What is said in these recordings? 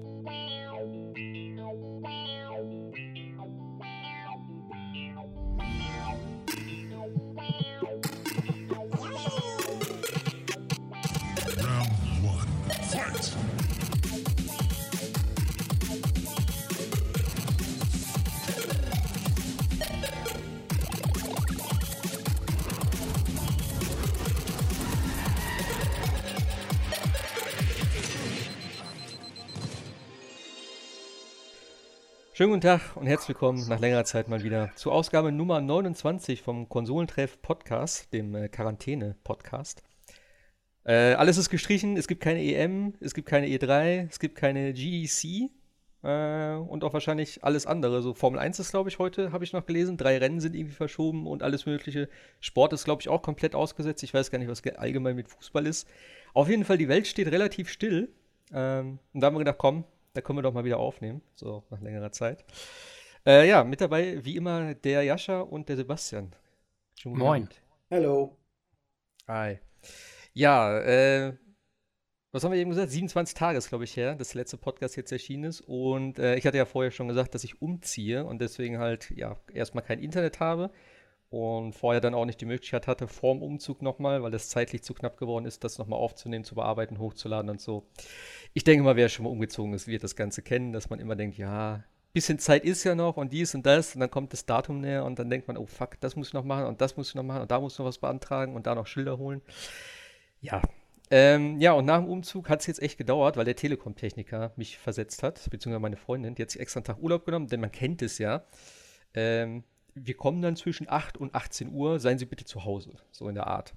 Bye. Schönen guten Tag und herzlich willkommen nach längerer Zeit mal wieder zur Ausgabe Nummer 29 vom Konsolentreff Podcast, dem äh, Quarantäne-Podcast. Äh, alles ist gestrichen, es gibt keine EM, es gibt keine E3, es gibt keine GEC äh, und auch wahrscheinlich alles andere. So Formel 1 ist, glaube ich, heute, habe ich noch gelesen. Drei Rennen sind irgendwie verschoben und alles mögliche. Sport ist, glaube ich, auch komplett ausgesetzt. Ich weiß gar nicht, was allgemein mit Fußball ist. Auf jeden Fall, die Welt steht relativ still. Ähm, und da haben wir gedacht, komm, da können wir doch mal wieder aufnehmen, so nach längerer Zeit. Äh, ja, mit dabei wie immer der Jascha und der Sebastian. Schon Moin. Hallo. Hi. Ja, äh, was haben wir eben gesagt? 27 Tage ist, glaube ich, her, dass der letzte Podcast jetzt erschienen ist. Und äh, ich hatte ja vorher schon gesagt, dass ich umziehe und deswegen halt, ja, erstmal kein Internet habe und vorher dann auch nicht die Möglichkeit hatte, vorm Umzug nochmal, weil das zeitlich zu knapp geworden ist, das nochmal aufzunehmen, zu bearbeiten, hochzuladen und so. Ich denke mal, wer schon mal umgezogen ist, wird das Ganze kennen, dass man immer denkt, ja, bisschen Zeit ist ja noch und dies und das und dann kommt das Datum näher und dann denkt man, oh fuck, das muss ich noch machen und das muss ich noch machen und da muss ich noch was beantragen und da noch Schilder holen. Ja. Ähm, ja, und nach dem Umzug hat es jetzt echt gedauert, weil der Telekom-Techniker mich versetzt hat, beziehungsweise meine Freundin, die hat sich extra einen Tag Urlaub genommen, denn man kennt es ja. Ähm, wir kommen dann zwischen 8 und 18 Uhr, seien Sie bitte zu Hause, so in der Art.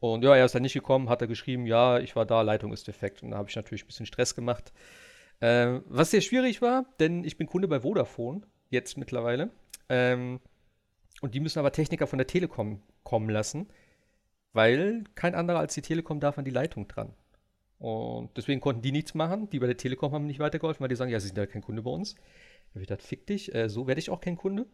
Und ja, er ist dann nicht gekommen, hat er geschrieben, ja, ich war da, Leitung ist defekt. Und da habe ich natürlich ein bisschen Stress gemacht. Äh, was sehr schwierig war, denn ich bin Kunde bei Vodafone, jetzt mittlerweile. Ähm, und die müssen aber Techniker von der Telekom kommen lassen, weil kein anderer als die Telekom darf an die Leitung dran. Und deswegen konnten die nichts machen. Die bei der Telekom haben nicht weitergeholfen, weil die sagen, ja, sie sind ja kein Kunde bei uns. Da habe ich gedacht, fick dich, äh, so werde ich auch kein Kunde.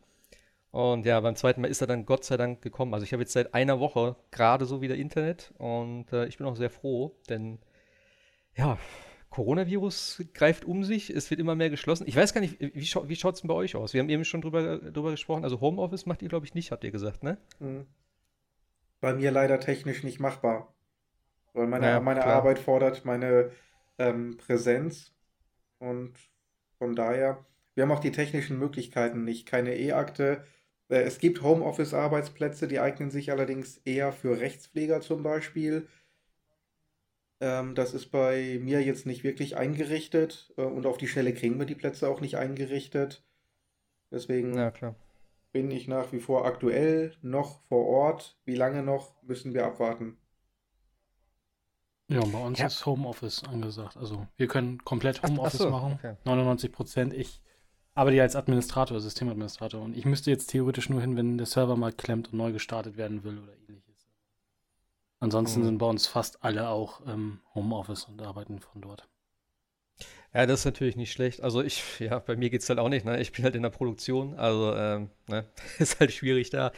Und ja, beim zweiten Mal ist er dann Gott sei Dank gekommen. Also ich habe jetzt seit einer Woche gerade so wieder Internet und äh, ich bin auch sehr froh, denn ja, Coronavirus greift um sich, es wird immer mehr geschlossen. Ich weiß gar nicht, wie, scha wie schaut es denn bei euch aus? Wir haben eben schon drüber, drüber gesprochen. Also Homeoffice macht ihr, glaube ich, nicht, habt ihr gesagt, ne? Mhm. Bei mir leider technisch nicht machbar. Weil meine, ja, meine Arbeit fordert meine ähm, Präsenz und von daher, wir haben auch die technischen Möglichkeiten nicht. Keine E-Akte, äh, es gibt Homeoffice-Arbeitsplätze, die eignen sich allerdings eher für Rechtspfleger zum Beispiel. Ähm, das ist bei mir jetzt nicht wirklich eingerichtet äh, und auf die Schnelle kriegen wir die Plätze auch nicht eingerichtet. Deswegen ja, bin ich nach wie vor aktuell noch vor Ort. Wie lange noch, müssen wir abwarten. Ja, bei uns ja. ist Homeoffice angesagt. Also wir können komplett Homeoffice so, machen. Okay. 99 Prozent. Ich aber die als Administrator, Systemadministrator. Und ich müsste jetzt theoretisch nur hin, wenn der Server mal klemmt und neu gestartet werden will oder ähnliches. Ansonsten mhm. sind bei uns fast alle auch im Homeoffice und arbeiten von dort. Ja, das ist natürlich nicht schlecht. Also ich, ja, bei mir geht es halt auch nicht, ne? Ich bin halt in der Produktion, also ähm, ne? ist halt schwierig da.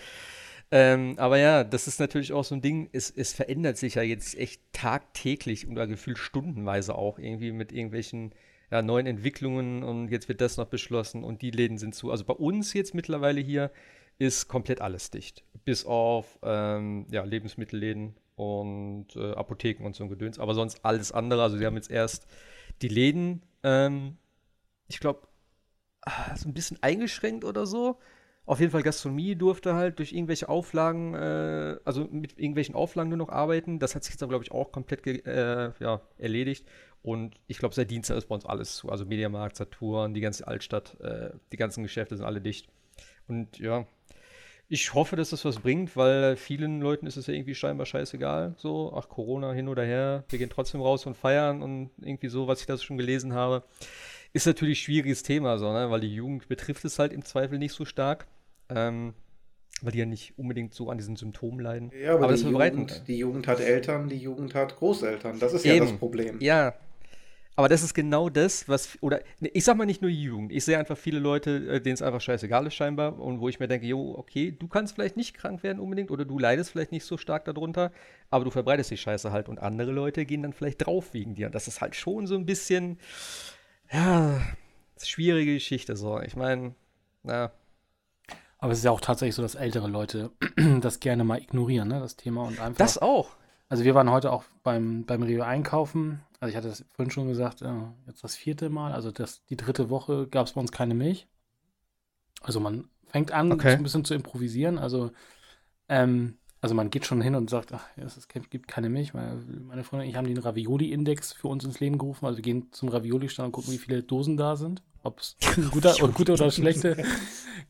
Ähm, aber ja, das ist natürlich auch so ein Ding, es, es verändert sich ja jetzt echt tagtäglich oder gefühlt stundenweise auch irgendwie mit irgendwelchen ja, neuen Entwicklungen und jetzt wird das noch beschlossen und die Läden sind zu. Also bei uns jetzt mittlerweile hier ist komplett alles dicht. Bis auf ähm, ja, Lebensmittelläden und äh, Apotheken und so ein Gedöns. Aber sonst alles andere. Also sie haben jetzt erst die Läden, ähm, ich glaube, ah, so ein bisschen eingeschränkt oder so. Auf jeden Fall Gastronomie durfte halt durch irgendwelche Auflagen, äh, also mit irgendwelchen Auflagen nur noch arbeiten. Das hat sich jetzt glaube ich, auch komplett äh, ja, erledigt. Und ich glaube, seit Dienstag ist bei uns alles zu. Also Mediamarkt, Saturn, die ganze Altstadt, äh, die ganzen Geschäfte sind alle dicht. Und ja, ich hoffe, dass das was bringt, weil vielen Leuten ist es ja irgendwie scheinbar scheißegal. So, ach, Corona hin oder her, wir gehen trotzdem raus und feiern und irgendwie so, was ich da schon gelesen habe. Ist natürlich ein schwieriges Thema, so, ne? weil die Jugend betrifft es halt im Zweifel nicht so stark. Ähm, weil die ja nicht unbedingt so an diesen Symptomen leiden. Ja, aber, aber die, Jugend, die Jugend hat Eltern, die Jugend hat Großeltern. Das ist Eben. ja das Problem. Ja, aber das ist genau das, was, oder ich sag mal nicht nur Jugend, ich sehe einfach viele Leute, äh, denen es einfach scheißegal ist scheinbar und wo ich mir denke, jo, okay, du kannst vielleicht nicht krank werden unbedingt oder du leidest vielleicht nicht so stark darunter, aber du verbreitest die Scheiße halt und andere Leute gehen dann vielleicht drauf wegen dir. Und das ist halt schon so ein bisschen, Ja, schwierige Geschichte so. Ich meine, na. Aber es ist ja auch tatsächlich so, dass ältere Leute das gerne mal ignorieren, ne, das Thema und einfach. Das auch. Also wir waren heute auch beim, beim Rio einkaufen. Also ich hatte das vorhin schon gesagt, äh, jetzt das vierte Mal, also das, die dritte Woche gab es bei uns keine Milch. Also man fängt an, okay. ein bisschen zu improvisieren. Also, ähm, also man geht schon hin und sagt, ach, es gibt keine Milch. Meine, meine Freundin und ich haben den Ravioli-Index für uns ins Leben gerufen. Also wir gehen zum Ravioli-Stand und gucken, wie viele Dosen da sind. Ob es gute, gute oder schlechte,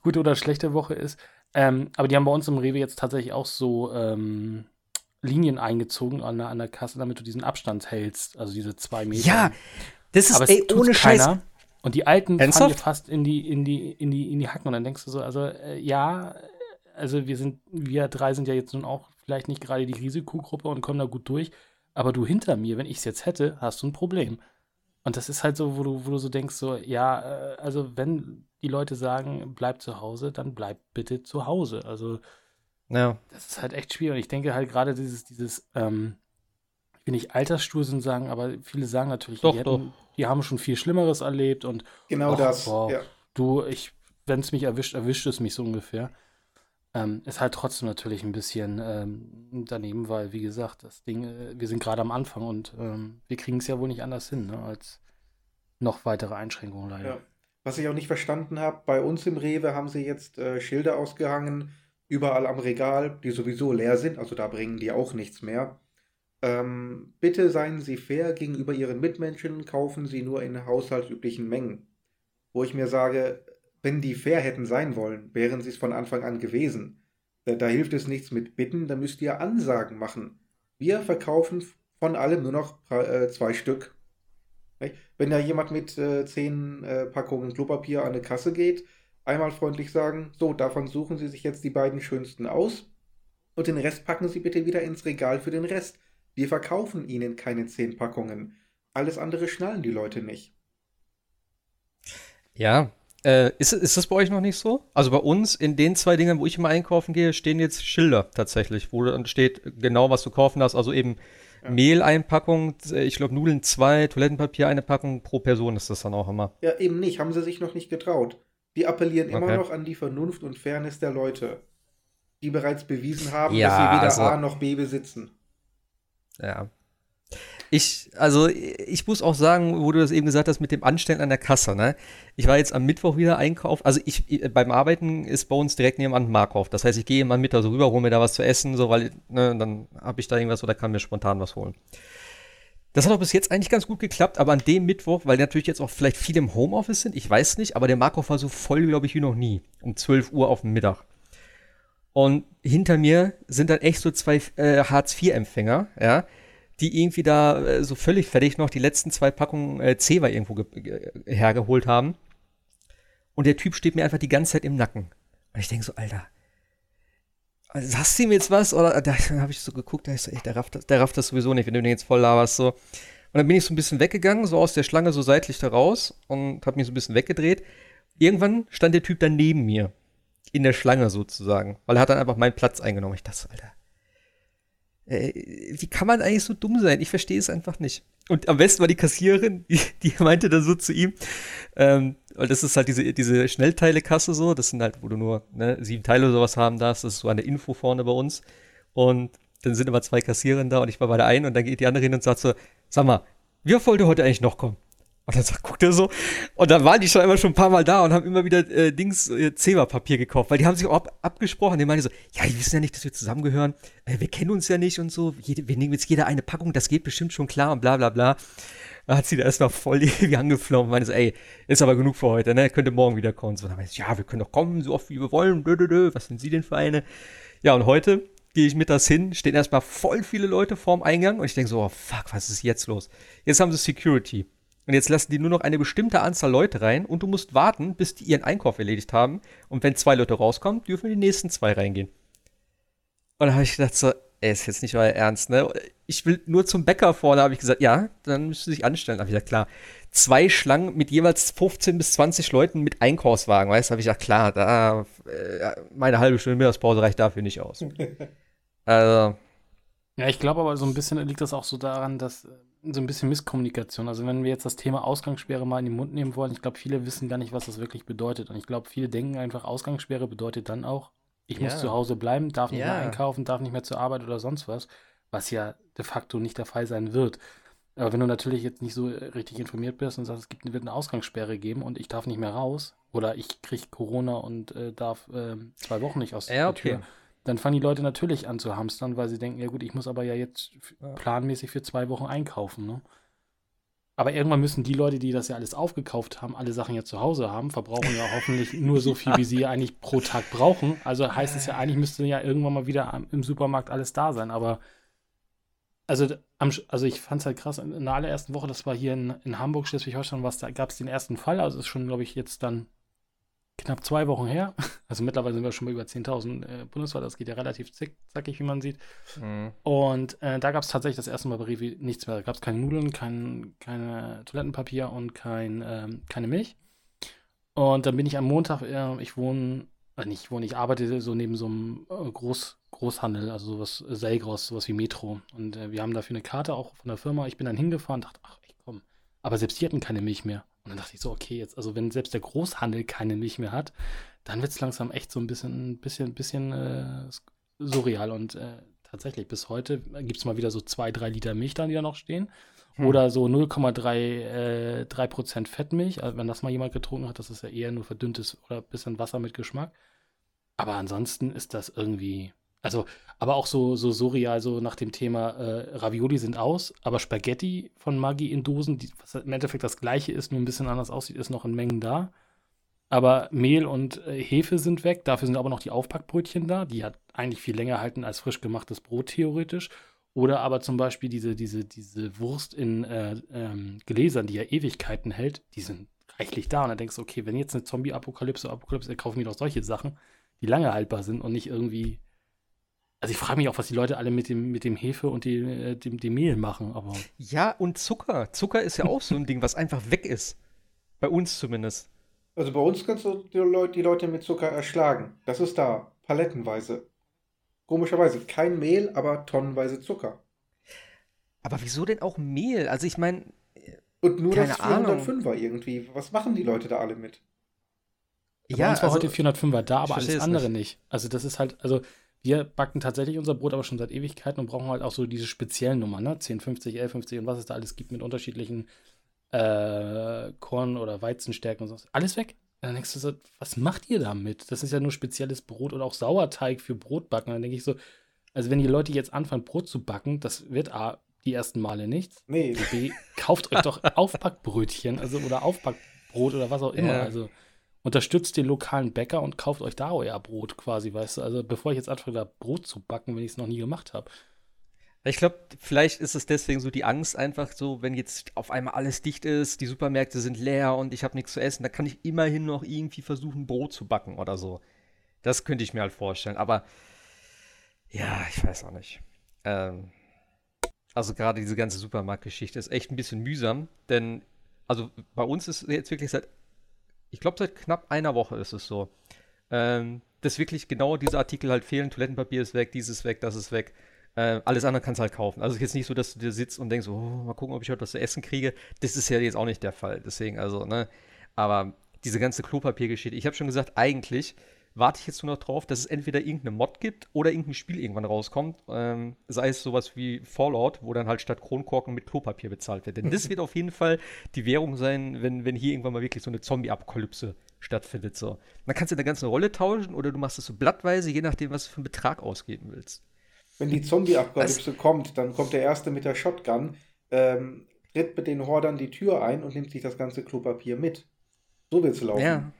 gute oder schlechte Woche ist. Ähm, aber die haben bei uns im Rewe jetzt tatsächlich auch so ähm, Linien eingezogen an der, an der Kasse, damit du diesen Abstand hältst. Also diese zwei Meter. Ja, das ist ey, ohne Scheiß. Und die Alten Ernsthaft? fallen dir fast in die, in die, in die, in die Hacken. Und dann denkst du so, also äh, ja, also wir sind, wir drei sind ja jetzt nun auch vielleicht nicht gerade die Risikogruppe und kommen da gut durch. Aber du hinter mir, wenn ich es jetzt hätte, hast du ein Problem. Und das ist halt so, wo du, wo du so denkst, so, ja, äh, also wenn die Leute sagen, bleib zu Hause, dann bleib bitte zu Hause. Also ja. das ist halt echt schwierig. Und ich denke halt gerade dieses, dieses, ähm, ich will nicht altersstuhl sagen, aber viele sagen natürlich, doch, die, hätten, die, haben schon viel Schlimmeres erlebt und genau och, das. Boah, ja. Du, ich, wenn es mich erwischt, erwischt es mich so ungefähr. Ähm, ist halt trotzdem natürlich ein bisschen ähm, daneben, weil, wie gesagt, das Ding, äh, wir sind gerade am Anfang und ähm, wir kriegen es ja wohl nicht anders hin, ne, als noch weitere Einschränkungen leider. Ja. Was ich auch nicht verstanden habe, bei uns im Rewe haben sie jetzt äh, Schilder ausgehangen, überall am Regal, die sowieso leer sind, also da bringen die auch nichts mehr. Ähm, bitte seien Sie fair gegenüber Ihren Mitmenschen, kaufen Sie nur in haushaltsüblichen Mengen. Wo ich mir sage, wenn die fair hätten sein wollen, wären sie es von Anfang an gewesen. Da, da hilft es nichts mit Bitten, da müsst ihr Ansagen machen. Wir verkaufen von allem nur noch äh, zwei Stück. Wenn da jemand mit äh, zehn äh, Packungen Klopapier an eine Kasse geht, einmal freundlich sagen, so, davon suchen Sie sich jetzt die beiden schönsten aus und den Rest packen Sie bitte wieder ins Regal für den Rest. Wir verkaufen Ihnen keine zehn Packungen. Alles andere schnallen die Leute nicht. Ja, äh, ist, ist das bei euch noch nicht so? Also bei uns in den zwei Dingen, wo ich immer einkaufen gehe, stehen jetzt Schilder tatsächlich, wo dann steht genau, was du kaufen hast. Also eben ja. Mehl eine Packung, äh, ich glaube Nudeln zwei, Toilettenpapier eine Packung pro Person ist das dann auch immer. Ja, eben nicht, haben sie sich noch nicht getraut. Die appellieren okay. immer noch an die Vernunft und Fairness der Leute, die bereits bewiesen haben, ja, dass sie weder also, A noch B besitzen. Ja, ich, also ich muss auch sagen, wo du das eben gesagt hast mit dem Anstellen an der Kasse, ne? Ich war jetzt am Mittwoch wieder einkaufen. Also ich, beim Arbeiten ist bei uns direkt nebenan Markov. Das heißt, ich gehe immer Mittag so rüber, hole mir da was zu essen, so, weil, ne, dann habe ich da irgendwas oder kann mir spontan was holen. Das hat auch bis jetzt eigentlich ganz gut geklappt, aber an dem Mittwoch, weil natürlich jetzt auch vielleicht viele im Homeoffice sind, ich weiß nicht, aber der Markov war so voll, glaube ich, wie noch nie. Um 12 Uhr auf dem Mittag. Und hinter mir sind dann echt so zwei äh, Hartz-IV-Empfänger, ja, die irgendwie da äh, so völlig fertig noch die letzten zwei Packungen äh, Zewa irgendwo hergeholt haben. Und der Typ steht mir einfach die ganze Zeit im Nacken. Und ich denke so, Alter, sagst du ihm jetzt was? Oder da habe ich so geguckt, da ist so, ey, der rafft, das, der rafft das sowieso nicht, wenn du den jetzt voll laberst. So. Und dann bin ich so ein bisschen weggegangen, so aus der Schlange so seitlich da raus und habe mich so ein bisschen weggedreht. Irgendwann stand der Typ dann neben mir. In der Schlange sozusagen. Weil er hat dann einfach meinen Platz eingenommen. Ich dachte, Alter, äh, wie kann man eigentlich so dumm sein? Ich verstehe es einfach nicht. Und am besten war die Kassiererin, die, die meinte dann so zu ihm, ähm, weil das ist halt diese, diese Schnellteilekasse so, das sind halt, wo du nur ne, sieben Teile oder sowas haben darfst, das ist so eine Info vorne bei uns. Und dann sind immer zwei Kassiererinnen da und ich war bei der einen und dann geht die andere hin und sagt so, sag mal, wie wollte heute eigentlich noch kommen? Und dann sagt, guckt er so. Und dann waren die schon immer schon ein paar Mal da und haben immer wieder äh, Dings, äh, Zebra-Papier gekauft, weil die haben sich auch ab, abgesprochen. Die meinen so, ja, die wissen ja nicht, dass wir zusammengehören. Äh, wir kennen uns ja nicht und so. Jede, wir nehmen jetzt jeder eine Packung, das geht bestimmt schon klar und bla bla bla. Da hat sie da erstmal voll irgendwie angeflogen und meinte so, ey, ist aber genug für heute, ne? Könnte morgen wieder kommen. So, dann meinte ich, ja, wir können doch kommen, so oft wie wir wollen. Dö, dö, dö. Was sind Sie denn für eine? Ja, und heute gehe ich mit das hin, stehen erstmal voll viele Leute vorm Eingang und ich denke so, oh fuck, was ist jetzt los? Jetzt haben sie Security. Und jetzt lassen die nur noch eine bestimmte Anzahl Leute rein und du musst warten, bis die ihren Einkauf erledigt haben. Und wenn zwei Leute rauskommen, dürfen die nächsten zwei reingehen. Und da habe ich gedacht so, ey, ist jetzt nicht euer Ernst, ne? Ich will nur zum Bäcker vorne, habe ich gesagt, ja, dann müsst ihr sich anstellen. Da habe ich gesagt, klar. Zwei Schlangen mit jeweils 15 bis 20 Leuten mit Einkaufswagen, weißt du, habe ich gesagt, klar, da, äh, meine halbe Stunde Mittagspause reicht dafür nicht aus. also. Ja, ich glaube aber so ein bisschen liegt das auch so daran, dass so ein bisschen Misskommunikation. Also wenn wir jetzt das Thema Ausgangssperre mal in den Mund nehmen wollen, ich glaube, viele wissen gar nicht, was das wirklich bedeutet. Und ich glaube, viele denken einfach, Ausgangssperre bedeutet dann auch, ich ja. muss zu Hause bleiben, darf nicht ja. mehr einkaufen, darf nicht mehr zur Arbeit oder sonst was, was ja de facto nicht der Fall sein wird. Aber wenn du natürlich jetzt nicht so richtig informiert bist und sagst, es gibt, wird eine Ausgangssperre geben und ich darf nicht mehr raus oder ich kriege Corona und äh, darf äh, zwei Wochen nicht aus ja, der okay. Tür, dann fangen die Leute natürlich an zu hamstern, weil sie denken, ja gut, ich muss aber ja jetzt planmäßig für zwei Wochen einkaufen. Ne? Aber irgendwann müssen die Leute, die das ja alles aufgekauft haben, alle Sachen ja zu Hause haben, verbrauchen ja hoffentlich nur so viel, wie sie eigentlich pro Tag brauchen. Also heißt es ja, eigentlich müsste ja irgendwann mal wieder im Supermarkt alles da sein. Aber also, also ich fand es halt krass, in der allerersten Woche, das war hier in, in Hamburg, Schleswig-Holstein, da gab es den ersten Fall. Also ist schon, glaube ich, jetzt dann knapp zwei Wochen her. Also mittlerweile sind wir schon mal über 10.000 äh, bundesweit. Das geht ja relativ zick, zackig, wie man sieht. Mhm. Und äh, da gab es tatsächlich das erste Mal bei Rewe nichts mehr. Da gab es keine Nudeln, kein keine Toilettenpapier und kein, ähm, keine Milch. Und dann bin ich am Montag, äh, ich wohne, äh, nicht wohne, ich arbeite so neben so einem äh, Groß, Großhandel, also sowas äh, Selgros, sowas wie Metro. Und äh, wir haben dafür eine Karte auch von der Firma. Ich bin dann hingefahren und dachte, ach, ich komm. Aber selbst die hatten keine Milch mehr. Und dann dachte ich so, okay, jetzt, also wenn selbst der Großhandel keine Milch mehr hat, dann wird es langsam echt so ein bisschen, bisschen, bisschen äh, surreal. Und äh, tatsächlich, bis heute gibt es mal wieder so zwei, drei Liter Milch da, die da noch stehen. Hm. Oder so 0,3 äh, 3% Fettmilch. Also wenn das mal jemand getrunken hat, das ist ja eher nur verdünntes oder ein bisschen Wasser mit Geschmack. Aber ansonsten ist das irgendwie also, aber auch so, so surreal, so nach dem Thema äh, Ravioli sind aus, aber Spaghetti von Maggi in Dosen, die, was im Endeffekt das gleiche ist, nur ein bisschen anders aussieht, ist noch in Mengen da. Aber Mehl und äh, Hefe sind weg, dafür sind aber noch die Aufpackbrötchen da, die hat eigentlich viel länger halten als frisch gemachtes Brot theoretisch. Oder aber zum Beispiel diese, diese, diese Wurst in äh, ähm, Gläsern, die ja Ewigkeiten hält, die sind reichlich da. Und dann denkst du, okay, wenn jetzt eine Zombie-Apokalypse, Apokalypse, kaufen wir doch solche Sachen, die lange haltbar sind und nicht irgendwie also ich frage mich auch, was die Leute alle mit dem, mit dem Hefe und die, äh, dem, dem Mehl machen, aber. Ja, und Zucker. Zucker ist ja auch so ein Ding, was einfach weg ist. Bei uns zumindest. Also bei uns kannst du die Leute, die Leute mit Zucker erschlagen. Das ist da. Palettenweise. Komischerweise. Kein Mehl, aber tonnenweise Zucker. Aber wieso denn auch Mehl? Also ich meine. Und nur keine das 405er irgendwie. Was machen die Leute da alle mit? Ja, bei uns war also, heute 405er da, aber alles andere nicht. nicht. Also das ist halt, also wir backen tatsächlich unser Brot aber schon seit Ewigkeiten und brauchen halt auch so diese speziellen Nummern, ne? 1050, 1150 und was es da alles gibt mit unterschiedlichen äh, Korn- oder Weizenstärken und so. Alles weg. dann denkst du so, was macht ihr damit? Das ist ja nur spezielles Brot oder auch Sauerteig für Brotbacken. Dann denke ich so, also wenn die Leute jetzt anfangen, Brot zu backen, das wird A, die ersten Male nichts. Nee. B, kauft euch doch Aufbackbrötchen, also oder Aufbackbrot oder was auch immer. Ja. Also unterstützt den lokalen Bäcker und kauft euch da euer Brot quasi, weißt du? Also bevor ich jetzt anfange, da Brot zu backen, wenn ich es noch nie gemacht habe. Ich glaube, vielleicht ist es deswegen so die Angst einfach so, wenn jetzt auf einmal alles dicht ist, die Supermärkte sind leer und ich habe nichts zu essen, da kann ich immerhin noch irgendwie versuchen, Brot zu backen oder so. Das könnte ich mir halt vorstellen. Aber ja, ich weiß auch nicht. Ähm, also gerade diese ganze Supermarktgeschichte ist echt ein bisschen mühsam, denn also bei uns ist jetzt wirklich seit ich glaube, seit knapp einer Woche ist es so, ähm, dass wirklich genau diese Artikel halt fehlen. Toilettenpapier ist weg, dieses weg, das ist weg. Äh, alles andere kannst du halt kaufen. Also jetzt nicht so, dass du dir sitzt und denkst, oh, mal gucken, ob ich heute was zu essen kriege. Das ist ja jetzt auch nicht der Fall. Deswegen, also, ne. Aber diese ganze Klopapiergeschichte, ich habe schon gesagt, eigentlich warte ich jetzt nur noch drauf, dass es entweder irgendeine Mod gibt oder irgendein Spiel irgendwann rauskommt. Ähm, sei es sowas wie Fallout, wo dann halt statt Kronkorken mit Klopapier bezahlt wird. Denn das wird auf jeden Fall die Währung sein, wenn, wenn hier irgendwann mal wirklich so eine Zombie-Apokalypse stattfindet. So. Dann kannst du eine ganze Rolle tauschen oder du machst es so blattweise, je nachdem, was du für einen Betrag ausgeben willst. Wenn die Zombie-Apokalypse kommt, dann kommt der Erste mit der Shotgun, ähm, tritt mit den Hordern die Tür ein und nimmt sich das ganze Klopapier mit. So wird es laufen. Ja.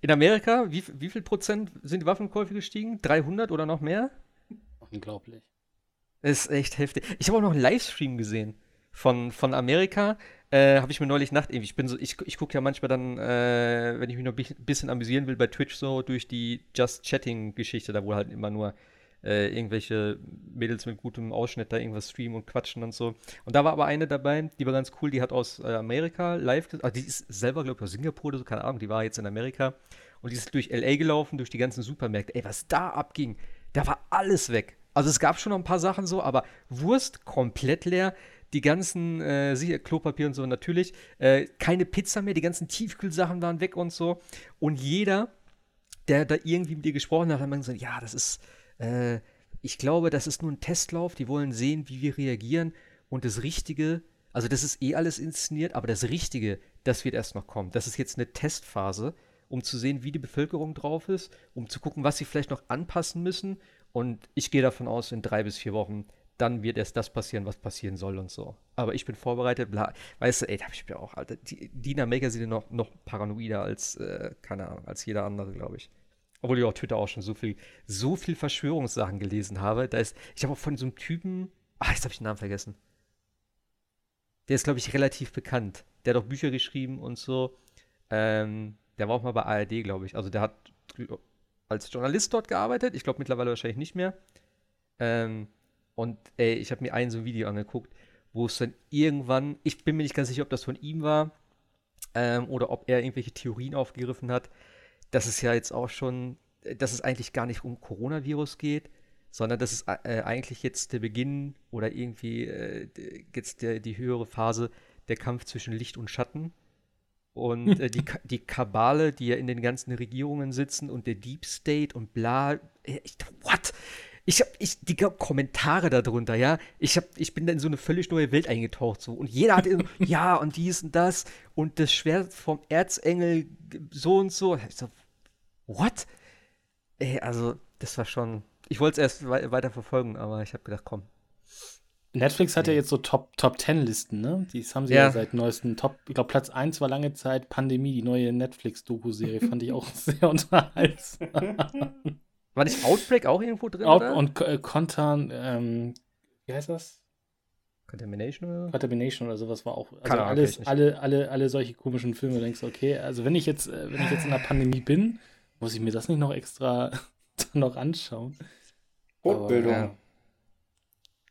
In Amerika, wie, wie viel Prozent sind die Waffenkäufe gestiegen? 300 oder noch mehr? Unglaublich. Das ist echt heftig. Ich habe auch noch einen Livestream gesehen von, von Amerika. Äh, habe ich mir neulich Nacht irgendwie. Ich bin so, ich, ich gucke ja manchmal dann, äh, wenn ich mich noch ein bisschen amüsieren will, bei Twitch so durch die Just Chatting-Geschichte, da wo halt immer nur äh, irgendwelche Mädels mit gutem Ausschnitt da irgendwas streamen und quatschen und so. Und da war aber eine dabei, die war ganz cool, die hat aus äh, Amerika live, also die ist selber, glaube ich, aus Singapur oder so, keine Ahnung, die war jetzt in Amerika und die ist durch LA gelaufen, durch die ganzen Supermärkte. Ey, was da abging, da war alles weg. Also es gab schon noch ein paar Sachen so, aber Wurst komplett leer. die ganzen äh, Klopapier und so natürlich, äh, keine Pizza mehr, die ganzen Tiefkühlsachen waren weg und so. Und jeder, der da irgendwie mit dir gesprochen hat, hat man gesagt, ja, das ist, äh, ich glaube, das ist nur ein Testlauf, die wollen sehen, wie wir reagieren und das Richtige, also das ist eh alles inszeniert, aber das Richtige, das wird erst noch kommen. Das ist jetzt eine Testphase, um zu sehen, wie die Bevölkerung drauf ist, um zu gucken, was sie vielleicht noch anpassen müssen. Und ich gehe davon aus, in drei bis vier Wochen dann wird erst das passieren, was passieren soll und so. Aber ich bin vorbereitet, bla. Weißt du, ey, da habe ich mir auch, Alter, die, Dina Maker sind noch, noch paranoider als, äh, keine Ahnung, als jeder andere, glaube ich. Obwohl ich auf Twitter auch schon so viel, so viel Verschwörungssachen gelesen habe. Da ist, ich habe auch von so einem Typen, ach, jetzt habe ich den Namen vergessen. Der ist, glaube ich, relativ bekannt. Der hat auch Bücher geschrieben und so. Ähm, der war auch mal bei ARD, glaube ich. Also der hat als Journalist dort gearbeitet. Ich glaube mittlerweile wahrscheinlich nicht mehr. Ähm, und ey, ich habe mir ein so ein Video angeguckt, wo es dann irgendwann, ich bin mir nicht ganz sicher, ob das von ihm war ähm, oder ob er irgendwelche Theorien aufgegriffen hat, dass es ja jetzt auch schon, dass es eigentlich gar nicht um Coronavirus geht, sondern dass es äh, eigentlich jetzt der Beginn oder irgendwie äh, jetzt der, die höhere Phase der Kampf zwischen Licht und Schatten und äh, die, die Kabale, die ja in den ganzen Regierungen sitzen und der Deep State und bla. Äh, ich, what? ich habe ich die Kommentare darunter, ja. Ich habe ich bin da in so eine völlig neue Welt eingetaucht so und jeder hat ja und dies und das und das Schwert vom Erzengel so und so. Ich so what? Ey, also das war schon ich wollte es erst we weiter verfolgen, aber ich habe gedacht, komm. Netflix hat ja jetzt so Top, Top 10 Listen, ne? Die haben sie ja, ja seit neuestem Top. Ich glaube, Platz 1 war lange Zeit Pandemie, die neue Netflix-Doku-Serie. fand ich auch sehr unterhaltsam. War nicht Outbreak auch irgendwo drin? Out oder? Und äh, Contan, ähm, wie heißt das? Contamination oder? Contamination oder sowas war auch. Also Kann alles, alle, alle, alle solche komischen Filme, denkst du, okay, also wenn ich jetzt, äh, wenn ich jetzt in der Pandemie bin, muss ich mir das nicht noch extra noch anschauen. Fortbildung.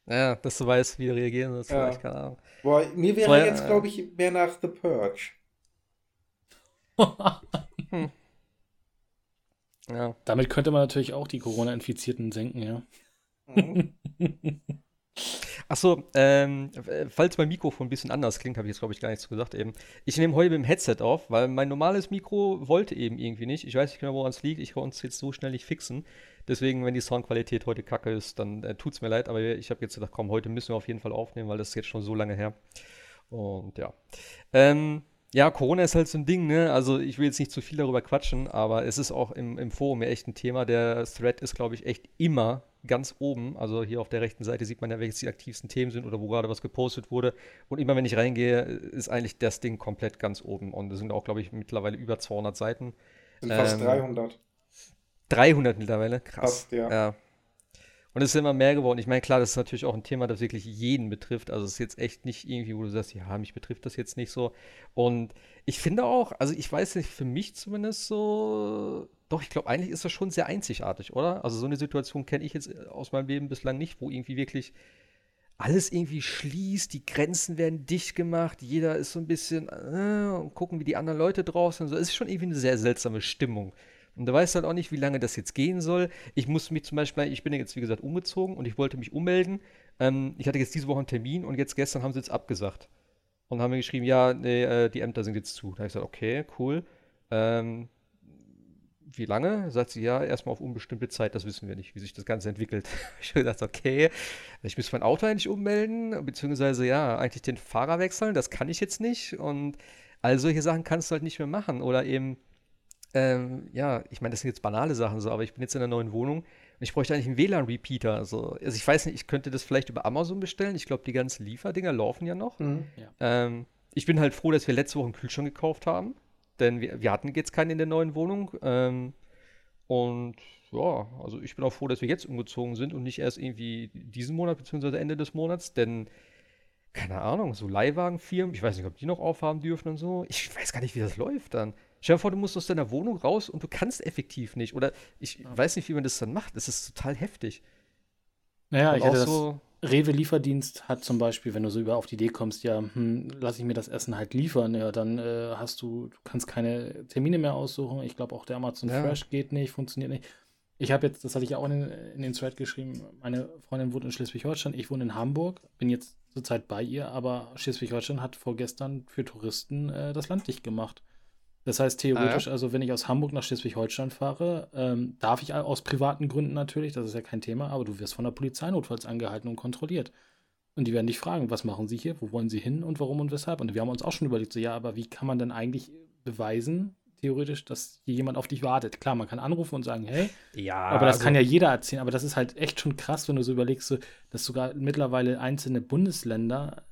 Ja. ja, dass du weißt, wie du reagieren sollst, ja. keine Ahnung. Boah, mir wäre so, jetzt, glaube ich, mehr nach The Purge. hm. Ja. Damit könnte man natürlich auch die Corona-Infizierten senken, ja. Mhm. Achso, ähm, falls mein Mikrofon ein bisschen anders klingt, habe ich jetzt, glaube ich, gar nichts gesagt eben. Ich nehme heute mit dem Headset auf, weil mein normales Mikro wollte eben irgendwie nicht. Ich weiß nicht genau, woran es liegt. Ich kann es jetzt so schnell nicht fixen. Deswegen, wenn die Soundqualität heute kacke ist, dann äh, tut es mir leid. Aber ich habe jetzt gedacht, komm, heute müssen wir auf jeden Fall aufnehmen, weil das ist jetzt schon so lange her. Und ja. Ähm, ja, Corona ist halt so ein Ding, ne? Also ich will jetzt nicht zu viel darüber quatschen, aber es ist auch im, im Forum ja echt ein Thema. Der Thread ist, glaube ich, echt immer ganz oben. Also hier auf der rechten Seite sieht man ja, welches die aktivsten Themen sind oder wo gerade was gepostet wurde. Und immer wenn ich reingehe, ist eigentlich das Ding komplett ganz oben. Und es sind auch, glaube ich, mittlerweile über 200 Seiten. Sind fast ähm, 300. 300 mittlerweile? Krass. Fast, ja. ja. Und es ist immer mehr geworden. Ich meine, klar, das ist natürlich auch ein Thema, das wirklich jeden betrifft. Also es ist jetzt echt nicht irgendwie, wo du sagst, ja, mich betrifft das jetzt nicht so. Und ich finde auch, also ich weiß nicht, für mich zumindest so, doch, ich glaube, eigentlich ist das schon sehr einzigartig, oder? Also so eine Situation kenne ich jetzt aus meinem Leben bislang nicht, wo irgendwie wirklich alles irgendwie schließt, die Grenzen werden dicht gemacht, jeder ist so ein bisschen äh, und gucken, wie die anderen Leute draußen sind. So, es ist schon irgendwie eine sehr seltsame Stimmung. Und du weißt halt auch nicht, wie lange das jetzt gehen soll. Ich musste mich zum Beispiel, ich bin jetzt wie gesagt umgezogen und ich wollte mich ummelden. Ähm, ich hatte jetzt diese Woche einen Termin und jetzt gestern haben sie jetzt abgesagt. Und haben mir geschrieben, ja, nee, äh, die Ämter sind jetzt zu. Da habe ich gesagt, okay, cool. Ähm, wie lange? Sagt sie, ja, erstmal auf unbestimmte Zeit, das wissen wir nicht, wie sich das Ganze entwickelt. ich habe gedacht, okay, ich muss mein Auto eigentlich ummelden, beziehungsweise ja, eigentlich den Fahrer wechseln, das kann ich jetzt nicht. Und all solche Sachen kannst du halt nicht mehr machen. Oder eben ähm, ja, ich meine, das sind jetzt banale Sachen so, aber ich bin jetzt in einer neuen Wohnung und ich bräuchte eigentlich einen WLAN-Repeater. Also, also ich weiß nicht, ich könnte das vielleicht über Amazon bestellen. Ich glaube, die ganzen Lieferdinger laufen ja noch. Mhm. Ja. Ähm, ich bin halt froh, dass wir letzte Woche einen Kühlschrank gekauft haben, denn wir, wir hatten jetzt keinen in der neuen Wohnung. Ähm, und ja, also ich bin auch froh, dass wir jetzt umgezogen sind und nicht erst irgendwie diesen Monat bzw. Ende des Monats, denn keine Ahnung, so Leihwagenfirmen, ich weiß nicht, ob die noch aufhaben dürfen und so. Ich weiß gar nicht, wie das läuft dann. Stell dir vor, du musst aus deiner Wohnung raus und du kannst effektiv nicht. Oder ich ja. weiß nicht, wie man das dann macht. Das ist total heftig. Naja, und ich hätte so das Rewe-Lieferdienst hat zum Beispiel, wenn du so über auf die Idee kommst, ja, hm, lass ich mir das Essen halt liefern, ja, dann äh, hast du, du kannst keine Termine mehr aussuchen. Ich glaube auch der Amazon ja. Fresh geht nicht, funktioniert nicht. Ich habe jetzt, das hatte ich auch in, in, den Thread geschrieben, meine Freundin wohnt in Schleswig-Holstein, ich wohne in Hamburg, bin jetzt zurzeit bei ihr, aber Schleswig-Holstein hat vorgestern für Touristen äh, das Land dicht gemacht. Das heißt theoretisch, ah, ja. also wenn ich aus Hamburg nach Schleswig-Holstein fahre, ähm, darf ich aus privaten Gründen natürlich, das ist ja kein Thema, aber du wirst von der Polizei notfalls angehalten und kontrolliert. Und die werden dich fragen, was machen sie hier, wo wollen sie hin und warum und weshalb. Und wir haben uns auch schon überlegt, so ja, aber wie kann man denn eigentlich beweisen, theoretisch, dass hier jemand auf dich wartet? Klar, man kann anrufen und sagen, hey, ja, aber das also, kann ja jeder erzählen. Aber das ist halt echt schon krass, wenn du so überlegst, so, dass sogar mittlerweile einzelne Bundesländer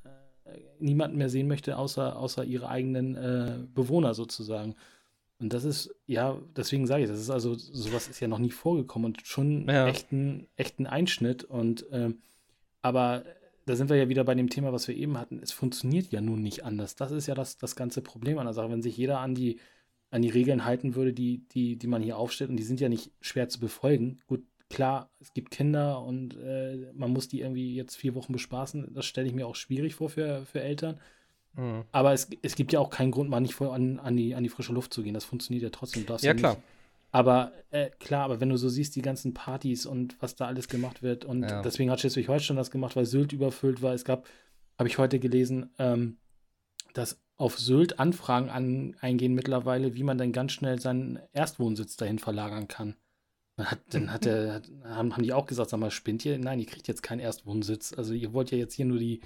niemanden mehr sehen möchte, außer, außer ihre eigenen äh, Bewohner sozusagen. Und das ist, ja, deswegen sage ich, das ist also, sowas ist ja noch nie vorgekommen und schon ja. echt, ein, echt ein Einschnitt. Und ähm, aber da sind wir ja wieder bei dem Thema, was wir eben hatten. Es funktioniert ja nun nicht anders. Das ist ja das, das ganze Problem an der Sache. Wenn sich jeder an die, an die Regeln halten würde, die, die, die man hier aufstellt, und die sind ja nicht schwer zu befolgen. Gut, klar, es gibt Kinder und äh, man muss die irgendwie jetzt vier Wochen bespaßen. Das stelle ich mir auch schwierig vor für, für Eltern. Mhm. Aber es, es gibt ja auch keinen Grund, mal nicht voll an, an, die, an die frische Luft zu gehen. Das funktioniert ja trotzdem. ja, ja klar. Aber äh, klar, aber wenn du so siehst, die ganzen Partys und was da alles gemacht wird, und ja. deswegen hat Schleswig-Holstein das gemacht, weil Sylt überfüllt war. Es gab, habe ich heute gelesen, ähm, dass auf Sylt Anfragen an, eingehen mittlerweile, wie man dann ganz schnell seinen Erstwohnsitz dahin verlagern kann. Dann hat, dann hat der, hat, haben, haben die auch gesagt, sag mal, spinnt ihr? Nein, ihr kriegt jetzt keinen Erstwohnsitz. Also ihr wollt ja jetzt hier nur die,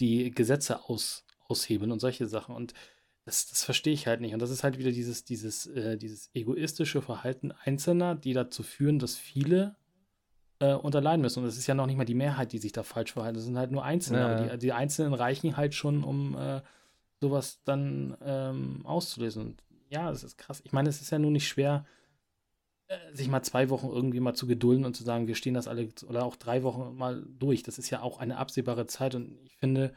die Gesetze aus, aushebeln und solche Sachen. Und das, das verstehe ich halt nicht. Und das ist halt wieder dieses, dieses, äh, dieses egoistische Verhalten Einzelner, die dazu führen, dass viele äh, unterleiden müssen. Und es ist ja noch nicht mal die Mehrheit, die sich da falsch verhalten. Das sind halt nur Einzelne. Ja. Aber die, die Einzelnen reichen halt schon, um äh, sowas dann ähm, auszulösen. Und ja, das ist krass. Ich meine, es ist ja nun nicht schwer, sich mal zwei Wochen irgendwie mal zu gedulden und zu sagen, wir stehen das alle oder auch drei Wochen mal durch. Das ist ja auch eine absehbare Zeit. Und ich finde,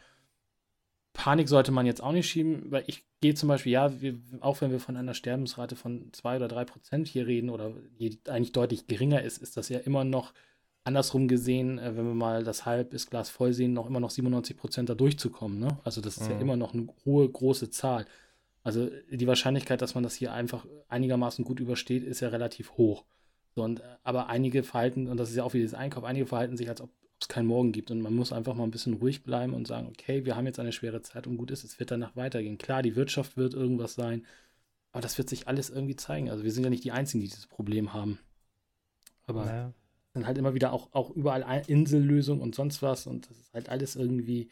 Panik sollte man jetzt auch nicht schieben, weil ich gehe zum Beispiel, ja, wir, auch wenn wir von einer Sterbensrate von zwei oder drei Prozent hier reden oder die eigentlich deutlich geringer ist, ist das ja immer noch andersrum gesehen, äh, wenn wir mal das halb ist Glas voll sehen, noch immer noch 97 Prozent da durchzukommen. Ne? Also das ist mhm. ja immer noch eine hohe, große Zahl. Also die Wahrscheinlichkeit, dass man das hier einfach einigermaßen gut übersteht, ist ja relativ hoch. So, und, äh, aber einige verhalten, und das ist ja auch wie das Einkauf, einige verhalten sich, als ob es keinen Morgen gibt. Und man muss einfach mal ein bisschen ruhig bleiben und sagen, okay, wir haben jetzt eine schwere Zeit und gut ist, es wird danach weitergehen. Klar, die Wirtschaft wird irgendwas sein, aber das wird sich alles irgendwie zeigen. Also wir sind ja nicht die Einzigen, die dieses Problem haben. Aber naja. dann halt immer wieder auch, auch überall Insellösungen und sonst was und das ist halt alles irgendwie.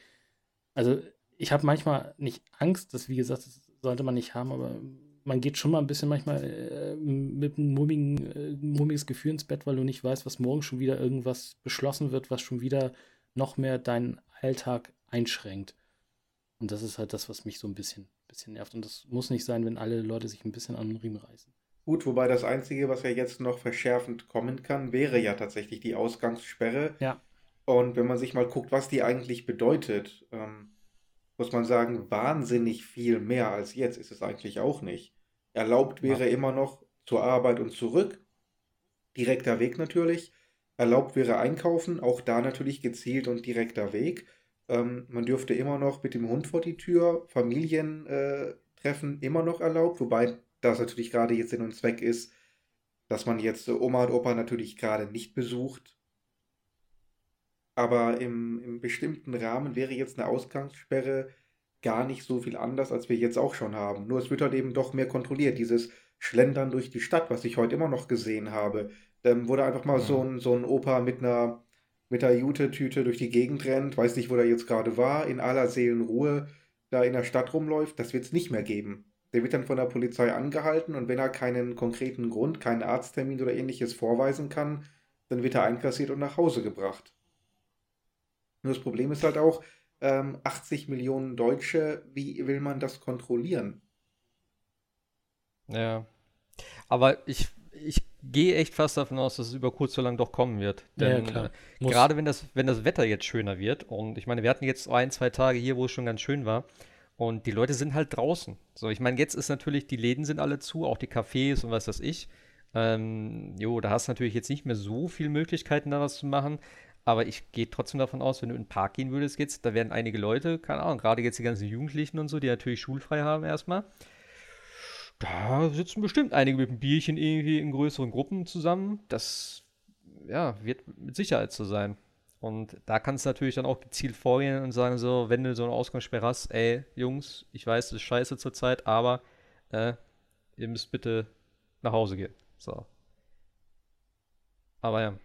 Also ich habe manchmal nicht Angst, das wie gesagt, das sollte man nicht haben, aber man geht schon mal ein bisschen manchmal äh, mit einem mummigen, äh, mummiges Gefühl ins Bett, weil du nicht weißt, was morgen schon wieder irgendwas beschlossen wird, was schon wieder noch mehr deinen Alltag einschränkt. Und das ist halt das, was mich so ein bisschen, bisschen nervt. Und das muss nicht sein, wenn alle Leute sich ein bisschen an den Riemen reißen. Gut, wobei das Einzige, was ja jetzt noch verschärfend kommen kann, wäre ja tatsächlich die Ausgangssperre. Ja. Und wenn man sich mal guckt, was die eigentlich bedeutet, ähm, muss man sagen, wahnsinnig viel mehr als jetzt ist es eigentlich auch nicht. Erlaubt wäre ja. immer noch zur Arbeit und zurück. Direkter Weg natürlich. Erlaubt wäre einkaufen, auch da natürlich gezielt und direkter Weg. Ähm, man dürfte immer noch mit dem Hund vor die Tür, Familientreffen äh, immer noch erlaubt, wobei das natürlich gerade jetzt Sinn und Zweck ist, dass man jetzt Oma und Opa natürlich gerade nicht besucht. Aber im, im bestimmten Rahmen wäre jetzt eine Ausgangssperre gar nicht so viel anders, als wir jetzt auch schon haben. Nur es wird halt eben doch mehr kontrolliert. Dieses Schlendern durch die Stadt, was ich heute immer noch gesehen habe, ähm, wo da einfach mal mhm. so, ein, so ein Opa mit einer, mit einer Jute-Tüte durch die Gegend rennt, weiß nicht, wo er jetzt gerade war, in aller Seelenruhe da in der Stadt rumläuft, das wird es nicht mehr geben. Der wird dann von der Polizei angehalten und wenn er keinen konkreten Grund, keinen Arzttermin oder ähnliches vorweisen kann, dann wird er einkassiert und nach Hause gebracht. Nur das Problem ist halt auch, ähm, 80 Millionen Deutsche, wie will man das kontrollieren? Ja. Aber ich, ich gehe echt fast davon aus, dass es über kurz oder lang doch kommen wird. Denn ja, äh, gerade wenn das, wenn das Wetter jetzt schöner wird, und ich meine, wir hatten jetzt ein, zwei Tage hier, wo es schon ganz schön war. Und die Leute sind halt draußen. So, ich meine, jetzt ist natürlich, die Läden sind alle zu, auch die Cafés und was weiß ich. Ähm, jo, da hast du natürlich jetzt nicht mehr so viele Möglichkeiten, da was zu machen. Aber ich gehe trotzdem davon aus, wenn du in den Park gehen würdest jetzt, da werden einige Leute, keine Ahnung, gerade jetzt die ganzen Jugendlichen und so, die natürlich schulfrei haben erstmal. Da sitzen bestimmt einige mit einem Bierchen irgendwie in größeren Gruppen zusammen. Das ja, wird mit Sicherheit so sein. Und da kannst du natürlich dann auch gezielt vorgehen und sagen so, wenn du so eine Ausgangssperre hast, ey, Jungs, ich weiß, das ist scheiße zurzeit, aber äh, ihr müsst bitte nach Hause gehen. So. Aber ja.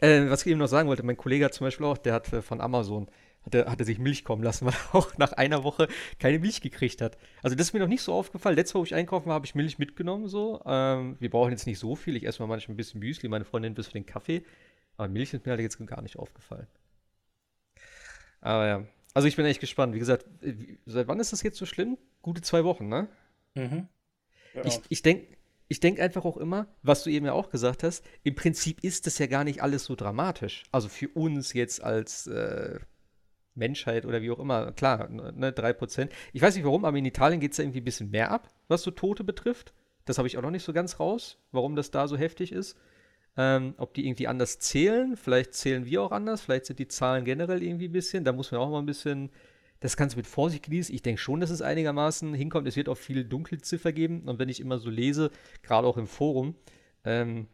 Äh, was ich eben noch sagen wollte, mein Kollege hat zum Beispiel auch, der hat äh, von Amazon, hat er, hat er sich Milch kommen lassen, weil er auch nach einer Woche keine Milch gekriegt hat. Also das ist mir noch nicht so aufgefallen. Letztes Mal, wo ich einkaufen war, habe ich Milch mitgenommen so. Ähm, wir brauchen jetzt nicht so viel. Ich esse mal manchmal ein bisschen Müsli, meine Freundin bis für den Kaffee. Aber Milch ist mir halt jetzt gar nicht aufgefallen. Aber ja. Also ich bin echt gespannt. Wie gesagt, äh, seit wann ist das jetzt so schlimm? Gute zwei Wochen, ne? Mhm. Ja. Ich, ich denke ich denk einfach auch immer, was du eben ja auch gesagt hast, im Prinzip ist das ja gar nicht alles so dramatisch. Also für uns jetzt als äh, Menschheit oder wie auch immer, klar, ne, 3%. Ich weiß nicht warum, aber in Italien geht es ja irgendwie ein bisschen mehr ab, was so Tote betrifft. Das habe ich auch noch nicht so ganz raus, warum das da so heftig ist. Ähm, ob die irgendwie anders zählen, vielleicht zählen wir auch anders, vielleicht sind die Zahlen generell irgendwie ein bisschen, da muss man auch mal ein bisschen das Ganze mit Vorsicht genießen. Ich denke schon, dass es einigermaßen hinkommt. Es wird auch viel Dunkelziffer geben. Und wenn ich immer so lese, gerade auch im Forum, ähm,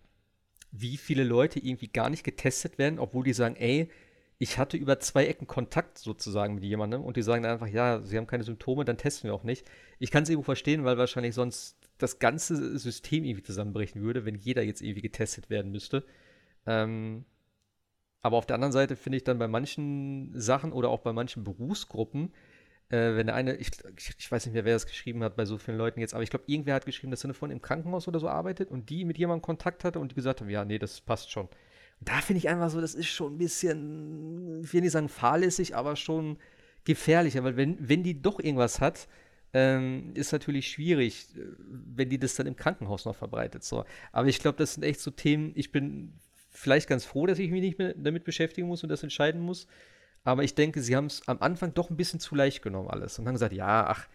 wie viele Leute irgendwie gar nicht getestet werden, obwohl die sagen, ey, ich hatte über zwei Ecken Kontakt sozusagen mit jemandem und die sagen einfach, ja, sie haben keine Symptome, dann testen wir auch nicht. Ich kann es irgendwo verstehen, weil wahrscheinlich sonst das ganze System irgendwie zusammenbrechen würde, wenn jeder jetzt irgendwie getestet werden müsste. Ähm, aber auf der anderen Seite finde ich dann bei manchen Sachen oder auch bei manchen Berufsgruppen, äh, wenn der eine, ich, ich, weiß nicht mehr, wer das geschrieben hat bei so vielen Leuten jetzt, aber ich glaube, irgendwer hat geschrieben, dass er von im Krankenhaus oder so arbeitet und die mit jemandem Kontakt hatte und die gesagt haben, ja, nee, das passt schon da finde ich einfach so, das ist schon ein bisschen, ich will nicht sagen fahrlässig, aber schon gefährlicher, weil wenn, wenn die doch irgendwas hat, ähm, ist natürlich schwierig, äh, wenn die das dann im Krankenhaus noch verbreitet. So. Aber ich glaube, das sind echt so Themen, ich bin vielleicht ganz froh, dass ich mich nicht mehr damit beschäftigen muss und das entscheiden muss. Aber ich denke, sie haben es am Anfang doch ein bisschen zu leicht genommen alles und haben gesagt, ja, ach,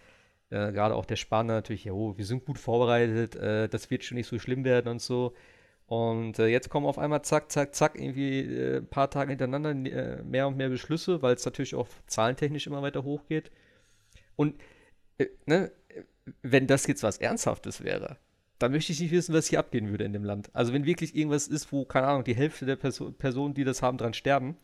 äh, gerade auch der Spanier natürlich, ja, oh, wir sind gut vorbereitet, äh, das wird schon nicht so schlimm werden und so. Und äh, jetzt kommen auf einmal zack, zack, zack, irgendwie äh, ein paar Tage hintereinander äh, mehr und mehr Beschlüsse, weil es natürlich auch zahlentechnisch immer weiter hochgeht. Und äh, ne, wenn das jetzt was Ernsthaftes wäre, dann möchte ich nicht wissen, was hier abgehen würde in dem Land. Also wenn wirklich irgendwas ist, wo, keine Ahnung, die Hälfte der Perso Personen, die das haben, dran sterben,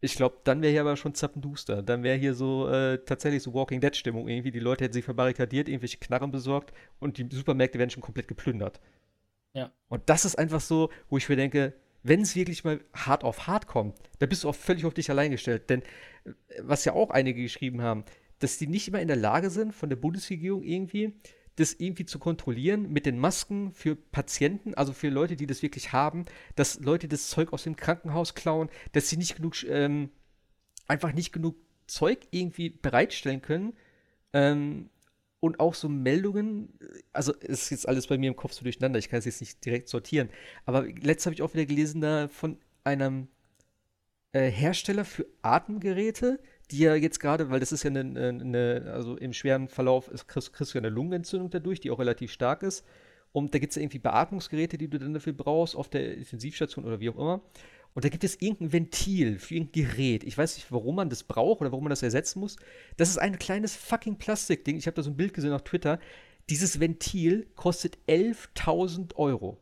ich glaube, dann wäre hier aber schon zappenduster. Dann wäre hier so äh, tatsächlich so Walking Dead-Stimmung irgendwie. Die Leute hätten sich verbarrikadiert, irgendwelche Knarren besorgt und die Supermärkte werden schon komplett geplündert. Ja. Und das ist einfach so, wo ich mir denke, wenn es wirklich mal hart auf hart kommt, da bist du auch völlig auf dich allein gestellt. Denn äh, was ja auch einige geschrieben haben, dass die nicht immer in der Lage sind, von der Bundesregierung irgendwie das irgendwie zu kontrollieren mit den Masken für Patienten, also für Leute, die das wirklich haben, dass Leute das Zeug aus dem Krankenhaus klauen, dass sie nicht genug, ähm, einfach nicht genug Zeug irgendwie bereitstellen können, ähm, und auch so Meldungen, also es ist jetzt alles bei mir im Kopf so durcheinander, ich kann es jetzt nicht direkt sortieren, aber letztes habe ich auch wieder gelesen da von einem äh, Hersteller für Atemgeräte, die ja jetzt gerade, weil das ist ja eine, eine, also im schweren Verlauf ist, kriegst, kriegst du ja eine Lungenentzündung dadurch, die auch relativ stark ist. Und da gibt es ja irgendwie Beatmungsgeräte, die du dann dafür brauchst, auf der Intensivstation oder wie auch immer. Und da gibt es irgendein Ventil für irgendein Gerät. Ich weiß nicht, warum man das braucht oder warum man das ersetzen muss. Das ist ein kleines fucking Plastikding. Ich habe da so ein Bild gesehen auf Twitter. Dieses Ventil kostet 11.000 Euro.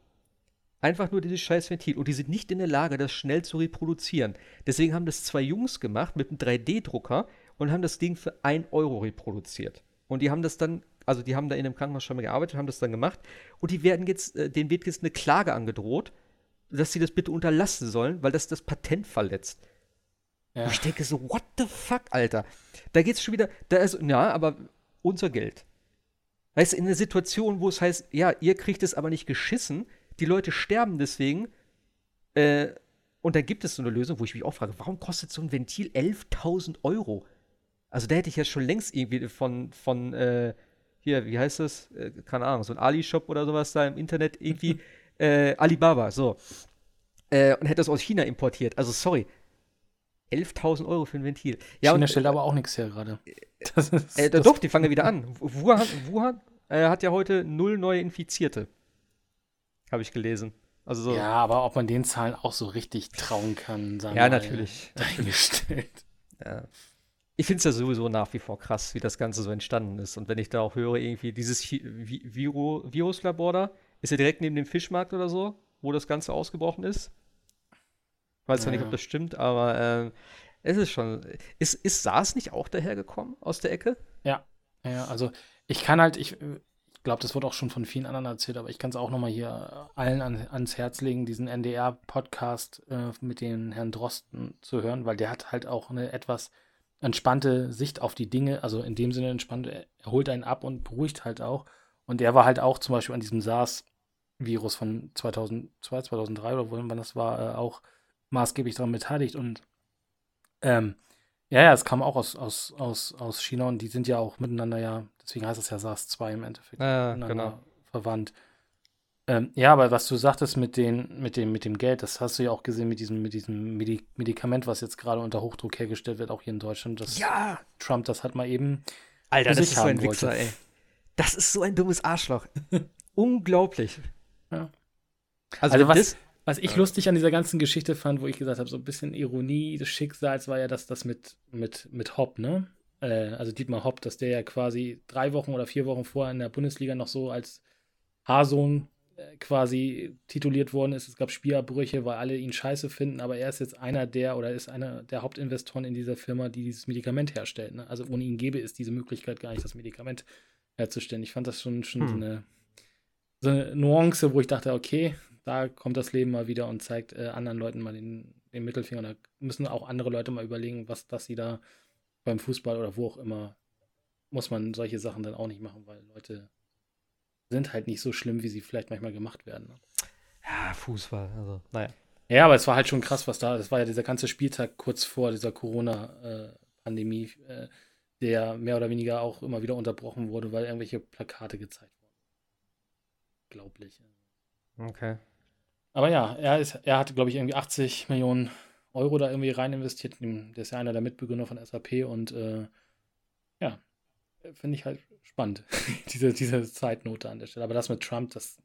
Einfach nur dieses scheiß Ventil. Und die sind nicht in der Lage, das schnell zu reproduzieren. Deswegen haben das zwei Jungs gemacht mit einem 3D-Drucker und haben das Ding für 1 Euro reproduziert. Und die haben das dann, also die haben da in einem Krankenhaus schon mal gearbeitet, haben das dann gemacht. Und die werden jetzt, äh, denen wird jetzt eine Klage angedroht dass sie das bitte unterlassen sollen, weil das das Patent verletzt. Ja. Und ich denke so, what the fuck, Alter? Da geht's schon wieder, da ist, ja, aber unser Geld. Weißt du, in einer Situation, wo es heißt, ja, ihr kriegt es aber nicht geschissen, die Leute sterben deswegen, äh, und dann gibt es so eine Lösung, wo ich mich auch frage, warum kostet so ein Ventil 11.000 Euro? Also da hätte ich ja schon längst irgendwie von, von, äh, hier, wie heißt das? Äh, keine Ahnung, so ein Ali-Shop oder sowas da im Internet irgendwie äh, Alibaba, so. Äh, und hätte das aus China importiert. Also, sorry. 11.000 Euro für ein Ventil. Ja, China und, stellt aber auch nichts her gerade. Äh, doch, die fangen ja wieder an. Wuhan, Wuhan äh, hat ja heute null neue Infizierte. Habe ich gelesen. Also so. Ja, aber ob man den Zahlen auch so richtig trauen kann, sagen Ja, natürlich. Dahingestellt. Ja. ich finde es ja sowieso nach wie vor krass, wie das Ganze so entstanden ist. Und wenn ich da auch höre, irgendwie dieses Viro Viruslabor da, ist ja direkt neben dem Fischmarkt oder so, wo das Ganze ausgebrochen ist. Weiß zwar ja. nicht, ob das stimmt, aber äh, es ist schon. Ist, ist SARS nicht auch dahergekommen aus der Ecke? Ja. Ja, also ich kann halt, ich, ich glaube, das wurde auch schon von vielen anderen erzählt, aber ich kann es auch nochmal hier allen an, ans Herz legen, diesen NDR-Podcast äh, mit den Herrn Drosten zu hören, weil der hat halt auch eine etwas entspannte Sicht auf die Dinge, also in dem Sinne entspannt, er holt einen ab und beruhigt halt auch. Und er war halt auch zum Beispiel an diesem SARS-Virus von 2002, 2003 oder wann das war, äh, auch maßgeblich daran beteiligt. Und ähm, ja, ja, es kam auch aus, aus, aus, aus China und die sind ja auch miteinander ja, deswegen heißt es ja SARS-2 im Endeffekt, ja, genau. verwandt. Ähm, ja, aber was du sagtest mit, den, mit, dem, mit dem Geld, das hast du ja auch gesehen mit diesem, mit diesem Medikament, was jetzt gerade unter Hochdruck hergestellt wird, auch hier in Deutschland. Dass ja! Trump das hat mal eben. Alter, das ist so ein Wichser, ey. Das ist so ein dummes Arschloch. Unglaublich. Ja. Also, also was, was ich lustig an dieser ganzen Geschichte fand, wo ich gesagt habe, so ein bisschen Ironie des Schicksals war ja, dass das mit, mit, mit Hopp, ne? Äh, also Dietmar Hopp, dass der ja quasi drei Wochen oder vier Wochen vorher in der Bundesliga noch so als Haarsohn äh, quasi tituliert worden ist. Es gab Spielabbrüche, weil alle ihn scheiße finden, aber er ist jetzt einer der oder ist einer der Hauptinvestoren in dieser Firma, die dieses Medikament herstellt. Ne? Also ohne ihn gäbe es diese Möglichkeit gar nicht, das Medikament herzustellen. Ich fand das schon, schon hm. so, eine, so eine Nuance, wo ich dachte, okay, da kommt das Leben mal wieder und zeigt äh, anderen Leuten mal den, den Mittelfinger. Da müssen auch andere Leute mal überlegen, was dass sie da beim Fußball oder wo auch immer muss man solche Sachen dann auch nicht machen, weil Leute sind halt nicht so schlimm, wie sie vielleicht manchmal gemacht werden. Ja, Fußball, also, naja. Ja, aber es war halt schon krass, was da, das war ja dieser ganze Spieltag kurz vor dieser Corona-Pandemie, äh, äh, der mehr oder weniger auch immer wieder unterbrochen wurde, weil irgendwelche Plakate gezeigt wurden. Glaublich. Okay. Aber ja, er, ist, er hat, glaube ich, irgendwie 80 Millionen Euro da irgendwie rein investiert. Der ist ja einer der Mitbegründer von SAP und äh, ja, finde ich halt spannend, diese, diese Zeitnote an der Stelle. Aber das mit Trump, das.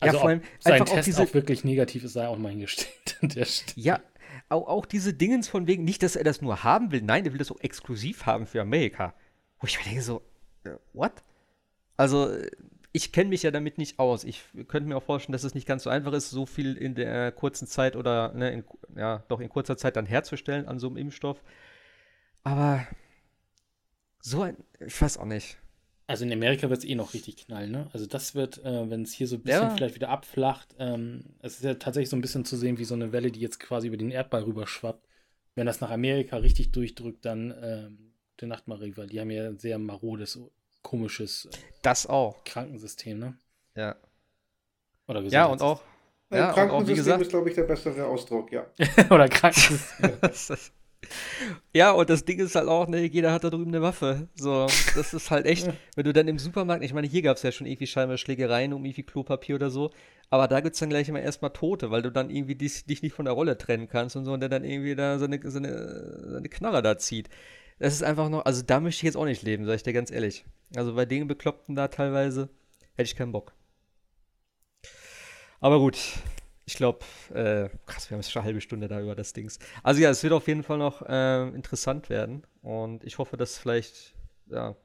Also ja, vor allem sein Test auch, diese, auch wirklich negativ ist, sei auch mal hingestellt an der Stelle. Ja, auch, auch diese Dingens von wegen, nicht, dass er das nur haben will, nein, er will das auch exklusiv haben für Amerika. Wo ich mir denke, so, uh, what? Also, ich kenne mich ja damit nicht aus. Ich könnte mir auch vorstellen, dass es nicht ganz so einfach ist, so viel in der kurzen Zeit oder ne, in, ja, doch in kurzer Zeit dann herzustellen an so einem Impfstoff. Aber so ein, ich weiß auch nicht. Also in Amerika wird es eh noch richtig knallen, ne? Also das wird, äh, wenn es hier so ein bisschen ja. vielleicht wieder abflacht, ähm, es ist ja tatsächlich so ein bisschen zu sehen wie so eine Welle, die jetzt quasi über den Erdball rüberschwappt. Wenn das nach Amerika richtig durchdrückt, dann ähm, gute Nacht, weil die haben ja ein sehr marodes komisches äh, das auch. Krankensystem, ne? Ja. Oder Ja, und auch. Ja, Krankensystem und auch, wie gesagt, ist, glaube ich, der bessere Ausdruck, ja. Oder Krankensystem. ja, und das Ding ist halt auch, ne, jeder hat da drüben eine Waffe. So, das ist halt echt, wenn du dann im Supermarkt, ich meine, hier gab es ja schon irgendwie scheinbar Schlägereien um irgendwie Klopapier oder so, aber da gibt es dann gleich immer erstmal Tote, weil du dann irgendwie dich, dich nicht von der Rolle trennen kannst und so und der dann irgendwie da seine, seine, seine Knarre da zieht. Das ist einfach noch, also da möchte ich jetzt auch nicht leben, sag ich dir ganz ehrlich. Also bei den Bekloppten da teilweise hätte ich keinen Bock. Aber gut, ich glaube, äh, krass, wir haben jetzt schon eine halbe Stunde da über das Dings. Also ja, es wird auf jeden Fall noch äh, interessant werden und ich hoffe, dass vielleicht, ja,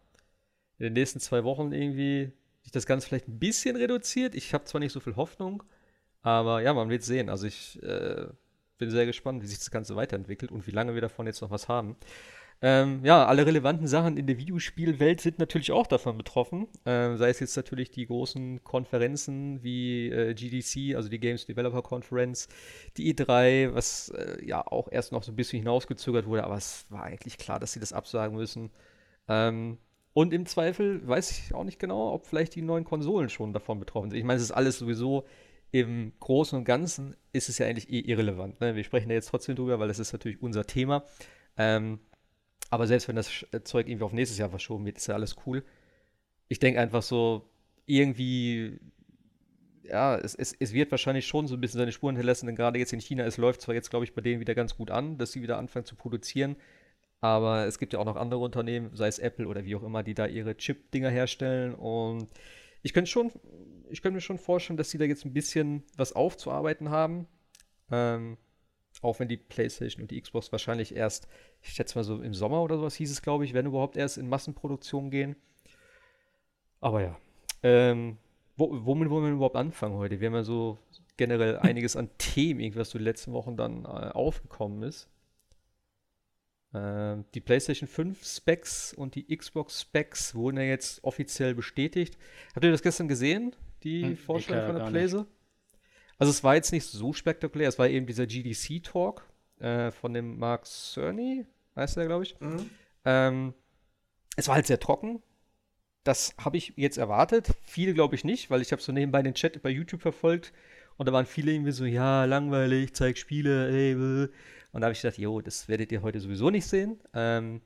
in den nächsten zwei Wochen irgendwie sich das Ganze vielleicht ein bisschen reduziert. Ich habe zwar nicht so viel Hoffnung, aber ja, man wird sehen. Also ich äh, bin sehr gespannt, wie sich das Ganze weiterentwickelt und wie lange wir davon jetzt noch was haben. Ähm, ja, alle relevanten Sachen in der Videospielwelt sind natürlich auch davon betroffen. Ähm, sei es jetzt natürlich die großen Konferenzen wie äh, GDC, also die Games Developer Conference, die E3, was äh, ja auch erst noch so ein bisschen hinausgezögert wurde, aber es war eigentlich klar, dass sie das absagen müssen. Ähm, und im Zweifel weiß ich auch nicht genau, ob vielleicht die neuen Konsolen schon davon betroffen sind. Ich meine, es ist alles sowieso im Großen und Ganzen ist es ja eigentlich eh irrelevant. Ne? Wir sprechen da jetzt trotzdem drüber, weil das ist natürlich unser Thema. Ähm, aber selbst wenn das äh, Zeug irgendwie auf nächstes Jahr verschoben wird, ist ja alles cool. Ich denke einfach so, irgendwie, ja, es, es, es wird wahrscheinlich schon so ein bisschen seine Spuren hinterlassen, denn gerade jetzt in China, es läuft zwar jetzt, glaube ich, bei denen wieder ganz gut an, dass sie wieder anfangen zu produzieren, aber es gibt ja auch noch andere Unternehmen, sei es Apple oder wie auch immer, die da ihre Chip-Dinger herstellen und ich könnte schon, ich könnte mir schon vorstellen, dass sie da jetzt ein bisschen was aufzuarbeiten haben. Ähm, Auch wenn die PlayStation und die Xbox wahrscheinlich erst, ich schätze mal so im Sommer oder sowas hieß es, glaube ich, werden überhaupt erst in Massenproduktion gehen. Aber ja. Ähm, wo, womit wollen wir überhaupt anfangen heute? Wir haben ja so generell einiges an Themen, was so die letzten Wochen dann äh, aufgekommen ist. Ähm, die PlayStation 5 Specs und die Xbox Specs wurden ja jetzt offiziell bestätigt. Habt ihr das gestern gesehen, die hm, Vorstellung von der Playse? Also es war jetzt nicht so spektakulär, es war eben dieser GDC-Talk äh, von dem Mark Cerny, heißt der, glaube ich. Mhm. Ähm, es war halt sehr trocken. Das habe ich jetzt erwartet. Viele glaube ich nicht, weil ich habe so nebenbei den Chat bei YouTube verfolgt und da waren viele irgendwie so, ja, langweilig, zeig Spiele, ey, und da habe ich gedacht, jo, das werdet ihr heute sowieso nicht sehen. Ähm,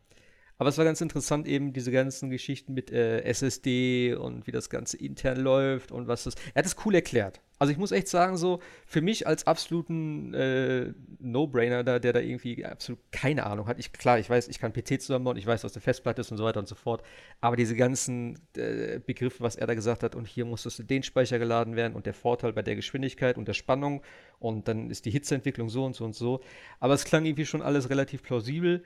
aber es war ganz interessant, eben diese ganzen Geschichten mit äh, SSD und wie das Ganze intern läuft und was das. Er hat es cool erklärt. Also ich muss echt sagen, so für mich als absoluten äh, No-Brainer, da, der da irgendwie absolut keine Ahnung hat. Ich, klar, ich weiß, ich kann PC zusammenbauen, ich weiß, was eine Festplatte ist und so weiter und so fort. Aber diese ganzen äh, Begriffe, was er da gesagt hat, und hier muss das in den Speicher geladen werden und der Vorteil bei der Geschwindigkeit und der Spannung und dann ist die Hitzeentwicklung so und so und so. Aber es klang irgendwie schon alles relativ plausibel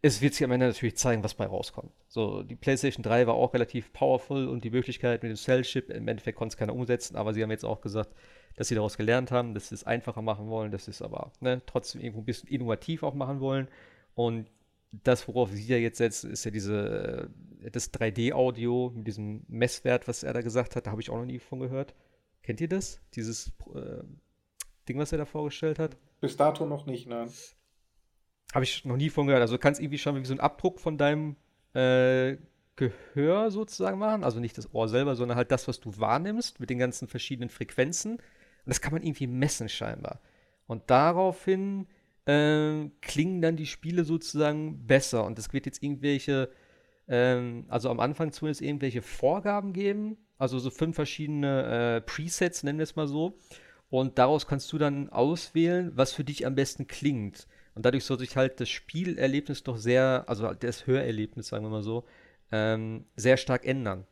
es wird sich am Ende natürlich zeigen, was bei rauskommt. So, die PlayStation 3 war auch relativ powerful und die Möglichkeit mit dem Cell-Chip, im Endeffekt konnte es keiner umsetzen, aber sie haben jetzt auch gesagt, dass sie daraus gelernt haben, dass sie es einfacher machen wollen, dass sie es aber ne, trotzdem irgendwo ein bisschen innovativ auch machen wollen. Und das, worauf sie ja jetzt setzen, ist ja diese, äh, das 3D-Audio mit diesem Messwert, was er da gesagt hat, da habe ich auch noch nie von gehört. Kennt ihr das? Dieses äh, Ding, was er da vorgestellt hat? Bis dato noch nicht, nein. Habe ich noch nie von gehört. Also du kannst irgendwie schon wie so einen Abdruck von deinem äh, Gehör sozusagen machen. Also nicht das Ohr selber, sondern halt das, was du wahrnimmst mit den ganzen verschiedenen Frequenzen. Und das kann man irgendwie messen scheinbar. Und daraufhin äh, klingen dann die Spiele sozusagen besser. Und es wird jetzt irgendwelche, ähm, also am Anfang zumindest irgendwelche Vorgaben geben. Also so fünf verschiedene äh, Presets, nennen wir es mal so. Und daraus kannst du dann auswählen, was für dich am besten klingt. Und dadurch soll sich halt das Spielerlebnis doch sehr, also das Hörerlebnis, sagen wir mal so, ähm, sehr stark ändern.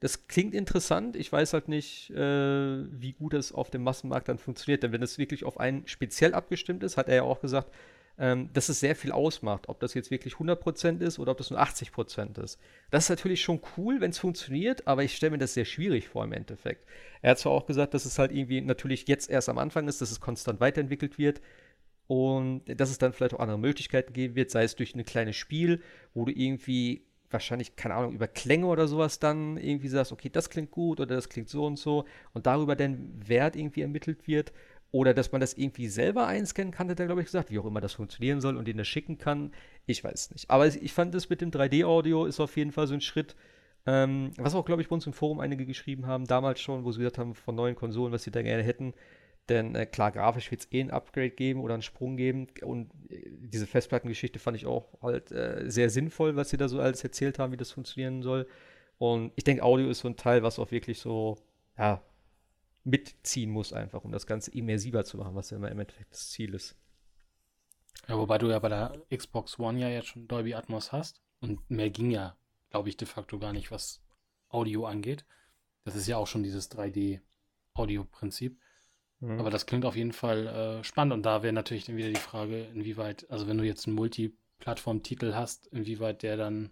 Das klingt interessant. Ich weiß halt nicht, äh, wie gut es auf dem Massenmarkt dann funktioniert. Denn wenn es wirklich auf einen speziell abgestimmt ist, hat er ja auch gesagt, ähm, dass es sehr viel ausmacht. Ob das jetzt wirklich 100% ist oder ob das nur 80% ist. Das ist natürlich schon cool, wenn es funktioniert, aber ich stelle mir das sehr schwierig vor im Endeffekt. Er hat zwar auch gesagt, dass es halt irgendwie natürlich jetzt erst am Anfang ist, dass es konstant weiterentwickelt wird und dass es dann vielleicht auch andere Möglichkeiten geben wird, sei es durch ein kleines Spiel, wo du irgendwie wahrscheinlich, keine Ahnung, über Klänge oder sowas dann irgendwie sagst, okay, das klingt gut oder das klingt so und so und darüber dann Wert irgendwie ermittelt wird oder dass man das irgendwie selber einscannen kann, hat er, glaube ich, gesagt, wie auch immer das funktionieren soll und den das schicken kann. Ich weiß nicht. Aber ich fand das mit dem 3D-Audio ist auf jeden Fall so ein Schritt, ähm, was auch, glaube ich, bei uns im Forum einige geschrieben haben, damals schon, wo sie gesagt haben, von neuen Konsolen, was sie da gerne hätten. Denn äh, klar, grafisch wird es eh ein Upgrade geben oder einen Sprung geben. Und äh, diese Festplattengeschichte fand ich auch halt äh, sehr sinnvoll, was sie da so alles erzählt haben, wie das funktionieren soll. Und ich denke, Audio ist so ein Teil, was auch wirklich so, ja, mitziehen muss, einfach, um das Ganze immersiver zu machen, was ja immer im Endeffekt das Ziel ist. Ja, wobei du ja bei der Xbox One ja jetzt schon Dolby Atmos hast. Und mehr ging ja, glaube ich, de facto gar nicht, was Audio angeht. Das ist ja auch schon dieses 3D-Audio-Prinzip. Mhm. Aber das klingt auf jeden Fall äh, spannend und da wäre natürlich dann wieder die Frage, inwieweit, also wenn du jetzt einen Multiplattform-Titel hast, inwieweit der dann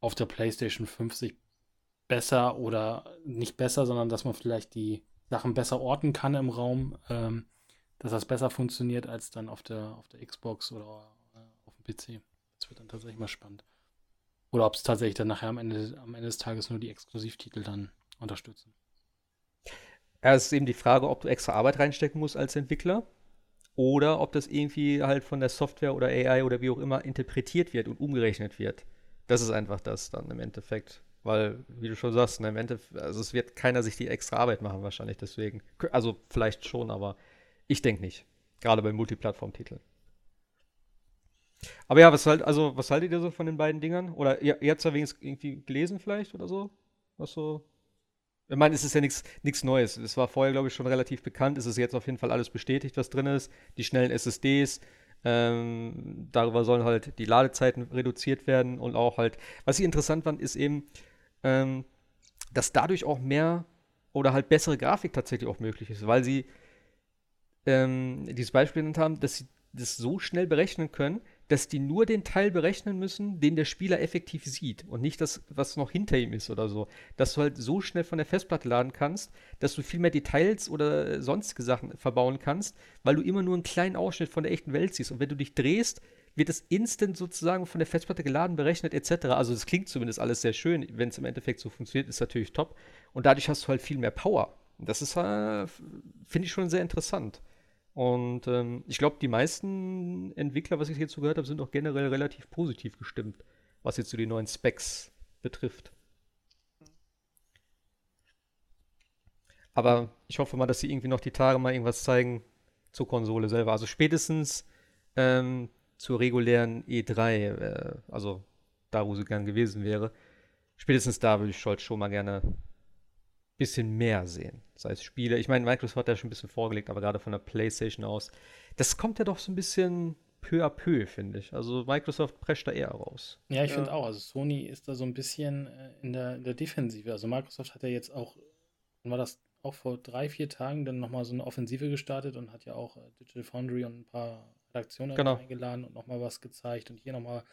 auf der PlayStation 5 sich besser oder nicht besser, sondern dass man vielleicht die Sachen besser orten kann im Raum, ähm, dass das besser funktioniert als dann auf der, auf der Xbox oder äh, auf dem PC. Das wird dann tatsächlich mal spannend. Oder ob es tatsächlich dann nachher am Ende, am Ende des Tages nur die Exklusivtitel dann unterstützen. Es ist eben die Frage, ob du extra Arbeit reinstecken musst als Entwickler oder ob das irgendwie halt von der Software oder AI oder wie auch immer interpretiert wird und umgerechnet wird. Das ist einfach das dann im Endeffekt. Weil, wie du schon sagst, ne, im Endeffekt, also es wird keiner sich die extra Arbeit machen wahrscheinlich deswegen. Also vielleicht schon, aber ich denke nicht. Gerade bei Multiplattform-Titeln. Aber ja, was halt, also, was haltet ihr so von den beiden Dingern? Oder ihr, ihr habt es ja wenigstens irgendwie gelesen vielleicht oder so? Was so ich meine, es ist ja nichts Neues. Es war vorher, glaube ich, schon relativ bekannt. Es ist jetzt auf jeden Fall alles bestätigt, was drin ist. Die schnellen SSDs, ähm, darüber sollen halt die Ladezeiten reduziert werden und auch halt, was ich interessant fand, ist eben, ähm, dass dadurch auch mehr oder halt bessere Grafik tatsächlich auch möglich ist, weil sie ähm, dieses Beispiel genannt haben, dass sie das so schnell berechnen können, dass die nur den Teil berechnen müssen, den der Spieler effektiv sieht und nicht das, was noch hinter ihm ist oder so. Dass du halt so schnell von der Festplatte laden kannst, dass du viel mehr Details oder sonstige Sachen verbauen kannst, weil du immer nur einen kleinen Ausschnitt von der echten Welt siehst. Und wenn du dich drehst, wird es instant sozusagen von der Festplatte geladen, berechnet etc. Also es klingt zumindest alles sehr schön. Wenn es im Endeffekt so funktioniert, ist natürlich top. Und dadurch hast du halt viel mehr Power. Das ist, äh, finde ich schon sehr interessant. Und ähm, ich glaube, die meisten Entwickler, was ich so gehört habe, sind auch generell relativ positiv gestimmt, was jetzt so die neuen Specs betrifft. Aber ich hoffe mal, dass sie irgendwie noch die Tage mal irgendwas zeigen zur Konsole selber. Also spätestens ähm, zur regulären E3, äh, also da, wo sie gern gewesen wäre. Spätestens da würde ich Scholz schon mal gerne bisschen mehr sehen. Sei es Spiele. Ich meine, Microsoft hat ja schon ein bisschen vorgelegt, aber gerade von der PlayStation aus. Das kommt ja doch so ein bisschen peu à peu, finde ich. Also Microsoft prescht da eher raus. Ja, ich ja. finde auch. Also Sony ist da so ein bisschen äh, in der, in der Defensive. Also Microsoft hat ja jetzt auch, war das auch vor drei, vier Tagen dann nochmal so eine Offensive gestartet und hat ja auch äh, Digital Foundry und ein paar Redaktionen genau. eingeladen und nochmal was gezeigt und hier nochmal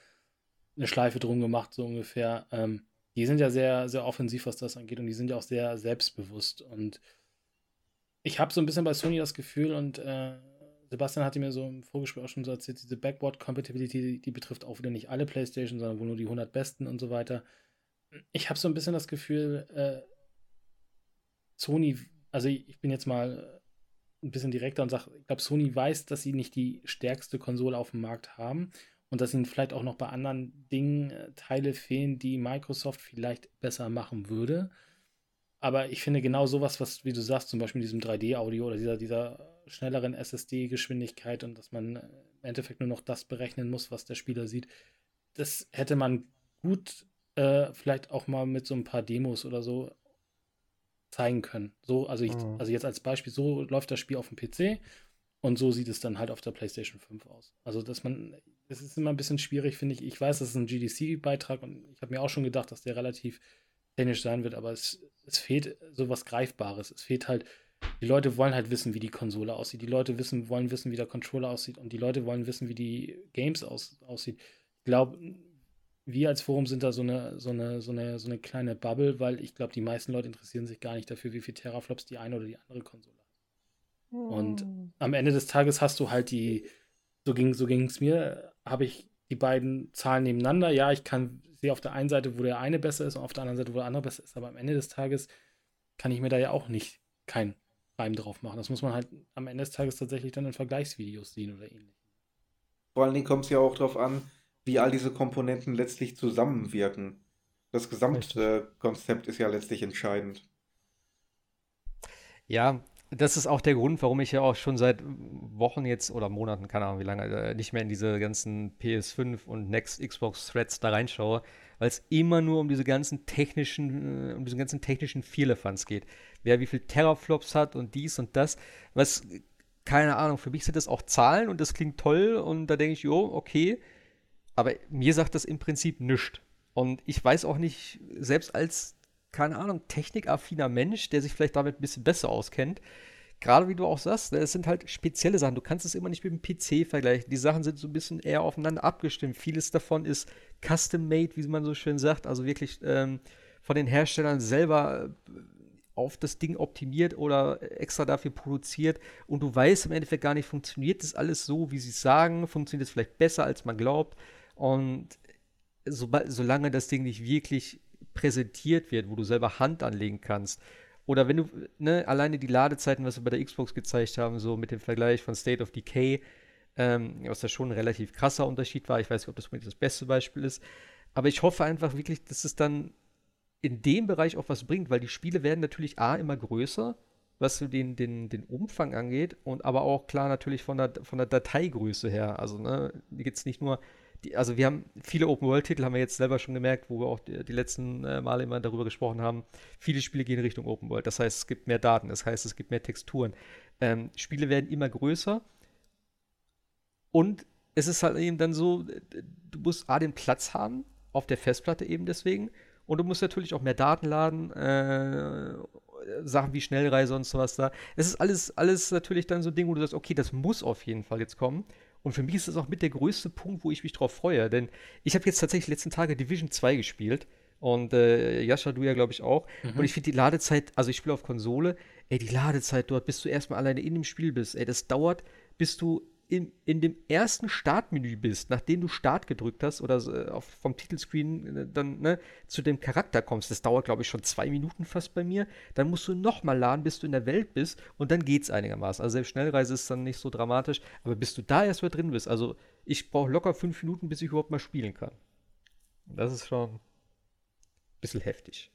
eine Schleife drum gemacht, so ungefähr. Ähm, die sind ja sehr, sehr offensiv, was das angeht und die sind ja auch sehr selbstbewusst. Und ich habe so ein bisschen bei Sony das Gefühl und äh, Sebastian hatte mir so im Vorgespräch auch schon so erzählt, diese Backward-Compatibility, die, betrifft auch wieder nicht alle Playstations, sondern wohl nur die 100 besten und so weiter. Ich habe so ein bisschen das Gefühl, äh, Sony, also ich, ich bin jetzt mal ein bisschen direkter und sage, ich glaube, Sony weiß, dass sie nicht die stärkste Konsole auf dem Markt haben und dass ihnen vielleicht auch noch bei anderen Dingen äh, Teile fehlen, die Microsoft vielleicht besser machen würde. Aber ich finde genau sowas, was, wie du sagst, zum Beispiel mit diesem 3D-Audio oder dieser, dieser schnelleren SSD-Geschwindigkeit und dass man äh, im Endeffekt nur noch das berechnen muss, was der Spieler sieht, das hätte man gut äh, vielleicht auch mal mit so ein paar Demos oder so zeigen können. So, also, ich, mhm. also jetzt als Beispiel, so läuft das Spiel auf dem PC und so sieht es dann halt auf der PlayStation 5 aus. Also, dass man, es ist immer ein bisschen schwierig, finde ich. Ich weiß, das ist ein GDC-Beitrag und ich habe mir auch schon gedacht, dass der relativ technisch sein wird, aber es, es fehlt so was Greifbares. Es fehlt halt, die Leute wollen halt wissen, wie die Konsole aussieht. Die Leute wissen, wollen wissen, wie der Controller aussieht und die Leute wollen wissen, wie die Games aus, aussieht. Ich glaube, wir als Forum sind da so eine, so eine, so eine, so eine kleine Bubble, weil ich glaube, die meisten Leute interessieren sich gar nicht dafür, wie viel Teraflops die eine oder die andere Konsole hat. Und hm. am Ende des Tages hast du halt die, so ging so es mir, habe ich die beiden Zahlen nebeneinander. Ja, ich kann sehe auf der einen Seite, wo der eine besser ist und auf der anderen Seite, wo der andere besser ist, aber am Ende des Tages kann ich mir da ja auch nicht kein Reim drauf machen. Das muss man halt am Ende des Tages tatsächlich dann in Vergleichsvideos sehen oder ähnlich. Vor allen Dingen kommt es ja auch darauf an, wie all diese Komponenten letztlich zusammenwirken. Das Gesamtkonzept äh, ist ja letztlich entscheidend. Ja, das ist auch der Grund, warum ich ja auch schon seit Wochen jetzt oder Monaten, keine Ahnung wie lange, äh, nicht mehr in diese ganzen PS5 und Next Xbox Threads da reinschaue, weil es immer nur um diese ganzen technischen, äh, um diese ganzen technischen Vierlefanz geht. Wer wie viel Terraflops hat und dies und das, was, keine Ahnung, für mich sind das auch Zahlen und das klingt toll und da denke ich, jo, okay, aber mir sagt das im Prinzip nichts. Und ich weiß auch nicht, selbst als keine Ahnung, technikaffiner Mensch, der sich vielleicht damit ein bisschen besser auskennt. Gerade wie du auch sagst, es sind halt spezielle Sachen. Du kannst es immer nicht mit dem PC vergleichen. Die Sachen sind so ein bisschen eher aufeinander abgestimmt. Vieles davon ist custom-made, wie man so schön sagt. Also wirklich ähm, von den Herstellern selber äh, auf das Ding optimiert oder extra dafür produziert. Und du weißt im Endeffekt gar nicht, funktioniert das alles so, wie sie es sagen? Funktioniert es vielleicht besser, als man glaubt? Und sobald, solange das Ding nicht wirklich präsentiert wird, wo du selber Hand anlegen kannst. Oder wenn du, ne, alleine die Ladezeiten, was wir bei der Xbox gezeigt haben, so mit dem Vergleich von State of Decay, ähm, was da schon ein relativ krasser Unterschied war. Ich weiß nicht, ob das das beste Beispiel ist. Aber ich hoffe einfach wirklich, dass es dann in dem Bereich auch was bringt, weil die Spiele werden natürlich A immer größer, was den, den, den Umfang angeht, und aber auch klar natürlich von der, von der Dateigröße her. Also, ne, jetzt nicht nur die, also wir haben viele Open-World-Titel, haben wir jetzt selber schon gemerkt, wo wir auch die, die letzten äh, Male immer darüber gesprochen haben. Viele Spiele gehen Richtung Open-World. Das heißt, es gibt mehr Daten, das heißt, es gibt mehr Texturen. Ähm, Spiele werden immer größer und es ist halt eben dann so, du musst A, den Platz haben auf der Festplatte eben deswegen und du musst natürlich auch mehr Daten laden, äh, Sachen wie Schnellreise und sowas da. Es ist alles, alles natürlich dann so ein Ding, wo du sagst, okay, das muss auf jeden Fall jetzt kommen. Und für mich ist das auch mit der größte Punkt, wo ich mich drauf freue. Denn ich habe jetzt tatsächlich die letzten Tage Division 2 gespielt. Und äh, Jascha, du ja, glaube ich, auch. Mhm. Und ich finde die Ladezeit, also ich spiele auf Konsole, ey, die Ladezeit dort, bis du erstmal alleine in dem Spiel bist, ey, das dauert, bis du in, in dem ersten Startmenü bist, nachdem du Start gedrückt hast oder äh, auf, vom Titelscreen äh, dann ne, zu dem Charakter kommst, das dauert, glaube ich, schon zwei Minuten fast bei mir, dann musst du nochmal laden, bis du in der Welt bist und dann geht es einigermaßen. Also selbst Schnellreise ist dann nicht so dramatisch, aber bis du da erstmal drin bist, also ich brauche locker fünf Minuten, bis ich überhaupt mal spielen kann. Das ist schon ein bisschen heftig.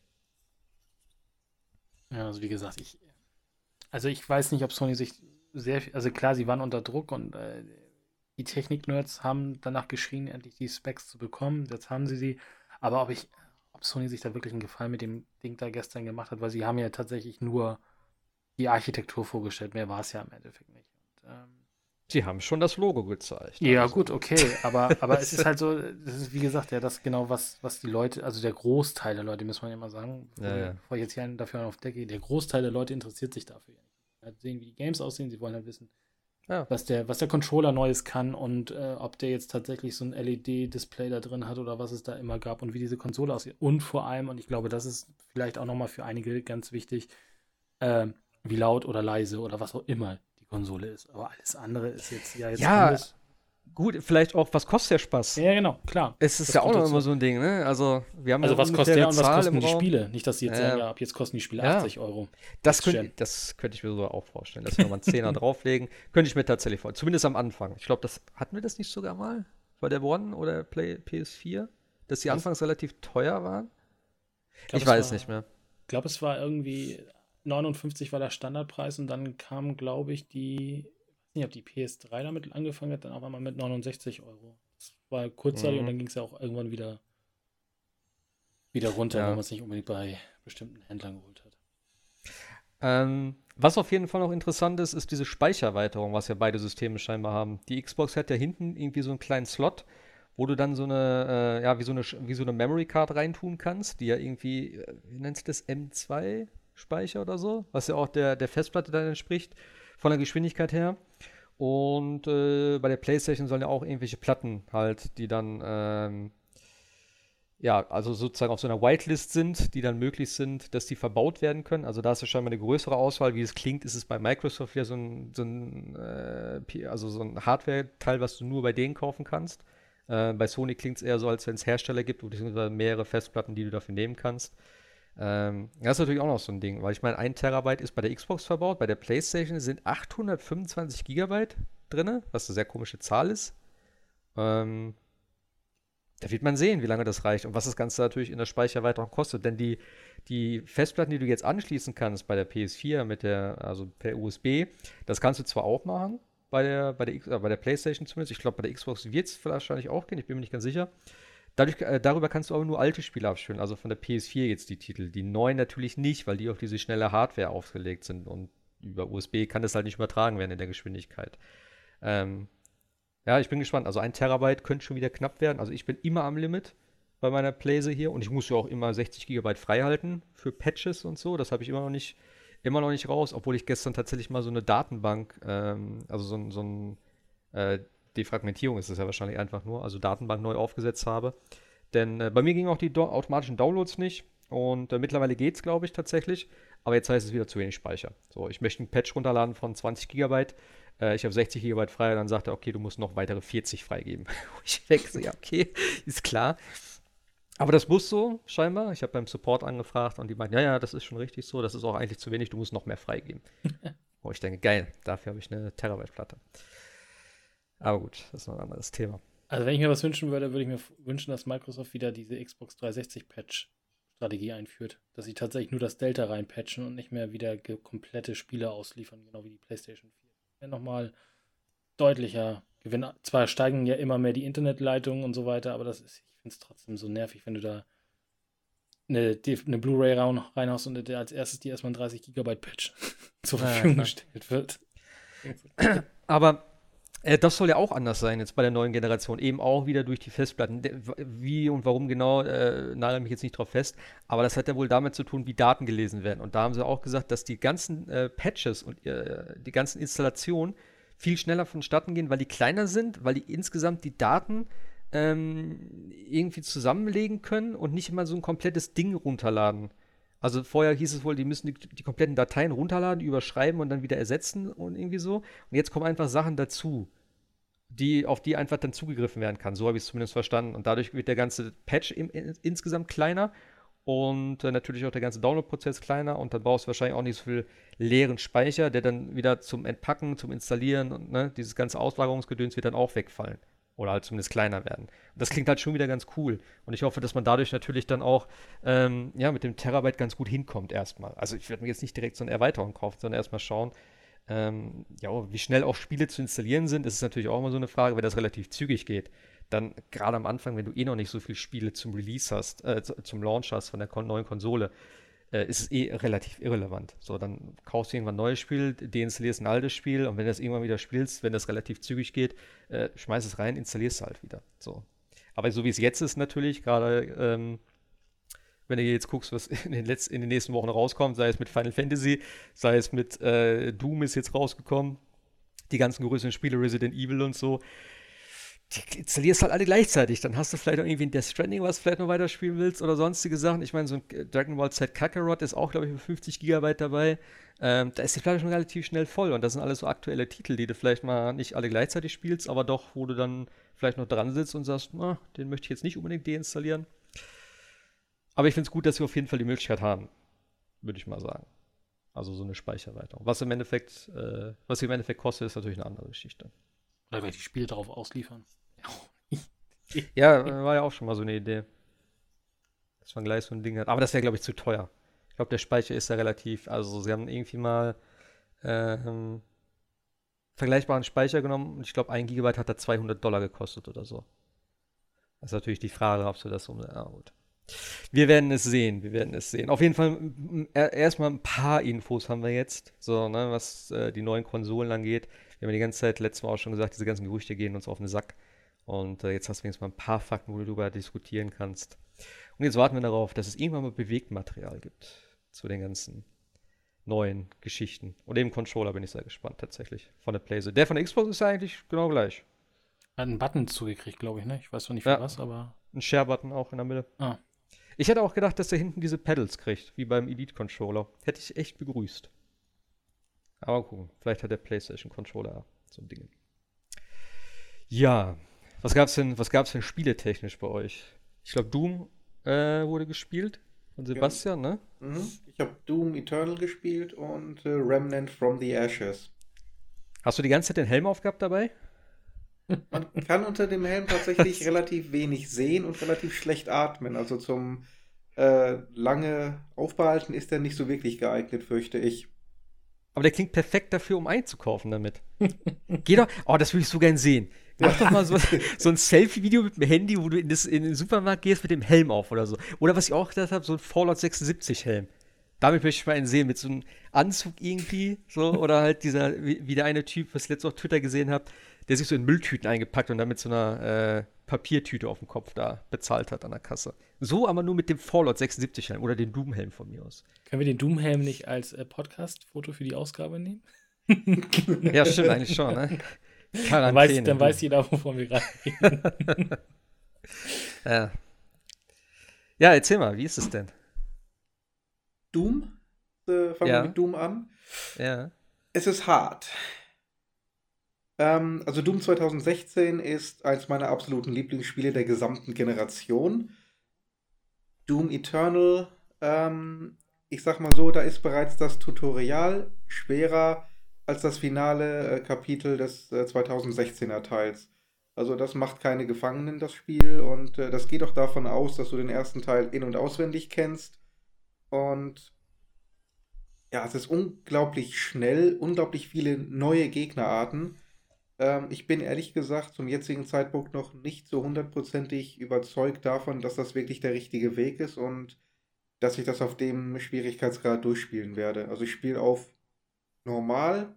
Ja, also wie gesagt, ich also ich weiß nicht, ob Sony sich sehr, also klar, sie waren unter Druck und äh, die Technik-Nerds haben danach geschrien, endlich die Specs zu bekommen. Jetzt haben sie sie. Aber ob ich, ob Sony sich da wirklich einen Gefallen mit dem Ding da gestern gemacht hat, weil sie haben ja tatsächlich nur die Architektur vorgestellt. Mehr war es ja im Endeffekt nicht. Und, ähm, Sie haben schon das Logo gezeigt. Ja, also. gut, okay. Aber, aber es ist halt so, das ist wie gesagt ja das genau, was, was die Leute, also der Großteil der Leute, muss man ja mal sagen, ja, ja. bevor ich jetzt hier einen dafür auf Decke, der Großteil der Leute interessiert sich dafür halt sehen, wie die Games aussehen. Sie wollen halt wissen, ja. was, der, was der Controller Neues kann und äh, ob der jetzt tatsächlich so ein LED-Display da drin hat oder was es da immer gab und wie diese Konsole aussieht. Und vor allem, und ich glaube, das ist vielleicht auch nochmal für einige ganz wichtig, äh, wie laut oder leise oder was auch immer die Konsole ist. Aber alles andere ist jetzt ja jetzt ja, anders. Gut, vielleicht auch, was kostet der Spaß? Ja, genau, klar. Es ist das ja auch noch immer so ein Ding, ne? Also, wir haben Also, was kostet der und was kosten die Spiele? Nicht, dass sie jetzt äh, sagen, ja, ab jetzt kosten die Spiele ja. 80 Euro. Das, könnt, das könnte ich mir so auch vorstellen, dass wir nochmal einen Zehner drauflegen. Könnte ich mir tatsächlich vorstellen. Zumindest am Anfang. Ich glaube, das hatten wir das nicht sogar mal? Bei der One oder Play, PS4? Dass die anfangs relativ teuer waren? Ich, glaub, ich weiß war, nicht mehr. Ich glaube, es war irgendwie 59 war der Standardpreis und dann kam, glaube ich, die nicht, ob die PS3 damit angefangen hat, dann auf einmal mit 69 Euro. Das war kurzzeitig mhm. und dann ging es ja auch irgendwann wieder, wieder runter, ja. wenn man es nicht unbedingt bei bestimmten Händlern geholt hat. Ähm, was auf jeden Fall noch interessant ist, ist diese Speichererweiterung, was ja beide Systeme scheinbar haben. Die Xbox hat ja hinten irgendwie so einen kleinen Slot, wo du dann so eine, äh, ja, wie so eine, wie so eine Memory Card reintun kannst, die ja irgendwie, äh, wie nennst du das, M2 Speicher oder so, was ja auch der, der Festplatte dann entspricht von der Geschwindigkeit her. Und äh, bei der PlayStation sollen ja auch irgendwelche Platten halt, die dann, ähm, ja, also sozusagen auf so einer Whitelist sind, die dann möglich sind, dass die verbaut werden können. Also da ist ja scheinbar eine größere Auswahl. Wie es klingt, ist es bei Microsoft ja so ein, so ein, äh, also so ein Hardware-Teil, was du nur bei denen kaufen kannst. Äh, bei Sony klingt es eher so, als wenn es Hersteller gibt, beziehungsweise mehrere Festplatten, die du dafür nehmen kannst. Ähm, das ist natürlich auch noch so ein Ding, weil ich meine, ein Terabyte ist bei der Xbox verbaut, bei der PlayStation sind 825 Gigabyte drin, was eine sehr komische Zahl ist. Ähm, da wird man sehen, wie lange das reicht und was das Ganze natürlich in der Speichererweiterung kostet. Denn die, die Festplatten, die du jetzt anschließen kannst bei der PS4 mit der, also per USB, das kannst du zwar auch machen, bei der, bei der, äh, bei der PlayStation zumindest. Ich glaube, bei der Xbox wird es wahrscheinlich auch gehen, ich bin mir nicht ganz sicher. Dadurch, äh, darüber kannst du aber nur alte Spiele abspielen, also von der PS4 jetzt die Titel. Die neuen natürlich nicht, weil die auf diese schnelle Hardware aufgelegt sind und über USB kann das halt nicht übertragen werden in der Geschwindigkeit. Ähm, ja, ich bin gespannt. Also ein Terabyte könnte schon wieder knapp werden. Also ich bin immer am Limit bei meiner Playse hier und ich muss ja auch immer 60 Gigabyte freihalten für Patches und so. Das habe ich immer noch nicht, immer noch nicht raus, obwohl ich gestern tatsächlich mal so eine Datenbank, ähm, also so, so ein äh, Defragmentierung ist es ja wahrscheinlich einfach nur, also Datenbank neu aufgesetzt habe. Denn äh, bei mir gingen auch die do automatischen Downloads nicht und äh, mittlerweile geht es, glaube ich, tatsächlich. Aber jetzt heißt es wieder zu wenig Speicher. So, ich möchte einen Patch runterladen von 20 GB. Äh, ich habe 60 GB frei, dann sagt er, okay, du musst noch weitere 40 freigeben. ich wechsle, ja, okay, ist klar. Aber das muss so, scheinbar. Ich habe beim Support angefragt und die meinten, ja, ja, das ist schon richtig so, das ist auch eigentlich zu wenig, du musst noch mehr freigeben. Wo ich denke, geil, dafür habe ich eine Terabyte-Platte. Aber gut, das ist noch ein anderes Thema. Also wenn ich mir was wünschen würde, würde ich mir wünschen, dass Microsoft wieder diese Xbox 360 Patch-Strategie einführt. Dass sie tatsächlich nur das Delta reinpatchen und nicht mehr wieder komplette Spiele ausliefern, genau wie die PlayStation 4. Wäre nochmal deutlicher Gewinn. Zwar steigen ja immer mehr die Internetleitungen und so weiter, aber das ist, ich finde es trotzdem so nervig, wenn du da eine, eine Blu-ray reinhaust und als erstes die erstmal ein 30 Gigabyte Patch zur Verfügung ja, gestellt wird. Aber Äh, das soll ja auch anders sein jetzt bei der neuen Generation. Eben auch wieder durch die Festplatten. Wie und warum genau, äh, nagel mich jetzt nicht drauf fest. Aber das hat ja wohl damit zu tun, wie Daten gelesen werden. Und da haben sie auch gesagt, dass die ganzen äh, Patches und äh, die ganzen Installationen viel schneller vonstatten gehen, weil die kleiner sind, weil die insgesamt die Daten ähm, irgendwie zusammenlegen können und nicht immer so ein komplettes Ding runterladen. Also vorher hieß es wohl, die müssen die, die, kompletten Dateien runterladen, überschreiben und dann wieder ersetzen und irgendwie so. Und jetzt kommen einfach Sachen dazu, die, auf die einfach dann zugegriffen werden kann. So habe ich es zumindest verstanden. Und dadurch wird der ganze Patch im, in, insgesamt kleiner und äh, natürlich auch der ganze Download-Prozess kleiner und dann brauchst du wahrscheinlich auch nicht so viel leeren Speicher, der dann wieder zum Entpacken, zum Installieren und ne, dieses ganze Auslagerungsgedöns wird dann auch wegfallen. Oder halt zumindest kleiner werden. Und das klingt halt schon wieder ganz cool. Und ich hoffe, dass man dadurch natürlich dann auch ähm, ja, mit dem Terabyte ganz gut hinkommt erstmal. Also ich werde mir jetzt nicht direkt so eine Erweiterung kaufen, sondern erstmal schauen, ähm, ja, wie schnell auch Spiele zu installieren sind. Das ist natürlich auch immer so eine Frage, wenn das relativ zügig geht. Dann gerade am Anfang, wenn du eh noch nicht so viele Spiele zum Release hast, äh, zum Launch hast von der neuen Konsole, äh, ist es eh relativ irrelevant. So, dann kaufst du irgendwann ein neues Spiel, deinstallierst ein altes Spiel und wenn du das irgendwann wieder spielst, wenn das relativ zügig geht, äh, schmeiß es rein, installierst es halt wieder. So. Aber so wie es jetzt ist natürlich, gerade ähm, wenn du jetzt guckst, was in den, letzten, in den nächsten Wochen rauskommt, sei es mit Final Fantasy, sei es mit äh, Doom ist jetzt rausgekommen, die ganzen größeren Spiele, Resident Evil und so, die installierst halt alle gleichzeitig. Dann hast du vielleicht auch irgendwie ein Death Stranding, was vielleicht noch weiterspielen willst oder sonstige Sachen. Ich meine, so ein Dragon Ball Z Kakarot ist auch, glaube ich, für 50 Gigabyte dabei. Ähm, da ist die Platte schon relativ schnell voll und das sind alles so aktuelle Titel, die du vielleicht mal nicht alle gleichzeitig spielst, aber doch, wo du dann vielleicht noch dran sitzt und sagst, na, den möchte ich jetzt nicht unbedingt deinstallieren. Aber ich finde es gut, dass wir auf jeden Fall die Möglichkeit haben, würde ich mal sagen. Also so eine Speicherweiterung. Was im Endeffekt, äh, was im Endeffekt kostet, ist natürlich eine andere Geschichte. Oder ich die Spiele darauf ausliefern. ja, war ja auch schon mal so eine Idee. Dass man gleich so ein Ding hat. Aber das wäre, glaube ich, zu teuer. Ich glaube, der Speicher ist ja relativ. Also, sie haben irgendwie mal ähm, vergleichbaren Speicher genommen und ich glaube, ein Gigabyte hat da 200 Dollar gekostet oder so. Das ist natürlich die Frage, ob du das um. Ja, gut. Wir werden es sehen, wir werden es sehen. Auf jeden Fall erstmal ein paar Infos haben wir jetzt, so, ne, was äh, die neuen Konsolen angeht. Wir haben die ganze Zeit letztes Mal auch schon gesagt, diese ganzen Gerüchte gehen uns auf den Sack. Und äh, jetzt hast du wenigstens mal ein paar Fakten, wo du darüber diskutieren kannst. Und jetzt warten wir darauf, dass es irgendwann mal Bewegtmaterial gibt zu den ganzen neuen Geschichten. Und eben Controller bin ich sehr gespannt, tatsächlich, von der PlayStation. Der von der Xbox ist ja eigentlich genau gleich. Hat einen Button zugekriegt, glaube ich, ne? Ich weiß noch nicht für ja, was, aber. Ein Share-Button auch in der Mitte. Ah. Ich hätte auch gedacht, dass er hinten diese Pedals kriegt, wie beim Elite-Controller. Hätte ich echt begrüßt. Aber gucken, vielleicht hat der PlayStation-Controller so ein Ding. Ja, was gab's denn, was gab's denn spieletechnisch bei euch? Ich glaube, Doom äh, wurde gespielt von Sebastian, ja. ne? Mhm. Ich habe Doom Eternal gespielt und äh, Remnant from the Ashes. Hast du die ganze Zeit den Helm aufgehabt dabei? Man kann unter dem Helm tatsächlich relativ wenig sehen und relativ schlecht atmen. Also zum äh, lange Aufbehalten ist er nicht so wirklich geeignet, fürchte ich. Aber der klingt perfekt dafür, um einzukaufen damit. Geh doch. Oh, das würde ich so gern sehen. Mach doch mal so, so ein Selfie-Video mit dem Handy, wo du in, das, in, den Supermarkt gehst mit dem Helm auf oder so. Oder was ich auch gedacht habe, so ein Fallout 76-Helm. Damit möchte ich mal einen sehen, mit so einem Anzug irgendwie, so, oder halt dieser, wie, wie der eine Typ, was ich letztens auf Twitter gesehen habe, der sich so in Mülltüten eingepackt und dann mit so einer äh, Papiertüte auf dem Kopf da bezahlt hat an der Kasse. So aber nur mit dem Fallout 76 Helm oder dem Doom-Helm von mir aus. Können wir den Doom-Helm nicht als äh, Podcast-Foto für die Ausgabe nehmen? ja, stimmt eigentlich schon, ne? Dann weiß, dann weiß jeder, wovon wir gerade reden. ja. ja, erzähl mal, wie ist es denn? Doom? Äh, fangen ja. wir mit Doom an. Ja. Es ist hart. Ähm, also Doom 2016 ist eins meiner absoluten Lieblingsspiele der gesamten Generation. Doom Eternal, ähm, ich sag mal so, da ist bereits das Tutorial schwerer als das finale äh, Kapitel des äh, 2016er Teils. Also das macht keine Gefangenen, das Spiel. Und äh, das geht auch davon aus, dass du den ersten Teil in- und auswendig kennst. Und ja, es ist unglaublich schnell, unglaublich viele neue Gegnerarten. Ähm, ich bin ehrlich gesagt zum jetzigen Zeitpunkt noch nicht so hundertprozentig überzeugt davon, dass das wirklich der richtige Weg ist und dass ich das auf dem Schwierigkeitsgrad durchspielen werde. Also ich spiele auf normal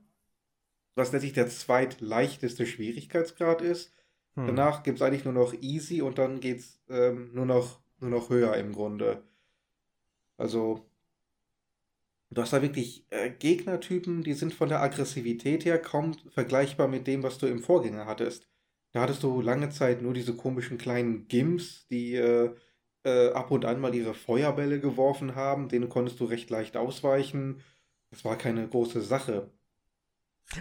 was letztlich der zweitleichteste Schwierigkeitsgrad ist. Hm. Danach gibt es eigentlich nur noch easy und dann geht es ähm, nur, noch, nur noch höher im Grunde. Also, du hast da wirklich äh, Gegnertypen, die sind von der Aggressivität her kaum vergleichbar mit dem, was du im Vorgänger hattest. Da hattest du lange Zeit nur diese komischen kleinen Gimps, die äh, äh, ab und an mal ihre Feuerbälle geworfen haben. Denen konntest du recht leicht ausweichen. Das war keine große Sache.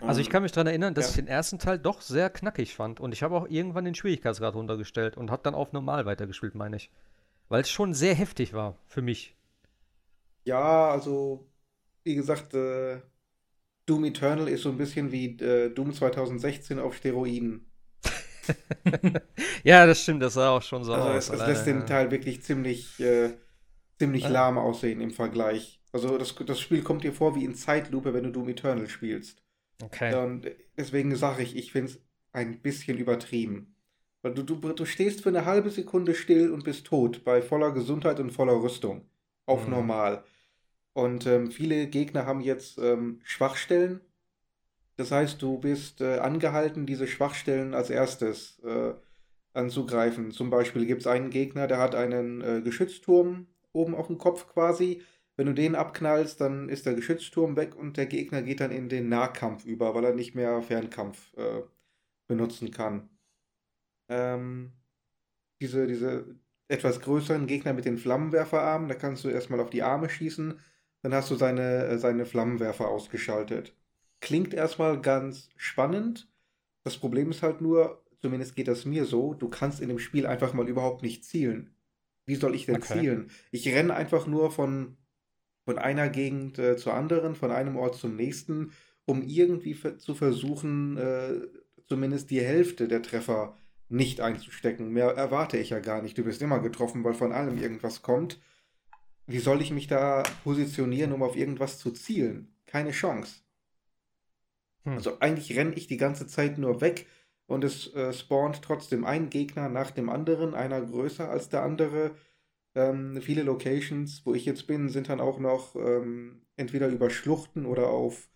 Also ich kann mich daran erinnern, dass ja. ich den ersten Teil doch sehr knackig fand. Und ich habe auch irgendwann den Schwierigkeitsgrad runtergestellt und habe dann auf normal weitergespielt, meine ich. Weil es schon sehr heftig war für mich. Ja, also wie gesagt, äh, Doom Eternal ist so ein bisschen wie äh, Doom 2016 auf Steroiden. ja, das stimmt, das sah auch schon so also aus. Es, es lässt den Teil wirklich ziemlich, äh, ziemlich lahm aussehen im Vergleich. Also das, das Spiel kommt dir vor wie in Zeitlupe, wenn du Doom Eternal spielst. Okay. Und deswegen sage ich, ich finde es ein bisschen übertrieben. Weil du, du, du stehst für eine halbe Sekunde still und bist tot, bei voller Gesundheit und voller Rüstung. Auf mhm. normal. Und ähm, viele Gegner haben jetzt ähm, Schwachstellen. Das heißt, du bist äh, angehalten, diese Schwachstellen als erstes äh, anzugreifen. Zum Beispiel gibt es einen Gegner, der hat einen äh, Geschützturm oben auf dem Kopf quasi. Wenn du den abknallst, dann ist der Geschützturm weg und der Gegner geht dann in den Nahkampf über, weil er nicht mehr Fernkampf äh, benutzen kann. Ähm, diese, diese etwas größeren Gegner mit den Flammenwerferarmen, da kannst du erstmal auf die Arme schießen, dann hast du seine, äh, seine Flammenwerfer ausgeschaltet. Klingt erstmal ganz spannend. Das Problem ist halt nur, zumindest geht das mir so, du kannst in dem Spiel einfach mal überhaupt nicht zielen. Wie soll ich denn okay. zielen? Ich renne einfach nur von von einer Gegend äh, zur anderen, von einem Ort zum nächsten, um irgendwie zu versuchen, äh, zumindest die Hälfte der Treffer nicht einzustecken. Mehr erwarte ich ja gar nicht. Du bist immer getroffen, weil von allem irgendwas kommt. Wie soll ich mich da positionieren, um auf irgendwas zu zielen? Keine Chance. Hm. Also eigentlich renne ich die ganze Zeit nur weg und es äh, spawnt trotzdem ein Gegner nach dem anderen, einer größer als der andere. Ähm, viele Locations, wo ich jetzt bin, sind dann auch noch ähm, entweder über Schluchten oder auf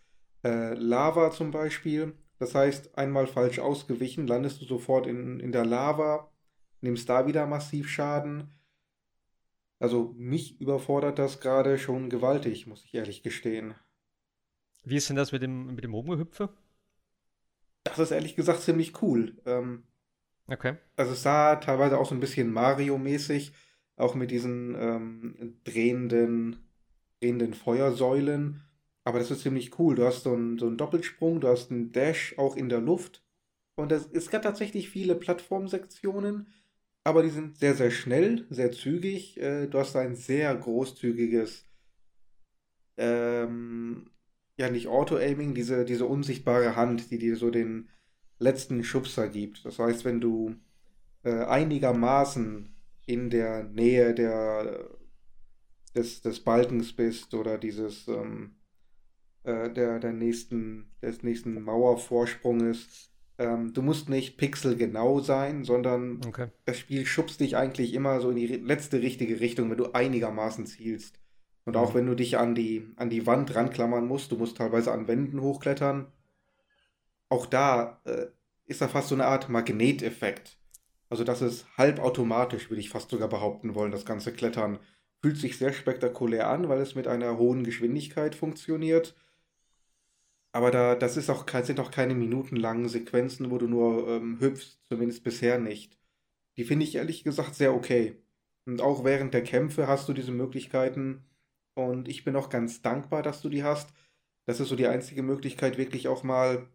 äh, Lava zum Beispiel. Das heißt, einmal falsch ausgewichen, landest du sofort in, in der Lava, nimmst da wieder massiv Schaden. Also mich überfordert das gerade schon gewaltig, muss ich ehrlich gestehen. Wie ist denn das mit dem, mit dem Rumgehüpfe? Das ist ehrlich gesagt ziemlich cool. Ähm, okay. Also es sah teilweise auch so ein bisschen Mario-mäßig auch mit diesen ähm, drehenden, drehenden Feuersäulen. Aber das ist ziemlich cool. Du hast so einen, so einen Doppelsprung, du hast einen Dash auch in der Luft. Und das, es gibt tatsächlich viele Plattformsektionen, aber die sind sehr, sehr schnell, sehr zügig. Äh, du hast ein sehr großzügiges, ähm, ja nicht Auto-Aiming, diese, diese unsichtbare Hand, die dir so den letzten Schubser gibt. Das heißt, wenn du äh, einigermaßen in der Nähe der, des, des Balkens bist oder dieses ähm, äh, der, der nächsten, des nächsten Mauervorsprunges. Ähm, du musst nicht pixelgenau sein, sondern okay. das Spiel schubst dich eigentlich immer so in die letzte richtige Richtung, wenn du einigermaßen zielst. Und auch mhm. wenn du dich an die, an die Wand ranklammern musst, du musst teilweise an Wänden hochklettern. Auch da äh, ist da fast so eine Art Magneteffekt. Also das ist halbautomatisch, würde ich fast sogar behaupten wollen, das ganze Klettern. Fühlt sich sehr spektakulär an, weil es mit einer hohen Geschwindigkeit funktioniert. Aber da, das ist auch, sind auch keine minutenlangen Sequenzen, wo du nur ähm, hüpfst, zumindest bisher nicht. Die finde ich ehrlich gesagt sehr okay. Und auch während der Kämpfe hast du diese Möglichkeiten. Und ich bin auch ganz dankbar, dass du die hast. Das ist so die einzige Möglichkeit, wirklich auch mal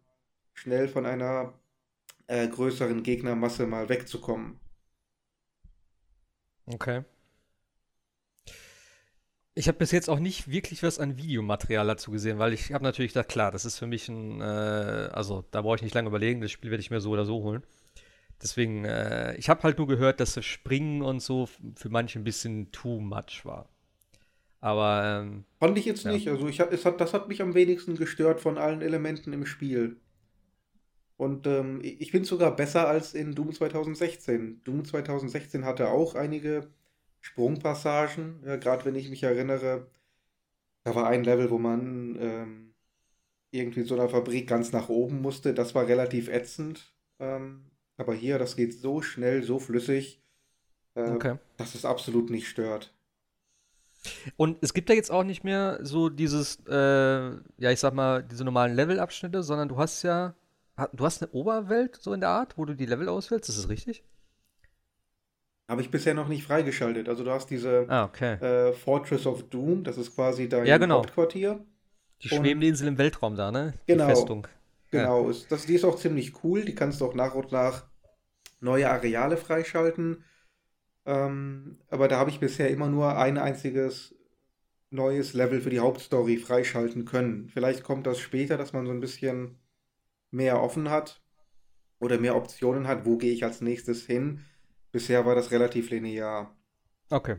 schnell von einer äh, größeren Gegnermasse mal wegzukommen. Okay. Ich habe bis jetzt auch nicht wirklich was an Videomaterial dazu gesehen, weil ich habe natürlich da klar, das ist für mich ein, äh, also da brauche ich nicht lange überlegen, das Spiel werde ich mir so oder so holen. Deswegen, äh, ich habe halt nur gehört, dass das Springen und so für manche ein bisschen too much war. Aber ähm, fand ich jetzt ja. nicht. Also ich es hat, das hat mich am wenigsten gestört von allen Elementen im Spiel. Und ähm, ich finde es sogar besser als in Doom 2016. Doom 2016 hatte auch einige Sprungpassagen, ja, gerade wenn ich mich erinnere. Da war ein Level, wo man ähm, irgendwie so einer Fabrik ganz nach oben musste. Das war relativ ätzend. Ähm, aber hier, das geht so schnell, so flüssig, äh, okay. dass es absolut nicht stört. Und es gibt ja jetzt auch nicht mehr so dieses, äh, ja, ich sag mal, diese normalen Levelabschnitte, sondern du hast ja, du hast eine Oberwelt so in der Art, wo du die Level auswählst, ist das richtig? Habe ich bisher noch nicht freigeschaltet. Also du hast diese ah, okay. äh, Fortress of Doom, das ist quasi dein ja, genau. Hauptquartier. Die schwebende Insel im Weltraum da, ne? Die genau. Festung. Genau, ja. das, die ist auch ziemlich cool. Die kannst du auch nach und nach neue Areale freischalten. Ähm, aber da habe ich bisher immer nur ein einziges neues Level für die Hauptstory freischalten können. Vielleicht kommt das später, dass man so ein bisschen mehr offen hat oder mehr Optionen hat. Wo gehe ich als nächstes hin? Bisher war das relativ linear. Okay.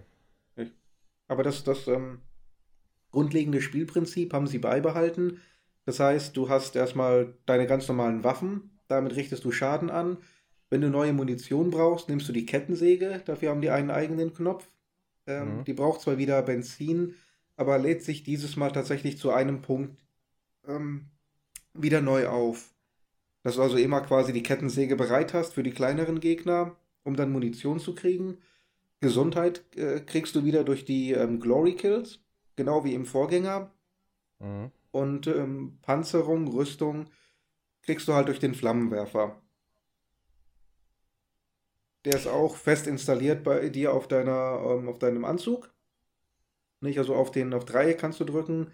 Aber das, das ähm, grundlegende Spielprinzip haben sie beibehalten. Das heißt, du hast erstmal deine ganz normalen Waffen, damit richtest du Schaden an. Wenn du neue Munition brauchst, nimmst du die Kettensäge, dafür haben die einen eigenen Knopf. Ähm, mhm. Die braucht zwar wieder Benzin, aber lädt sich dieses Mal tatsächlich zu einem Punkt ähm, wieder neu auf. Dass du also immer quasi die Kettensäge bereit hast für die kleineren Gegner um dann Munition zu kriegen. Gesundheit äh, kriegst du wieder durch die ähm, Glory Kills, genau wie im Vorgänger. Mhm. Und ähm, Panzerung, Rüstung kriegst du halt durch den Flammenwerfer. Der ist auch fest installiert bei dir auf, deiner, ähm, auf deinem Anzug. Nicht? Also auf den auf Dreieck kannst du drücken.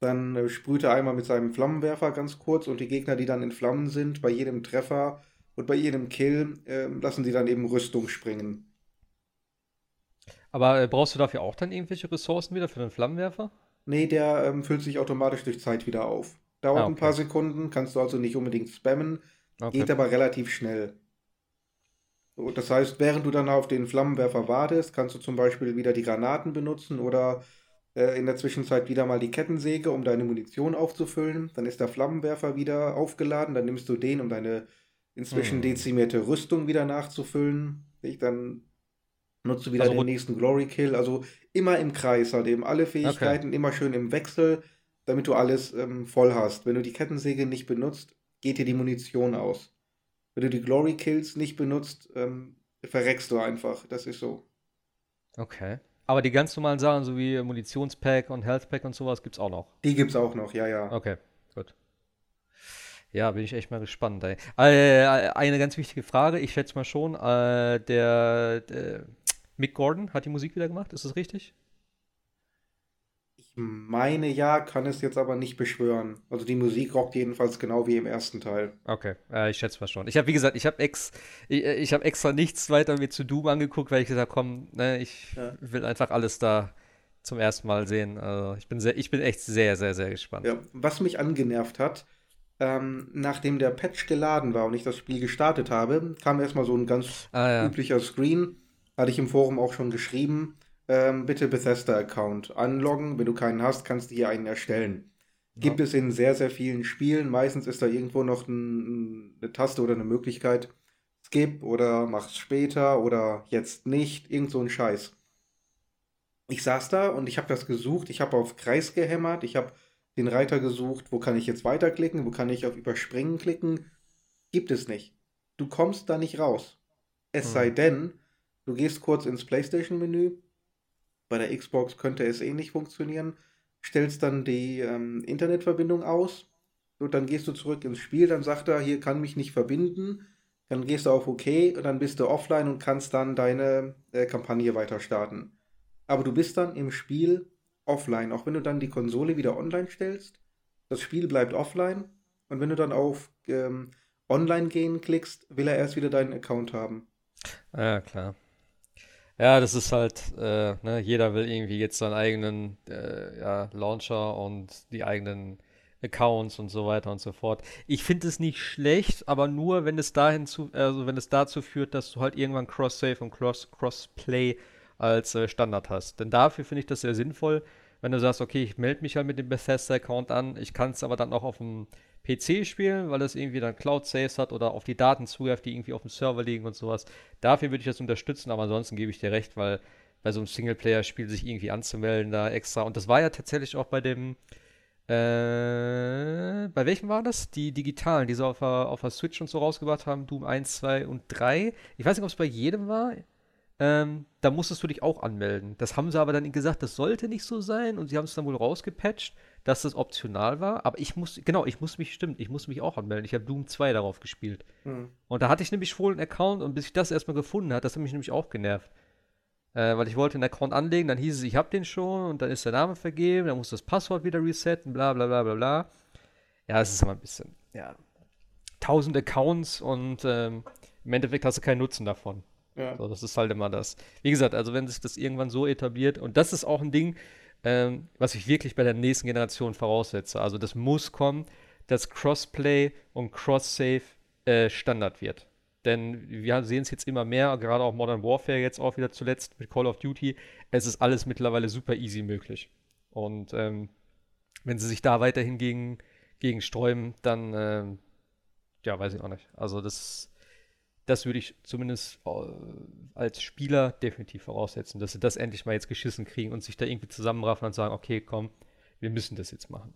Dann äh, sprüht er einmal mit seinem Flammenwerfer ganz kurz und die Gegner, die dann in Flammen sind, bei jedem Treffer und bei jedem Kill äh, lassen sie dann eben Rüstung springen. Aber äh, brauchst du dafür auch dann irgendwelche Ressourcen wieder für den Flammenwerfer? Nee, der ähm, füllt sich automatisch durch Zeit wieder auf. Dauert ah, okay. ein paar Sekunden, kannst du also nicht unbedingt spammen, okay. geht aber relativ schnell. So, das heißt, während du dann auf den Flammenwerfer wartest, kannst du zum Beispiel wieder die Granaten benutzen oder äh, in der Zwischenzeit wieder mal die Kettensäge, um deine Munition aufzufüllen. Dann ist der Flammenwerfer wieder aufgeladen, dann nimmst du den, um deine inzwischen hm. dezimierte Rüstung wieder nachzufüllen. Ich dann nutzt du wieder also, den nächsten Glory Kill. Also immer im Kreis halt eben alle Fähigkeiten okay. immer schön im Wechsel, damit du alles ähm, voll hast. Wenn du die Kettensäge nicht benutzt, geht dir die Munition aus. Wenn du die Glory Kills nicht benutzt, ähm, verreckst du einfach. Das ist so. Okay. Aber die ganz normalen Sachen, so wie Munitionspack und Healthpack und sowas, gibt es auch noch. Die gibt es auch noch, ja, ja. Okay, gut. Ja, bin ich echt mal gespannt. Ey. Äh, eine ganz wichtige Frage, ich schätze mal schon, äh, der, der, Mick Gordon hat die Musik wieder gemacht, ist das richtig? Meine ja, kann es jetzt aber nicht beschwören. Also die Musik rockt jedenfalls genau wie im ersten Teil. Okay, äh, ich schätze mal schon. Ich habe, wie gesagt, ich habe ex, ich, ich hab extra nichts weiter mir zu Doom angeguckt, weil ich gesagt komm, ne, ich ja. will einfach alles da zum ersten Mal sehen. Also ich bin, sehr, ich bin echt sehr, sehr, sehr gespannt. Ja, was mich angenervt hat, ähm, nachdem der Patch geladen war und ich das Spiel gestartet habe, kam erstmal so ein ganz ah, ja. üblicher Screen. Hatte ich im Forum auch schon geschrieben. Ähm, bitte Bethesda-Account anloggen. Wenn du keinen hast, kannst du hier einen erstellen. Ja. Gibt es in sehr, sehr vielen Spielen. Meistens ist da irgendwo noch ein, eine Taste oder eine Möglichkeit. Skip oder mach's später oder jetzt nicht. Irgend so ein Scheiß. Ich saß da und ich habe das gesucht. Ich habe auf Kreis gehämmert. Ich habe den Reiter gesucht, wo kann ich jetzt weiterklicken, wo kann ich auf Überspringen klicken. Gibt es nicht. Du kommst da nicht raus. Es hm. sei denn, du gehst kurz ins PlayStation-Menü. Bei der Xbox könnte es ähnlich funktionieren. Stellst dann die ähm, Internetverbindung aus. Und dann gehst du zurück ins Spiel. Dann sagt er, hier kann mich nicht verbinden. Dann gehst du auf OK und dann bist du offline und kannst dann deine äh, Kampagne weiter starten. Aber du bist dann im Spiel offline. Auch wenn du dann die Konsole wieder online stellst, das Spiel bleibt offline. Und wenn du dann auf ähm, Online gehen klickst, will er erst wieder deinen Account haben. Ja, klar. Ja, das ist halt, äh, ne, jeder will irgendwie jetzt seinen eigenen äh, ja, Launcher und die eigenen Accounts und so weiter und so fort. Ich finde es nicht schlecht, aber nur, wenn es dahin zu, also wenn es dazu führt, dass du halt irgendwann Cross-Save und Cross Crossplay als äh, Standard hast. Denn dafür finde ich das sehr sinnvoll, wenn du sagst, okay, ich melde mich halt mit dem Bethesda-Account an, ich kann es aber dann auch auf dem PC spielen, weil es irgendwie dann Cloud-Saves hat oder auf die Daten zugreift, die irgendwie auf dem Server liegen und sowas. Dafür würde ich das unterstützen, aber ansonsten gebe ich dir recht, weil bei so einem Singleplayer-Spiel sich irgendwie anzumelden da extra. Und das war ja tatsächlich auch bei dem Äh, bei welchem war das? Die digitalen, die sie auf der, auf der Switch und so rausgebracht haben, Doom 1, 2 und 3. Ich weiß nicht, ob es bei jedem war. Ähm, da musstest du dich auch anmelden. Das haben sie aber dann gesagt, das sollte nicht so sein und sie haben es dann wohl rausgepatcht, dass das optional war. Aber ich muss, genau, ich muss mich, stimmt, ich muss mich auch anmelden. Ich habe Doom 2 darauf gespielt. Mhm. Und da hatte ich nämlich wohl einen Account und bis ich das erstmal gefunden hat, das hat mich nämlich auch genervt. Äh, weil ich wollte einen Account anlegen, dann hieß es, ich habe den schon und dann ist der Name vergeben, dann muss das Passwort wieder resetten, bla bla bla bla bla. Ja, es ist immer ein bisschen, ja, tausend Accounts und ähm, im Endeffekt hast du keinen Nutzen davon. Ja. So, das ist halt immer das. Wie gesagt, also wenn sich das irgendwann so etabliert, und das ist auch ein Ding, ähm, was ich wirklich bei der nächsten Generation voraussetze. Also das muss kommen, dass Crossplay und Cross-Save äh, Standard wird. Denn wir sehen es jetzt immer mehr, gerade auch Modern Warfare jetzt auch wieder zuletzt mit Call of Duty. Es ist alles mittlerweile super easy möglich. Und ähm, wenn sie sich da weiterhin gegen, gegen sträuben, dann, ähm, ja, weiß ich auch nicht. Also das, das würde ich zumindest äh, als Spieler definitiv voraussetzen, dass sie das endlich mal jetzt geschissen kriegen und sich da irgendwie zusammenraffen und sagen, okay, komm, wir müssen das jetzt machen.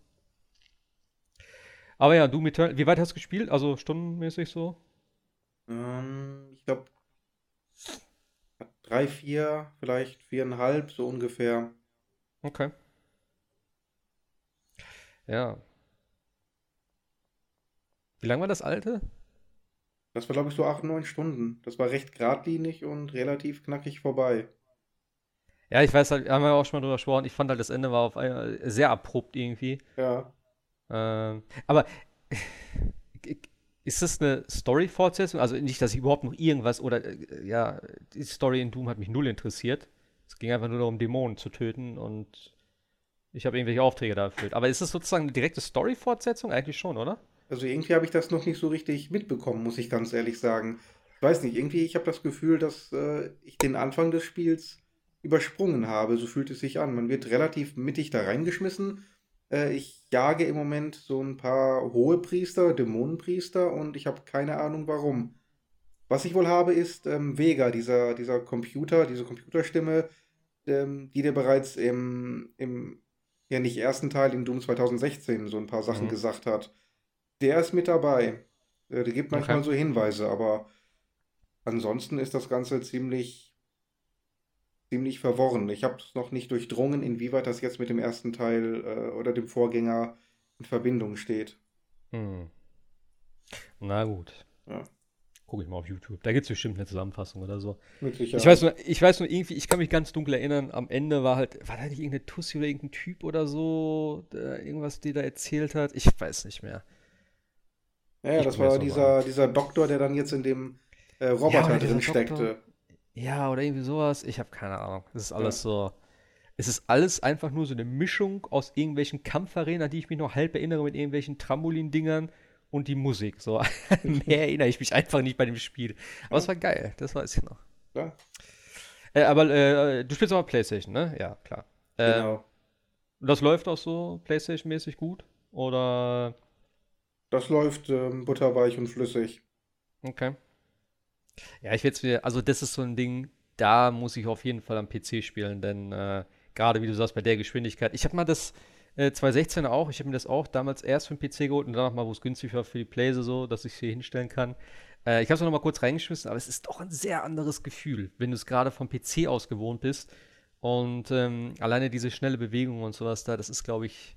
Aber ja, Doom Eternal, wie weit hast du gespielt? Also stundenmäßig so? Ähm, ich glaube, drei, vier, vielleicht viereinhalb, so ungefähr. Okay. Ja. Wie lang war das alte? Das war, glaube ich, so acht, neun Stunden. Das war recht geradlinig und relativ knackig vorbei. Ja, ich weiß halt, haben wir auch schon mal drüber gesprochen, ich fand halt das Ende war auf einmal sehr abrupt irgendwie. Ja. Ähm, aber ist das eine Story-Fortsetzung? Also nicht, dass ich überhaupt noch irgendwas oder äh, ja, die Story in Doom hat mich null interessiert. Es ging einfach nur darum, Dämonen zu töten und ich habe irgendwelche Aufträge da erfüllt. Aber ist das sozusagen eine direkte Story-Fortsetzung? Eigentlich schon, oder? Also irgendwie habe ich das noch nicht so richtig mitbekommen, muss ich ganz ehrlich sagen. Ich weiß nicht, irgendwie, ich habe das Gefühl, dass äh, ich den Anfang des Spiels übersprungen habe. So fühlt es sich an. Man wird relativ mittig da reingeschmissen äh, ich jage im Moment so ein paar hohe Priester, Dämonenpriester und ich habe keine Ahnung warum. Was ich wohl habe, ist ähm, Vega, dieser, dieser Computer, diese Computerstimme, ähm, die dir bereits im, im, ja nicht ersten Teil in Doom 2016 so ein paar Sachen mhm. gesagt hat. Der ist mit dabei. Äh, der gibt manchmal okay. so Hinweise, aber ansonsten ist das Ganze ziemlich ziemlich verworren. Ich habe es noch nicht durchdrungen, inwieweit das jetzt mit dem ersten Teil äh, oder dem Vorgänger in Verbindung steht. Hm. Na gut. Ja. Gucke ich mal auf YouTube. Da gibt es bestimmt eine Zusammenfassung oder so. Ich weiß, nur, ich weiß nur irgendwie, ich kann mich ganz dunkel erinnern, am Ende war halt, war da nicht irgendeine Tussi oder irgendein Typ oder so, irgendwas, die da erzählt hat? Ich weiß nicht mehr. Ja, ja das war dieser, dieser Doktor, der dann jetzt in dem äh, Roboter ja, drin steckte. Ja, oder irgendwie sowas. Ich habe keine Ahnung. Es ist alles ja. so. Es ist alles einfach nur so eine Mischung aus irgendwelchen Kampfarenen, an die ich mich noch halb erinnere, mit irgendwelchen Trampolin-Dingern und die Musik. So mehr erinnere ich mich einfach nicht bei dem Spiel. Aber ja. es war geil, das weiß ich noch. Ja. Äh, aber äh, du spielst auch mal Playstation, ne? Ja, klar. Äh, genau. Das läuft auch so Playstation-mäßig gut? Oder? Das läuft ähm, butterweich und flüssig. Okay. Ja, ich werde es mir, also das ist so ein Ding, da muss ich auf jeden Fall am PC spielen, denn äh, gerade wie du sagst, bei der Geschwindigkeit. Ich habe mal das äh, 2016 auch, ich habe mir das auch damals erst für den PC geholt und dann nochmal, wo es günstig war für die Playse so, dass ich hier hinstellen kann. Äh, ich habe es noch mal kurz reingeschmissen, aber es ist doch ein sehr anderes Gefühl, wenn du es gerade vom PC aus gewohnt bist. Und ähm, alleine diese schnelle Bewegung und sowas da, das ist, glaube ich,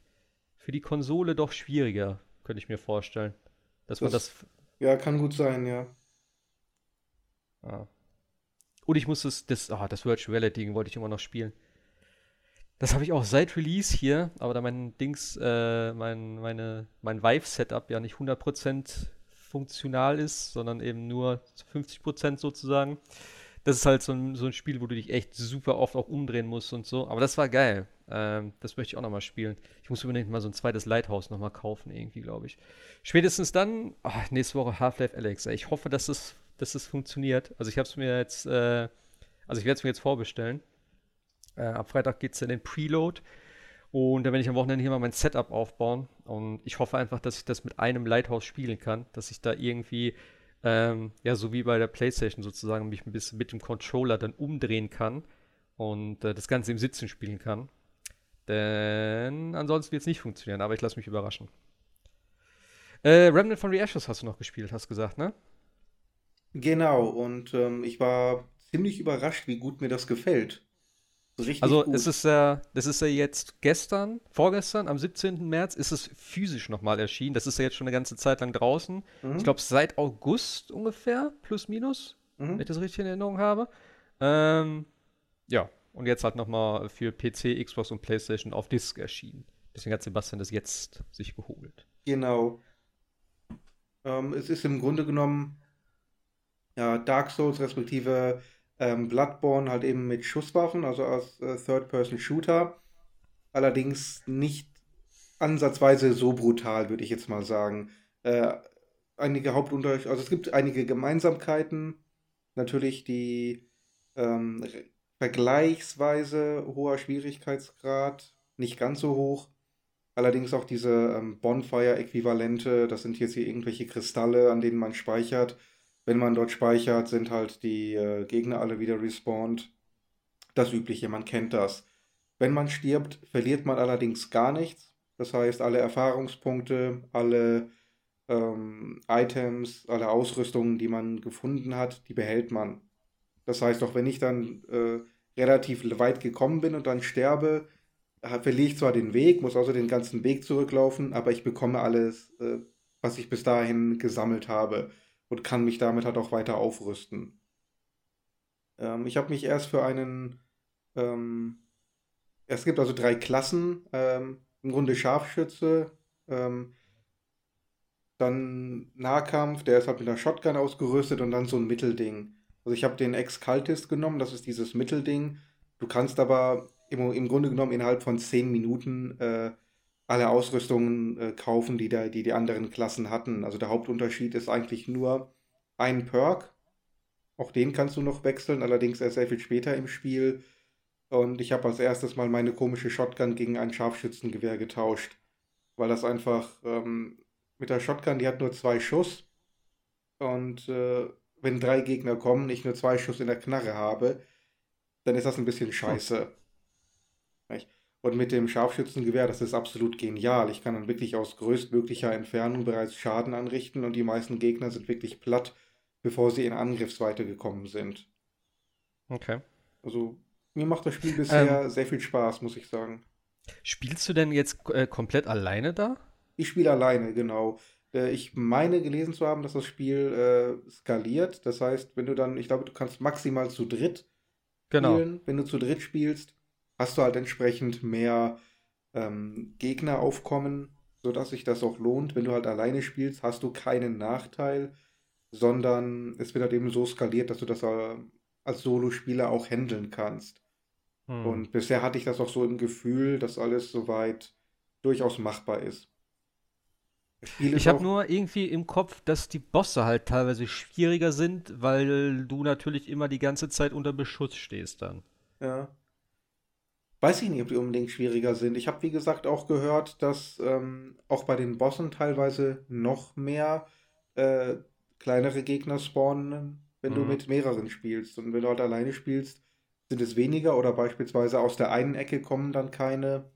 für die Konsole doch schwieriger, könnte ich mir vorstellen. Dass das, man das. Ja, kann gut sein, ja. Ja. Und ich muss das, das, oh, das Virtual Reality wollte ich immer noch spielen. Das habe ich auch seit Release hier, aber da mein Dings, äh, mein, meine, mein Vive-Setup ja nicht 100% funktional ist, sondern eben nur 50% sozusagen. Das ist halt so ein, so ein Spiel, wo du dich echt super oft auch umdrehen musst und so. Aber das war geil. Ähm, das möchte ich auch nochmal spielen. Ich muss unbedingt mal so ein zweites Lighthouse nochmal kaufen, irgendwie, glaube ich. Spätestens dann, oh, nächste Woche Half-Life Alex. Ich hoffe, dass es dass das funktioniert. Also ich habe es mir jetzt, äh, also ich werde es mir jetzt vorbestellen. Äh, ab Freitag geht es in den Preload. Und dann werde ich am Wochenende hier mal mein Setup aufbauen. Und ich hoffe einfach, dass ich das mit einem Lighthouse spielen kann. Dass ich da irgendwie, ähm, ja, so wie bei der Playstation sozusagen, mich ein bisschen mit dem Controller dann umdrehen kann. Und äh, das Ganze im Sitzen spielen kann. Denn ansonsten wird es nicht funktionieren, aber ich lasse mich überraschen. Äh, Remnant von the Ashes hast du noch gespielt, hast gesagt, ne? Genau, und ähm, ich war ziemlich überrascht, wie gut mir das gefällt. Richtig also gut. es ist ja, das ist ja jetzt gestern, vorgestern, am 17. März, ist es physisch nochmal erschienen. Das ist ja jetzt schon eine ganze Zeit lang draußen. Mhm. Ich glaube, seit August ungefähr, plus minus, mhm. wenn ich das richtig in Erinnerung habe. Ähm, ja, und jetzt halt nochmal für PC, Xbox und PlayStation auf Disc erschienen. Deswegen hat Sebastian das jetzt sich geholt. Genau. Ähm, es ist im Grunde genommen ja, Dark Souls respektive ähm, Bloodborne halt eben mit Schusswaffen, also als äh, Third-Person-Shooter. Allerdings nicht ansatzweise so brutal, würde ich jetzt mal sagen. Äh, einige Hauptunterschiede, also es gibt einige Gemeinsamkeiten. Natürlich die ähm, vergleichsweise hoher Schwierigkeitsgrad, nicht ganz so hoch. Allerdings auch diese ähm, Bonfire-Äquivalente, das sind jetzt hier irgendwelche Kristalle, an denen man speichert wenn man dort speichert, sind halt die äh, Gegner alle wieder respawned. Das Übliche, man kennt das. Wenn man stirbt, verliert man allerdings gar nichts. Das heißt, alle Erfahrungspunkte, alle ähm, Items, alle Ausrüstungen, die man gefunden hat, die behält man. Das heißt, auch wenn ich dann äh, relativ weit gekommen bin und dann sterbe, verliere ich zwar den Weg, muss also den ganzen Weg zurücklaufen, aber ich bekomme alles, äh, was ich bis dahin gesammelt habe und kann mich damit halt auch weiter aufrüsten. Ähm, ich habe mich erst für einen. Ähm, es gibt also drei Klassen. Ähm, Im Grunde Scharfschütze. Ähm, dann Nahkampf, der ist halt mit einer Shotgun ausgerüstet und dann so ein Mittelding. Also ich habe den Ex-Cultist genommen, das ist dieses Mittelding. Du kannst aber im, im Grunde genommen innerhalb von 10 Minuten äh, alle Ausrüstungen äh, kaufen, die, da, die die anderen Klassen hatten. Also der Hauptunterschied ist eigentlich nur ein Perk. Auch den kannst du noch wechseln, allerdings erst sehr viel später im Spiel. Und ich habe als erstes mal meine komische Shotgun gegen ein Scharfschützengewehr getauscht. Weil das einfach ähm, mit der Shotgun, die hat nur zwei Schuss. Und äh, wenn drei Gegner kommen, ich nur zwei Schuss in der Knarre habe, dann ist das ein bisschen scheiße. Und mit dem Scharfschützengewehr, das ist absolut genial. Ich kann dann wirklich aus größtmöglicher Entfernung bereits Schaden anrichten und die meisten Gegner sind wirklich platt, bevor sie in Angriffsweite gekommen sind. Okay. Also, mir macht das Spiel bisher ähm, sehr viel Spaß, muss ich sagen. Spielst du denn jetzt äh, komplett alleine da? Ich spiele alleine, genau. Äh, ich meine gelesen zu haben, dass das Spiel äh, skaliert. Das heißt, wenn du dann, ich glaube, du kannst maximal zu dritt genau. spielen. Wenn du zu dritt spielst, hast du halt entsprechend mehr ähm, Gegner aufkommen, sodass sich das auch lohnt. Wenn du halt alleine spielst, hast du keinen Nachteil, sondern es wird halt eben so skaliert, dass du das äh, als Solospieler auch handeln kannst. Hm. Und bisher hatte ich das auch so im Gefühl, dass alles soweit durchaus machbar ist. Ich habe nur irgendwie im Kopf, dass die Bosse halt teilweise schwieriger sind, weil du natürlich immer die ganze Zeit unter Beschuss stehst dann. Ja. Weiß ich nicht, ob die unbedingt schwieriger sind. Ich habe, wie gesagt, auch gehört, dass ähm, auch bei den Bossen teilweise noch mehr äh, kleinere Gegner spawnen, wenn mhm. du mit mehreren spielst. Und wenn du halt alleine spielst, sind es weniger oder beispielsweise aus der einen Ecke kommen dann keine.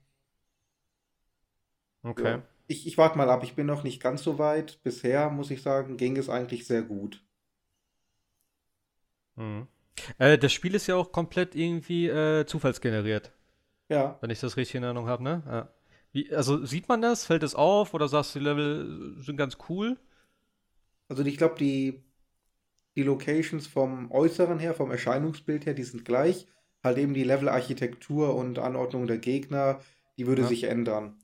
Okay. Ja. Ich, ich warte mal ab, ich bin noch nicht ganz so weit. Bisher, muss ich sagen, ging es eigentlich sehr gut. Mhm. Äh, das Spiel ist ja auch komplett irgendwie äh, zufallsgeneriert. Ja. Wenn ich das richtig in Erinnerung habe, ne? Ja. Wie, also sieht man das? Fällt es auf? Oder sagst du, die Level sind ganz cool? Also ich glaube, die, die Locations vom Äußeren her, vom Erscheinungsbild her, die sind gleich. Halt eben die Level-Architektur und Anordnung der Gegner, die würde ja. sich ändern.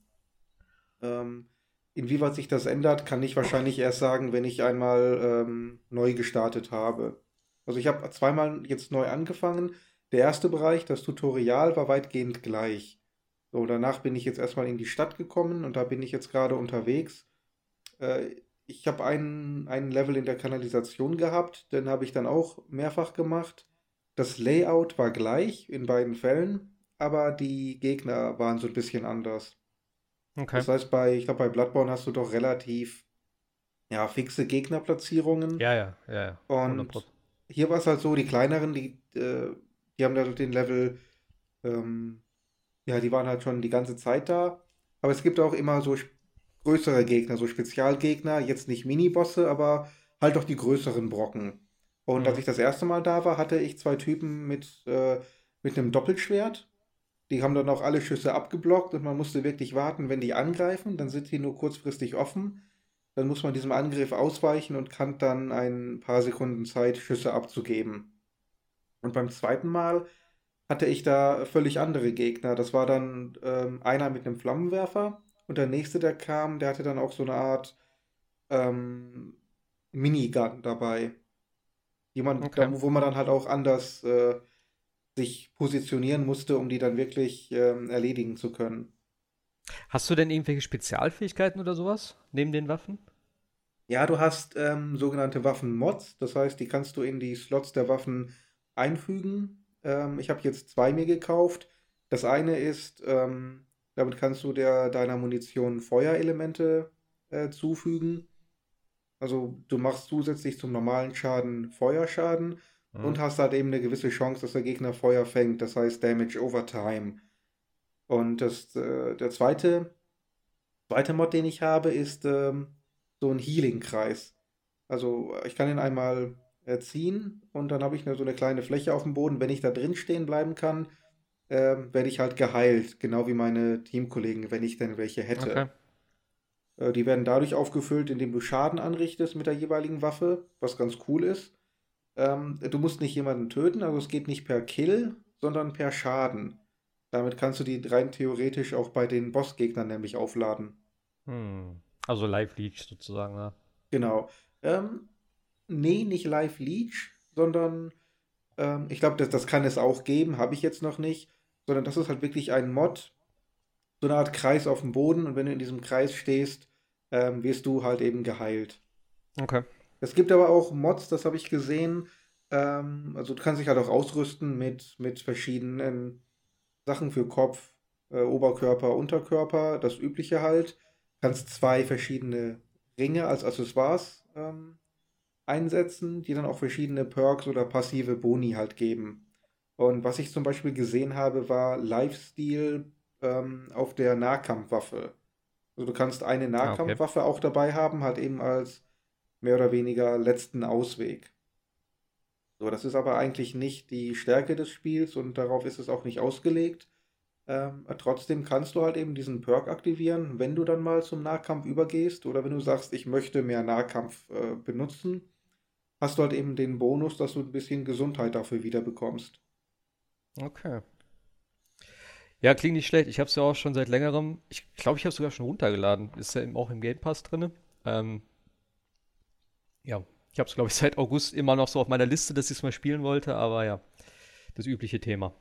Ähm, inwieweit sich das ändert, kann ich wahrscheinlich erst sagen, wenn ich einmal ähm, neu gestartet habe. Also ich habe zweimal jetzt neu angefangen. Der erste Bereich, das Tutorial, war weitgehend gleich. So, danach bin ich jetzt erstmal in die Stadt gekommen und da bin ich jetzt gerade unterwegs. Äh, ich habe einen, einen Level in der Kanalisation gehabt, den habe ich dann auch mehrfach gemacht. Das Layout war gleich in beiden Fällen, aber die Gegner waren so ein bisschen anders. Okay. Das heißt, bei, ich glaube, bei Bloodborne hast du doch relativ ja, fixe Gegnerplatzierungen. Ja, ja, ja. ja. Und hier war es halt so, die kleineren, die äh, die haben da den Level ähm, ja, die waren halt schon die ganze Zeit da. Aber es gibt auch immer so größere Gegner, so Spezialgegner, jetzt nicht Minibosse, aber halt auch die größeren Brocken. Und mhm. als ich das erste Mal da war, hatte ich zwei Typen mit, äh, mit einem Doppelschwert. Die haben dann auch alle Schüsse abgeblockt und man musste wirklich warten, wenn die angreifen, dann sind die nur kurzfristig offen. Dann muss man diesem Angriff ausweichen und kann dann ein paar Sekunden Zeit, Schüsse abzugeben. Und beim zweiten Mal hatte ich da völlig andere Gegner. Das war dann ähm, einer mit einem Flammenwerfer und der nächste, der kam, der hatte dann auch so eine Art ähm, Minigun dabei. Jemand, okay. da, wo man dann halt auch anders äh, sich positionieren musste, um die dann wirklich ähm, erledigen zu können. Hast du denn irgendwelche Spezialfähigkeiten oder sowas neben den Waffen? Ja, du hast ähm, sogenannte Waffenmods, das heißt, die kannst du in die Slots der Waffen einfügen. Ähm, ich habe jetzt zwei mir gekauft. Das eine ist, ähm, damit kannst du der, deiner Munition Feuerelemente äh, zufügen. Also du machst zusätzlich zum normalen Schaden Feuerschaden mhm. und hast halt eben eine gewisse Chance, dass der Gegner Feuer fängt. Das heißt Damage over Time. Und das, äh, der zweite, zweite Mod, den ich habe, ist ähm, so ein Healing-Kreis. Also ich kann ihn einmal ziehen und dann habe ich eine, so eine kleine Fläche auf dem Boden. Wenn ich da drin stehen bleiben kann, äh, werde ich halt geheilt, genau wie meine Teamkollegen, wenn ich denn welche hätte. Okay. Äh, die werden dadurch aufgefüllt, indem du Schaden anrichtest mit der jeweiligen Waffe, was ganz cool ist. Ähm, du musst nicht jemanden töten, also es geht nicht per Kill, sondern per Schaden. Damit kannst du die rein theoretisch auch bei den Bossgegnern nämlich aufladen. Hm. Also Live Leech sozusagen, ne? Genau. Ähm, nee, nicht Live Leech, sondern ähm, ich glaube, das, das kann es auch geben, habe ich jetzt noch nicht. Sondern das ist halt wirklich ein Mod, so eine Art Kreis auf dem Boden und wenn du in diesem Kreis stehst, ähm, wirst du halt eben geheilt. Okay. Es gibt aber auch Mods, das habe ich gesehen. Ähm, also du kannst dich halt auch ausrüsten mit, mit verschiedenen Sachen für Kopf, äh, Oberkörper, Unterkörper, das übliche halt. Du kannst zwei verschiedene Ringe als Accessoires ähm, einsetzen, die dann auch verschiedene Perks oder passive Boni halt geben. Und was ich zum Beispiel gesehen habe, war Lifesteal ähm, auf der Nahkampfwaffe. Also du kannst eine Nahkampfwaffe ah, okay. auch dabei haben, halt eben als mehr oder weniger letzten Ausweg. So, das ist aber eigentlich nicht die Stärke des Spiels und darauf ist es auch nicht ausgelegt. Ähm, trotzdem kannst du halt eben diesen Perk aktivieren, wenn du dann mal zum Nahkampf übergehst oder wenn du sagst, ich möchte mehr Nahkampf äh, benutzen, hast du halt eben den Bonus, dass du ein bisschen Gesundheit dafür wieder bekommst. Okay. Ja, klingt nicht schlecht. Ich habe es ja auch schon seit längerem. Ich glaube, ich habe es sogar schon runtergeladen. Ist ja auch im Game Pass drin. Ähm, ja, ich habe es, glaube ich, seit August immer noch so auf meiner Liste, dass ich es mal spielen wollte, aber ja, das übliche Thema.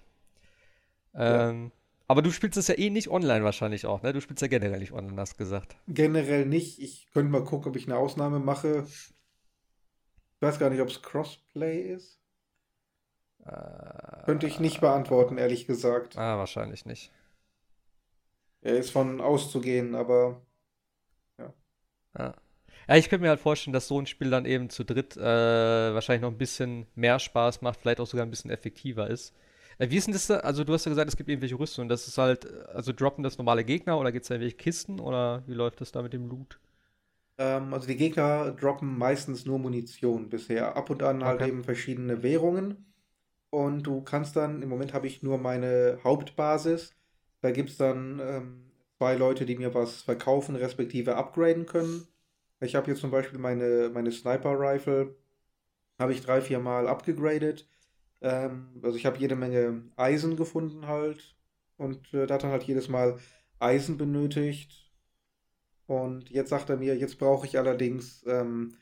Ähm, ja. Aber du spielst es ja eh nicht online wahrscheinlich auch, ne? Du spielst ja generell nicht online, hast gesagt. Generell nicht. Ich könnte mal gucken, ob ich eine Ausnahme mache. Ich weiß gar nicht, ob es Crossplay ist. Äh, könnte ich nicht beantworten, ehrlich gesagt. Ah, wahrscheinlich nicht. Er ist von auszugehen, aber ja. ja. Ja, ich könnte mir halt vorstellen, dass so ein Spiel dann eben zu dritt äh, wahrscheinlich noch ein bisschen mehr Spaß macht, vielleicht auch sogar ein bisschen effektiver ist. Äh, wie ist denn das da? Also, du hast ja gesagt, es gibt irgendwelche Rüstungen. Das ist halt, also droppen das normale Gegner oder gibt es da irgendwelche Kisten oder wie läuft das da mit dem Loot? Ähm, also, die Gegner droppen meistens nur Munition bisher. Ab und an halt okay. eben verschiedene Währungen. Und du kannst dann, im Moment habe ich nur meine Hauptbasis. Da gibt es dann ähm, zwei Leute, die mir was verkaufen, respektive upgraden können. Ich habe jetzt zum Beispiel meine, meine Sniper-Rifle, habe ich drei, vier Mal abgegradet. Ähm, also ich habe jede Menge Eisen gefunden halt. Und äh, da hat er halt jedes Mal Eisen benötigt. Und jetzt sagt er mir, jetzt brauche ich allerdings ähm,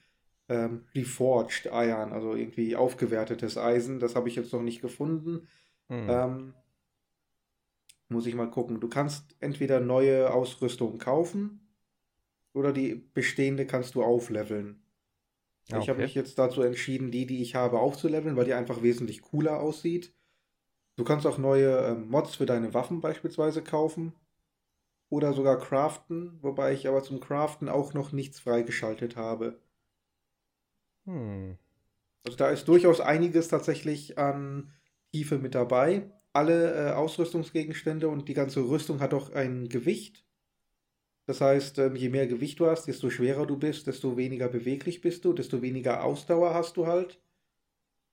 ähm, Reforged Iron, also irgendwie aufgewertetes Eisen. Das habe ich jetzt noch nicht gefunden. Hm. Ähm, muss ich mal gucken. Du kannst entweder neue Ausrüstung kaufen oder die bestehende kannst du aufleveln. Okay. Ich habe mich jetzt dazu entschieden, die, die ich habe, aufzuleveln, weil die einfach wesentlich cooler aussieht. Du kannst auch neue äh, Mods für deine Waffen beispielsweise kaufen. Oder sogar craften, wobei ich aber zum Craften auch noch nichts freigeschaltet habe. Hm. Also da ist durchaus einiges tatsächlich an Tiefe mit dabei. alle äh, Ausrüstungsgegenstände und die ganze Rüstung hat auch ein Gewicht. Das heißt, ähm, je mehr Gewicht du hast, desto schwerer du bist, desto weniger beweglich bist du, desto weniger Ausdauer hast du halt.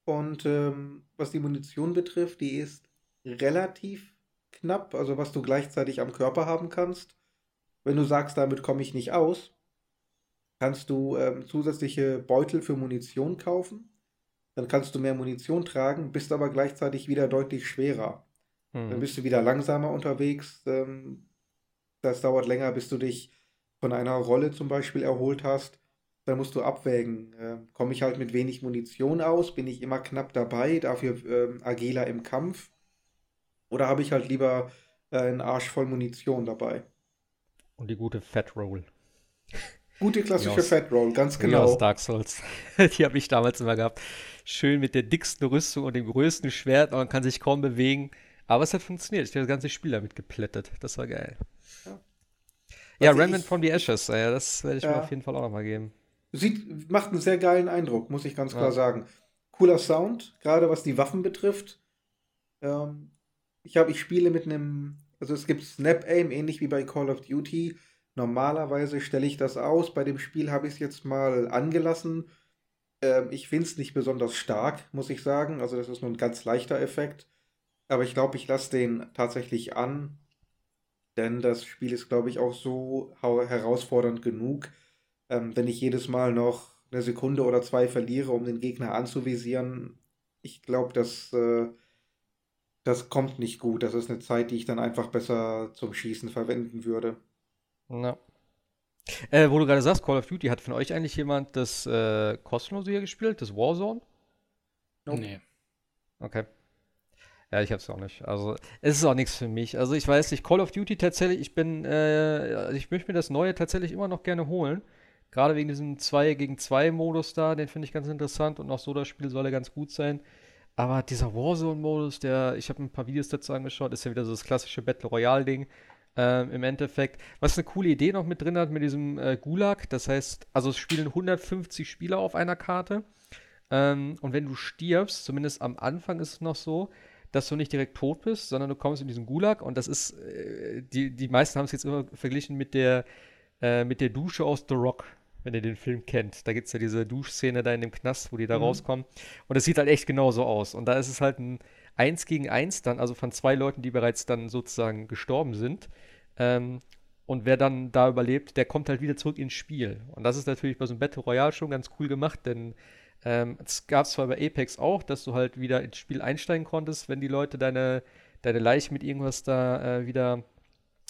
Und ähm, was die Munition betrifft, die ist relativ knapp, also was du gleichzeitig am Körper haben kannst. Wenn du sagst, damit komme ich nicht aus, kannst du ähm, zusätzliche Beutel für Munition kaufen. Dann kannst du mehr Munition tragen, bist aber gleichzeitig wieder deutlich schwerer. Hm. Dann bist du wieder langsamer unterwegs. Ähm, das dauert länger, bis du dich von einer Rolle zum Beispiel erholt hast. Dann musst du abwägen. Äh, Komme ich halt mit wenig Munition aus? Bin ich immer knapp dabei, dafür äh, agiler im Kampf? Oder habe ich halt lieber äh, einen Arsch voll Munition dabei? Und die gute Fat Roll. Gute klassische aus, Fat Roll, ganz genau. aus Dark Souls. die habe ich damals immer gehabt. Schön mit der dicksten Rüstung und dem größten Schwert und man kann sich kaum bewegen. Aber es hat funktioniert. Ich habe das ganze Spiel damit geplättet. Das war geil. Ja, ja Remnant from the Ashes. Ja, das werde ich ja. mir auf jeden Fall auch nochmal geben. Sieht, macht einen sehr geilen Eindruck, muss ich ganz klar ja. sagen. Cooler Sound, gerade was die Waffen betrifft. Ähm, ich habe, ich spiele mit einem, also es gibt Snap Aim, ähnlich wie bei Call of Duty. Normalerweise stelle ich das aus. Bei dem Spiel habe ich es jetzt mal angelassen. Ähm, ich finde es nicht besonders stark, muss ich sagen. Also das ist nur ein ganz leichter Effekt. Aber ich glaube, ich lasse den tatsächlich an. Denn das Spiel ist, glaube ich, auch so herausfordernd genug. Ähm, wenn ich jedes Mal noch eine Sekunde oder zwei verliere, um den Gegner anzuvisieren, ich glaube, das, äh, das kommt nicht gut. Das ist eine Zeit, die ich dann einfach besser zum Schießen verwenden würde. Ja. Äh, wo du gerade sagst, Call of Duty, hat von euch eigentlich jemand das äh, kostenlose hier gespielt, das Warzone? Nope. Nee. Okay. Ja, ich hab's auch nicht. Also, es ist auch nichts für mich. Also, ich weiß nicht, Call of Duty tatsächlich, ich bin, äh, also ich möchte mir das Neue tatsächlich immer noch gerne holen. Gerade wegen diesem 2 gegen 2 Modus da, den finde ich ganz interessant und auch so das Spiel soll ja ganz gut sein. Aber dieser Warzone-Modus, der, ich habe ein paar Videos dazu angeschaut, ist ja wieder so das klassische Battle Royale-Ding ähm, im Endeffekt. Was eine coole Idee noch mit drin hat mit diesem äh, Gulag, das heißt, also es spielen 150 Spieler auf einer Karte. Ähm, und wenn du stirbst, zumindest am Anfang ist es noch so, dass du nicht direkt tot bist, sondern du kommst in diesen Gulag und das ist, äh, die, die meisten haben es jetzt immer verglichen mit der, äh, mit der Dusche aus The Rock, wenn ihr den Film kennt. Da gibt es ja diese Duschszene da in dem Knast, wo die da mhm. rauskommen. Und das sieht halt echt genauso aus. Und da ist es halt ein eins gegen eins dann, also von zwei Leuten, die bereits dann sozusagen gestorben sind. Ähm, und wer dann da überlebt, der kommt halt wieder zurück ins Spiel. Und das ist natürlich bei so einem Battle Royale schon ganz cool gemacht, denn ähm, es gab zwar bei Apex auch, dass du halt wieder ins Spiel einsteigen konntest, wenn die Leute deine, deine Leiche mit irgendwas da äh, wieder,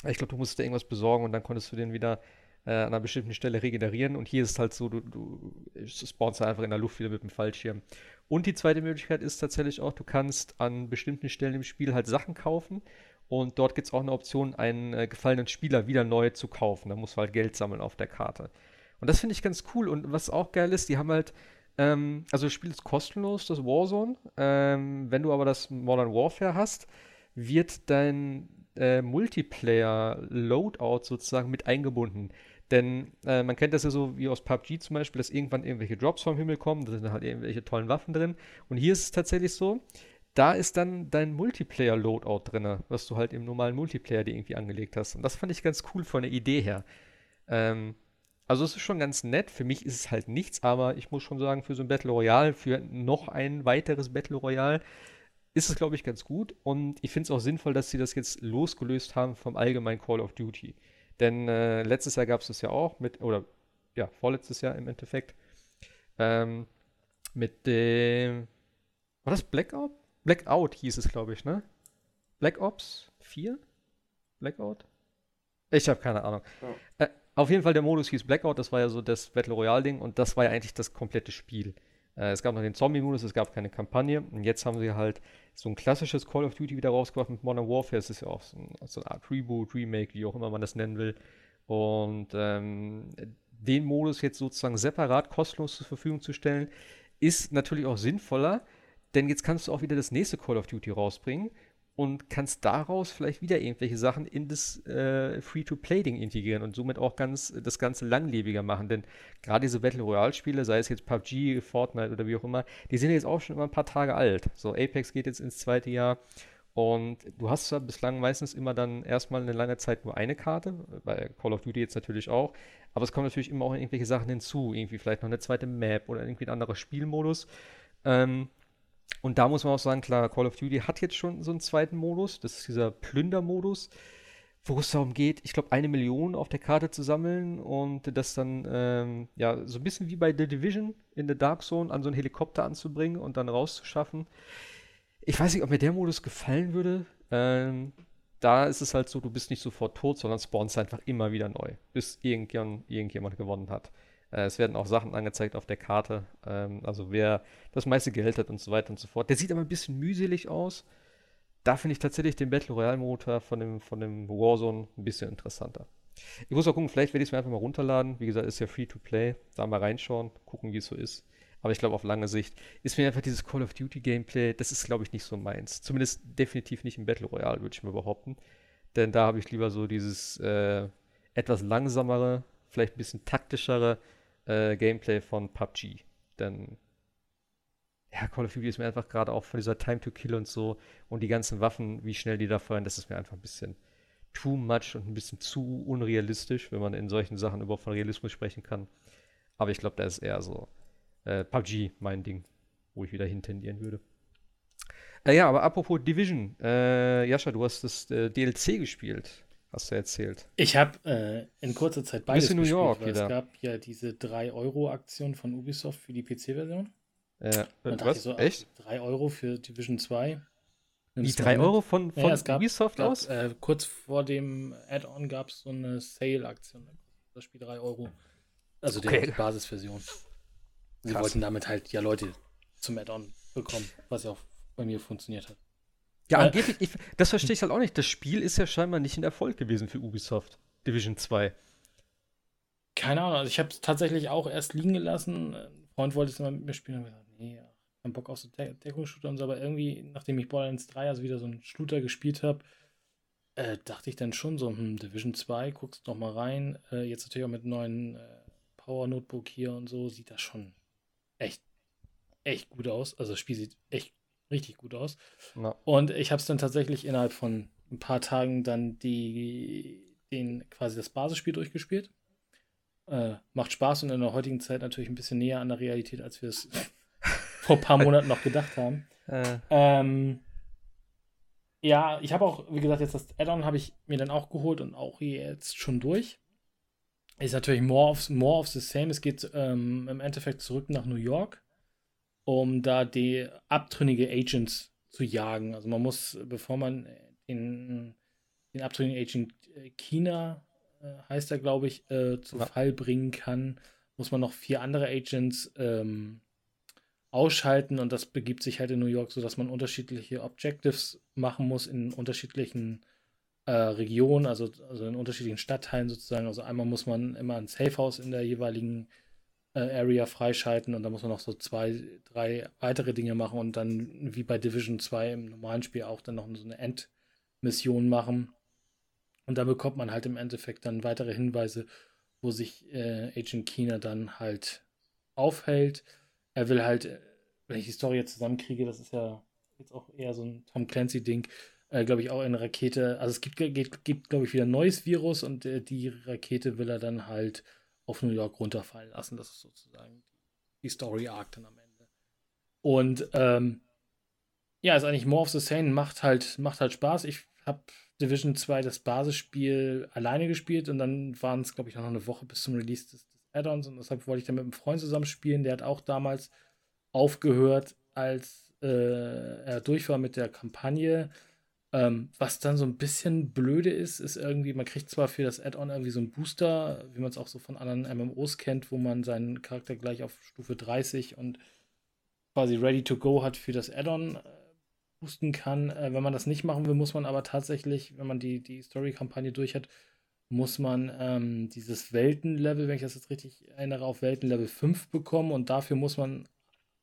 ich glaube, du musstest da irgendwas besorgen und dann konntest du den wieder äh, an einer bestimmten Stelle regenerieren. Und hier ist es halt so, du, du spawnst einfach in der Luft wieder mit dem Fallschirm. Und die zweite Möglichkeit ist tatsächlich auch, du kannst an bestimmten Stellen im Spiel halt Sachen kaufen. Und dort gibt es auch eine Option, einen äh, gefallenen Spieler wieder neu zu kaufen. Da musst du halt Geld sammeln auf der Karte. Und das finde ich ganz cool. Und was auch geil ist, die haben halt, ähm, also das Spiel ist kostenlos, das Warzone. Ähm, wenn du aber das Modern Warfare hast, wird dein äh, Multiplayer-Loadout sozusagen mit eingebunden. Denn äh, man kennt das ja so wie aus PUBG zum Beispiel, dass irgendwann irgendwelche Drops vom Himmel kommen, da sind halt irgendwelche tollen Waffen drin. Und hier ist es tatsächlich so, da ist dann dein Multiplayer-Loadout drin, was du halt im normalen Multiplayer dir irgendwie angelegt hast. Und das fand ich ganz cool von der Idee her. Ähm, also es ist schon ganz nett. Für mich ist es halt nichts, aber ich muss schon sagen, für so ein Battle Royale, für noch ein weiteres Battle Royale, ist es, glaube ich, ganz gut. Und ich finde es auch sinnvoll, dass sie das jetzt losgelöst haben vom allgemeinen Call of Duty. Denn äh, letztes Jahr gab es das ja auch mit, oder ja, vorletztes Jahr im Endeffekt, ähm, mit dem, war das Blackout? Blackout hieß es, glaube ich, ne? Black Ops 4? Blackout? Ich habe keine Ahnung. Ja. Äh, auf jeden Fall, der Modus hieß Blackout, das war ja so das Battle Royale-Ding und das war ja eigentlich das komplette Spiel. Äh, es gab noch den Zombie-Modus, es gab keine Kampagne und jetzt haben sie halt so ein klassisches Call of Duty wieder rausgebracht mit Modern Warfare. Es ist ja auch so, ein, so eine Art Reboot, Remake, wie auch immer man das nennen will. Und ähm, den Modus jetzt sozusagen separat kostenlos zur Verfügung zu stellen, ist natürlich auch sinnvoller, denn jetzt kannst du auch wieder das nächste Call of Duty rausbringen und kannst daraus vielleicht wieder irgendwelche Sachen in das äh, Free-to-Play-Ding integrieren und somit auch ganz das Ganze langlebiger machen. Denn gerade diese Battle Royale-Spiele, sei es jetzt PUBG, Fortnite oder wie auch immer, die sind jetzt auch schon immer ein paar Tage alt. So, Apex geht jetzt ins zweite Jahr Und du hast ja bislang meistens immer dann erstmal eine lange Zeit nur eine Karte, bei Call of Duty jetzt natürlich auch. Aber es kommen natürlich immer auch irgendwelche Sachen hinzu, irgendwie vielleicht noch eine zweite Map oder irgendwie ein anderer Spielmodus. Ähm, und da muss man auch sagen, klar, Call of Duty hat jetzt schon so einen zweiten Modus, das ist dieser Plündermodus, wo es darum geht, ich glaube, eine Million auf der Karte zu sammeln und das dann, ähm, ja, so ein bisschen wie bei The Division in der Dark Zone an so einen Helikopter anzubringen und dann rauszuschaffen. Ich weiß nicht, ob mir der Modus gefallen würde. Ähm, da ist es halt so, du bist nicht sofort tot, sondern spawnst einfach immer wieder neu, bis irgendjemand, irgendjemand gewonnen hat. Äh, es werden auch Sachen angezeigt auf der Karte, ähm, also wer das meiste Geld hat und so weiter und so fort. Der sieht aber ein bisschen mühselig aus. Da finde ich tatsächlich den Battle Royale Motor von dem, von dem Warzone ein bisschen interessanter. Ich muss auch gucken, vielleicht werde ich es mir einfach mal runterladen. Wie gesagt, ist ja free to play. Da mal reinschauen, gucken, wie es so ist. Aber ich glaube, auf lange Sicht ist mir einfach dieses Call of Duty Gameplay, das ist, glaube ich, nicht so meins. Zumindest definitiv nicht im Battle Royale, würde ich mir behaupten. Denn da habe ich lieber so dieses äh, etwas langsamere, vielleicht ein bisschen taktischere äh, Gameplay von PUBG. Denn ja, Call of Duty ist mir einfach gerade auch von dieser Time to Kill und so und die ganzen Waffen, wie schnell die da feuern, das ist mir einfach ein bisschen too much und ein bisschen zu unrealistisch, wenn man in solchen Sachen überhaupt von Realismus sprechen kann. Aber ich glaube, da ist eher so äh, PUBG mein Ding, wo ich wieder hintendieren würde. Äh, ja, aber apropos Division, äh, Jascha, du hast das äh, DLC gespielt, hast du erzählt. Ich habe äh, in kurzer Zeit beides in New gespielt, York wieder. Es gab ja diese 3-Euro-Aktion von Ubisoft für die PC-Version. Ja, was? So, Echt? 3 Euro für Division 2. Wie 3 Euro von, von ja, gab, Ubisoft gab, aus? Äh, kurz vor dem Add-on gab es so eine Sale-Aktion. Das Spiel 3 Euro. Also okay. die Basisversion. Sie wollten damit halt ja Leute zum Add-on bekommen, was ja auch bei mir funktioniert hat. Ja, äh, angeblich, ich, das verstehe ich halt auch nicht. Das Spiel ist ja scheinbar nicht ein Erfolg gewesen für Ubisoft. Division 2. Keine Ahnung, also ich habe es tatsächlich auch erst liegen gelassen. Ein Freund wollte es immer mit mir spielen und gesagt, nee, kein Bock auf so De Deckungsshooter und so, aber irgendwie, nachdem ich Borderlands 3 also wieder so einen Shooter gespielt habe, äh, dachte ich dann schon so, hm, Division 2, guckst doch mal rein. Äh, jetzt natürlich auch mit neuen äh, Power Notebook hier und so, sieht das schon echt, echt gut aus. Also das Spiel sieht echt richtig gut aus. Ja. Und ich habe es dann tatsächlich innerhalb von ein paar Tagen dann die, den quasi das Basisspiel durchgespielt. Äh, macht Spaß und in der heutigen Zeit natürlich ein bisschen näher an der Realität, als wir es vor ein paar Monaten noch gedacht haben. Äh. Ähm, ja, ich habe auch, wie gesagt, jetzt das Add-on habe ich mir dann auch geholt und auch jetzt schon durch. Ist natürlich more of, more of the same. Es geht ähm, im Endeffekt zurück nach New York, um da die abtrünnige Agents zu jagen. Also man muss, bevor man den, den abtrünnigen Agent äh, China, äh, heißt er, glaube ich, äh, zu ja. Fall bringen kann, muss man noch vier andere Agents ähm, ausschalten und das begibt sich halt in New York so, dass man unterschiedliche Objectives machen muss in unterschiedlichen äh, Region, also, also in unterschiedlichen Stadtteilen sozusagen. Also einmal muss man immer ein Safehouse in der jeweiligen äh, Area freischalten und dann muss man noch so zwei, drei weitere Dinge machen und dann wie bei Division 2 im normalen Spiel auch dann noch so eine Endmission machen. Und da bekommt man halt im Endeffekt dann weitere Hinweise, wo sich äh, Agent Keener dann halt aufhält. Er will halt, wenn ich die Story jetzt zusammenkriege, das ist ja jetzt auch eher so ein Tom Clancy-Ding, äh, glaube ich, auch eine Rakete. Also es gibt, gibt, gibt glaube ich, wieder ein neues Virus und äh, die Rakete will er dann halt auf New York runterfallen lassen. Das ist sozusagen die Story Arc dann am Ende. Und ähm, ja, ist eigentlich more of the same, macht halt, macht halt Spaß. Ich habe Division 2 das Basisspiel alleine gespielt und dann waren es, glaube ich, noch eine Woche bis zum Release des, des Add-ons und deshalb wollte ich dann mit einem Freund zusammen spielen. Der hat auch damals aufgehört, als äh, er durch war mit der Kampagne. Ähm, was dann so ein bisschen blöde ist, ist irgendwie, man kriegt zwar für das Add-on irgendwie so einen Booster, wie man es auch so von anderen MMOs kennt, wo man seinen Charakter gleich auf Stufe 30 und quasi ready to go hat für das Add-on äh, boosten kann. Äh, wenn man das nicht machen will, muss man aber tatsächlich, wenn man die, die Story-Kampagne durch hat, muss man ähm, dieses Weltenlevel, wenn ich das jetzt richtig erinnere, auf Weltenlevel 5 bekommen und dafür muss man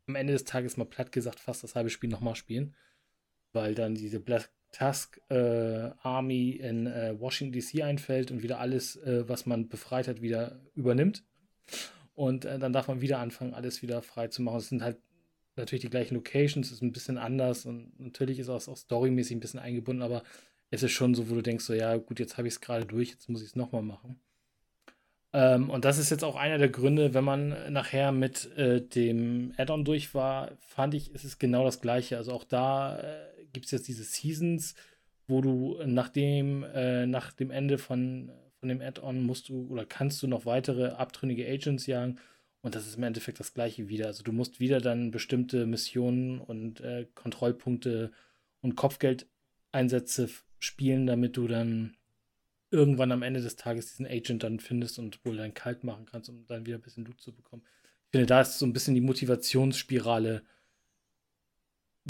am Ende des Tages mal platt gesagt fast das halbe Spiel nochmal spielen, weil dann diese Black Tusk äh, Army in äh, Washington DC einfällt und wieder alles, äh, was man befreit hat, wieder übernimmt. Und äh, dann darf man wieder anfangen, alles wieder frei zu machen. Es sind halt natürlich die gleichen Locations, ist ein bisschen anders und natürlich ist es auch storymäßig ein bisschen eingebunden, aber es ist schon so, wo du denkst, so ja, gut, jetzt habe ich es gerade durch, jetzt muss ich es nochmal machen. Ähm, und das ist jetzt auch einer der Gründe, wenn man nachher mit äh, dem Add-on durch war, fand ich, ist es genau das gleiche. Also auch da äh, gibt es jetzt diese Seasons, wo du nach dem, äh, nach dem Ende von, von dem Add-on musst du oder kannst du noch weitere abtrünnige Agents jagen. Und das ist im Endeffekt das gleiche wieder. Also du musst wieder dann bestimmte Missionen und äh, Kontrollpunkte und Kopfgeldeinsätze spielen, damit du dann irgendwann am Ende des Tages diesen Agent dann findest und wohl dann kalt machen kannst, um dann wieder ein bisschen Loot zu bekommen. Ich finde, da ist so ein bisschen die Motivationsspirale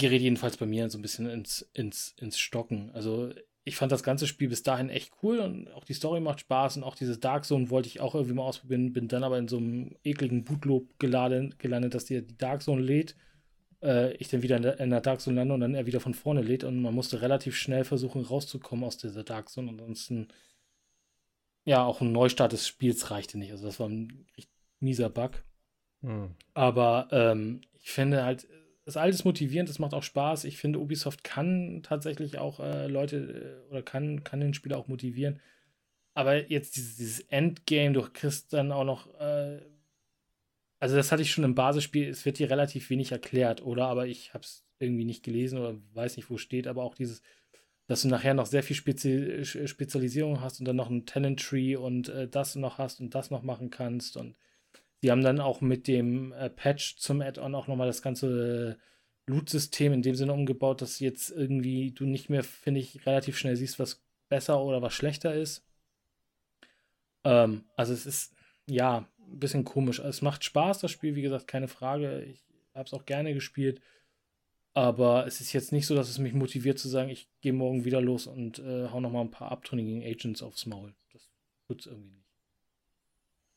gerät jedenfalls bei mir so ein bisschen ins, ins, ins Stocken. Also ich fand das ganze Spiel bis dahin echt cool und auch die Story macht Spaß und auch dieses Dark Zone wollte ich auch irgendwie mal ausprobieren, bin dann aber in so einem ekligen Bootloop geladen, gelandet, dass dir die Dark Zone lädt, äh, ich dann wieder in der, in der, Dark Zone lande und dann er wieder von vorne lädt und man musste relativ schnell versuchen rauszukommen aus dieser Dark Zone. Ansonsten ja, auch ein Neustart des Spiels reichte nicht. Also das war ein echt mieser Bug. Hm. Aber ähm, ich finde halt, das ist alles motivierend, das macht auch Spaß. Ich finde, Ubisoft kann tatsächlich auch äh, Leute äh, oder kann, kann den Spieler auch motivieren. Aber jetzt dieses, dieses Endgame, du kriegst dann auch noch, äh, also das hatte ich schon im Basisspiel, es wird hier relativ wenig erklärt, oder? Aber ich habe es irgendwie nicht gelesen oder weiß nicht, wo steht, aber auch dieses, dass du nachher noch sehr viel Spezi Spezialisierung hast und dann noch ein Talent Tree und äh, das noch hast und das noch machen kannst. Und die haben dann auch mit dem äh, Patch zum Add-on auch nochmal das ganze äh, Loot-System in dem Sinne umgebaut, dass jetzt irgendwie du nicht mehr, finde ich, relativ schnell siehst, was besser oder was schlechter ist. Ähm, also es ist, ja, ein bisschen komisch. Es macht Spaß, das Spiel, wie gesagt, keine Frage. Ich habe es auch gerne gespielt. Aber es ist jetzt nicht so, dass es mich motiviert zu sagen, ich gehe morgen wieder los und äh, hau noch mal ein paar abtrünnigen Agents aufs Maul. Das tut es irgendwie nicht.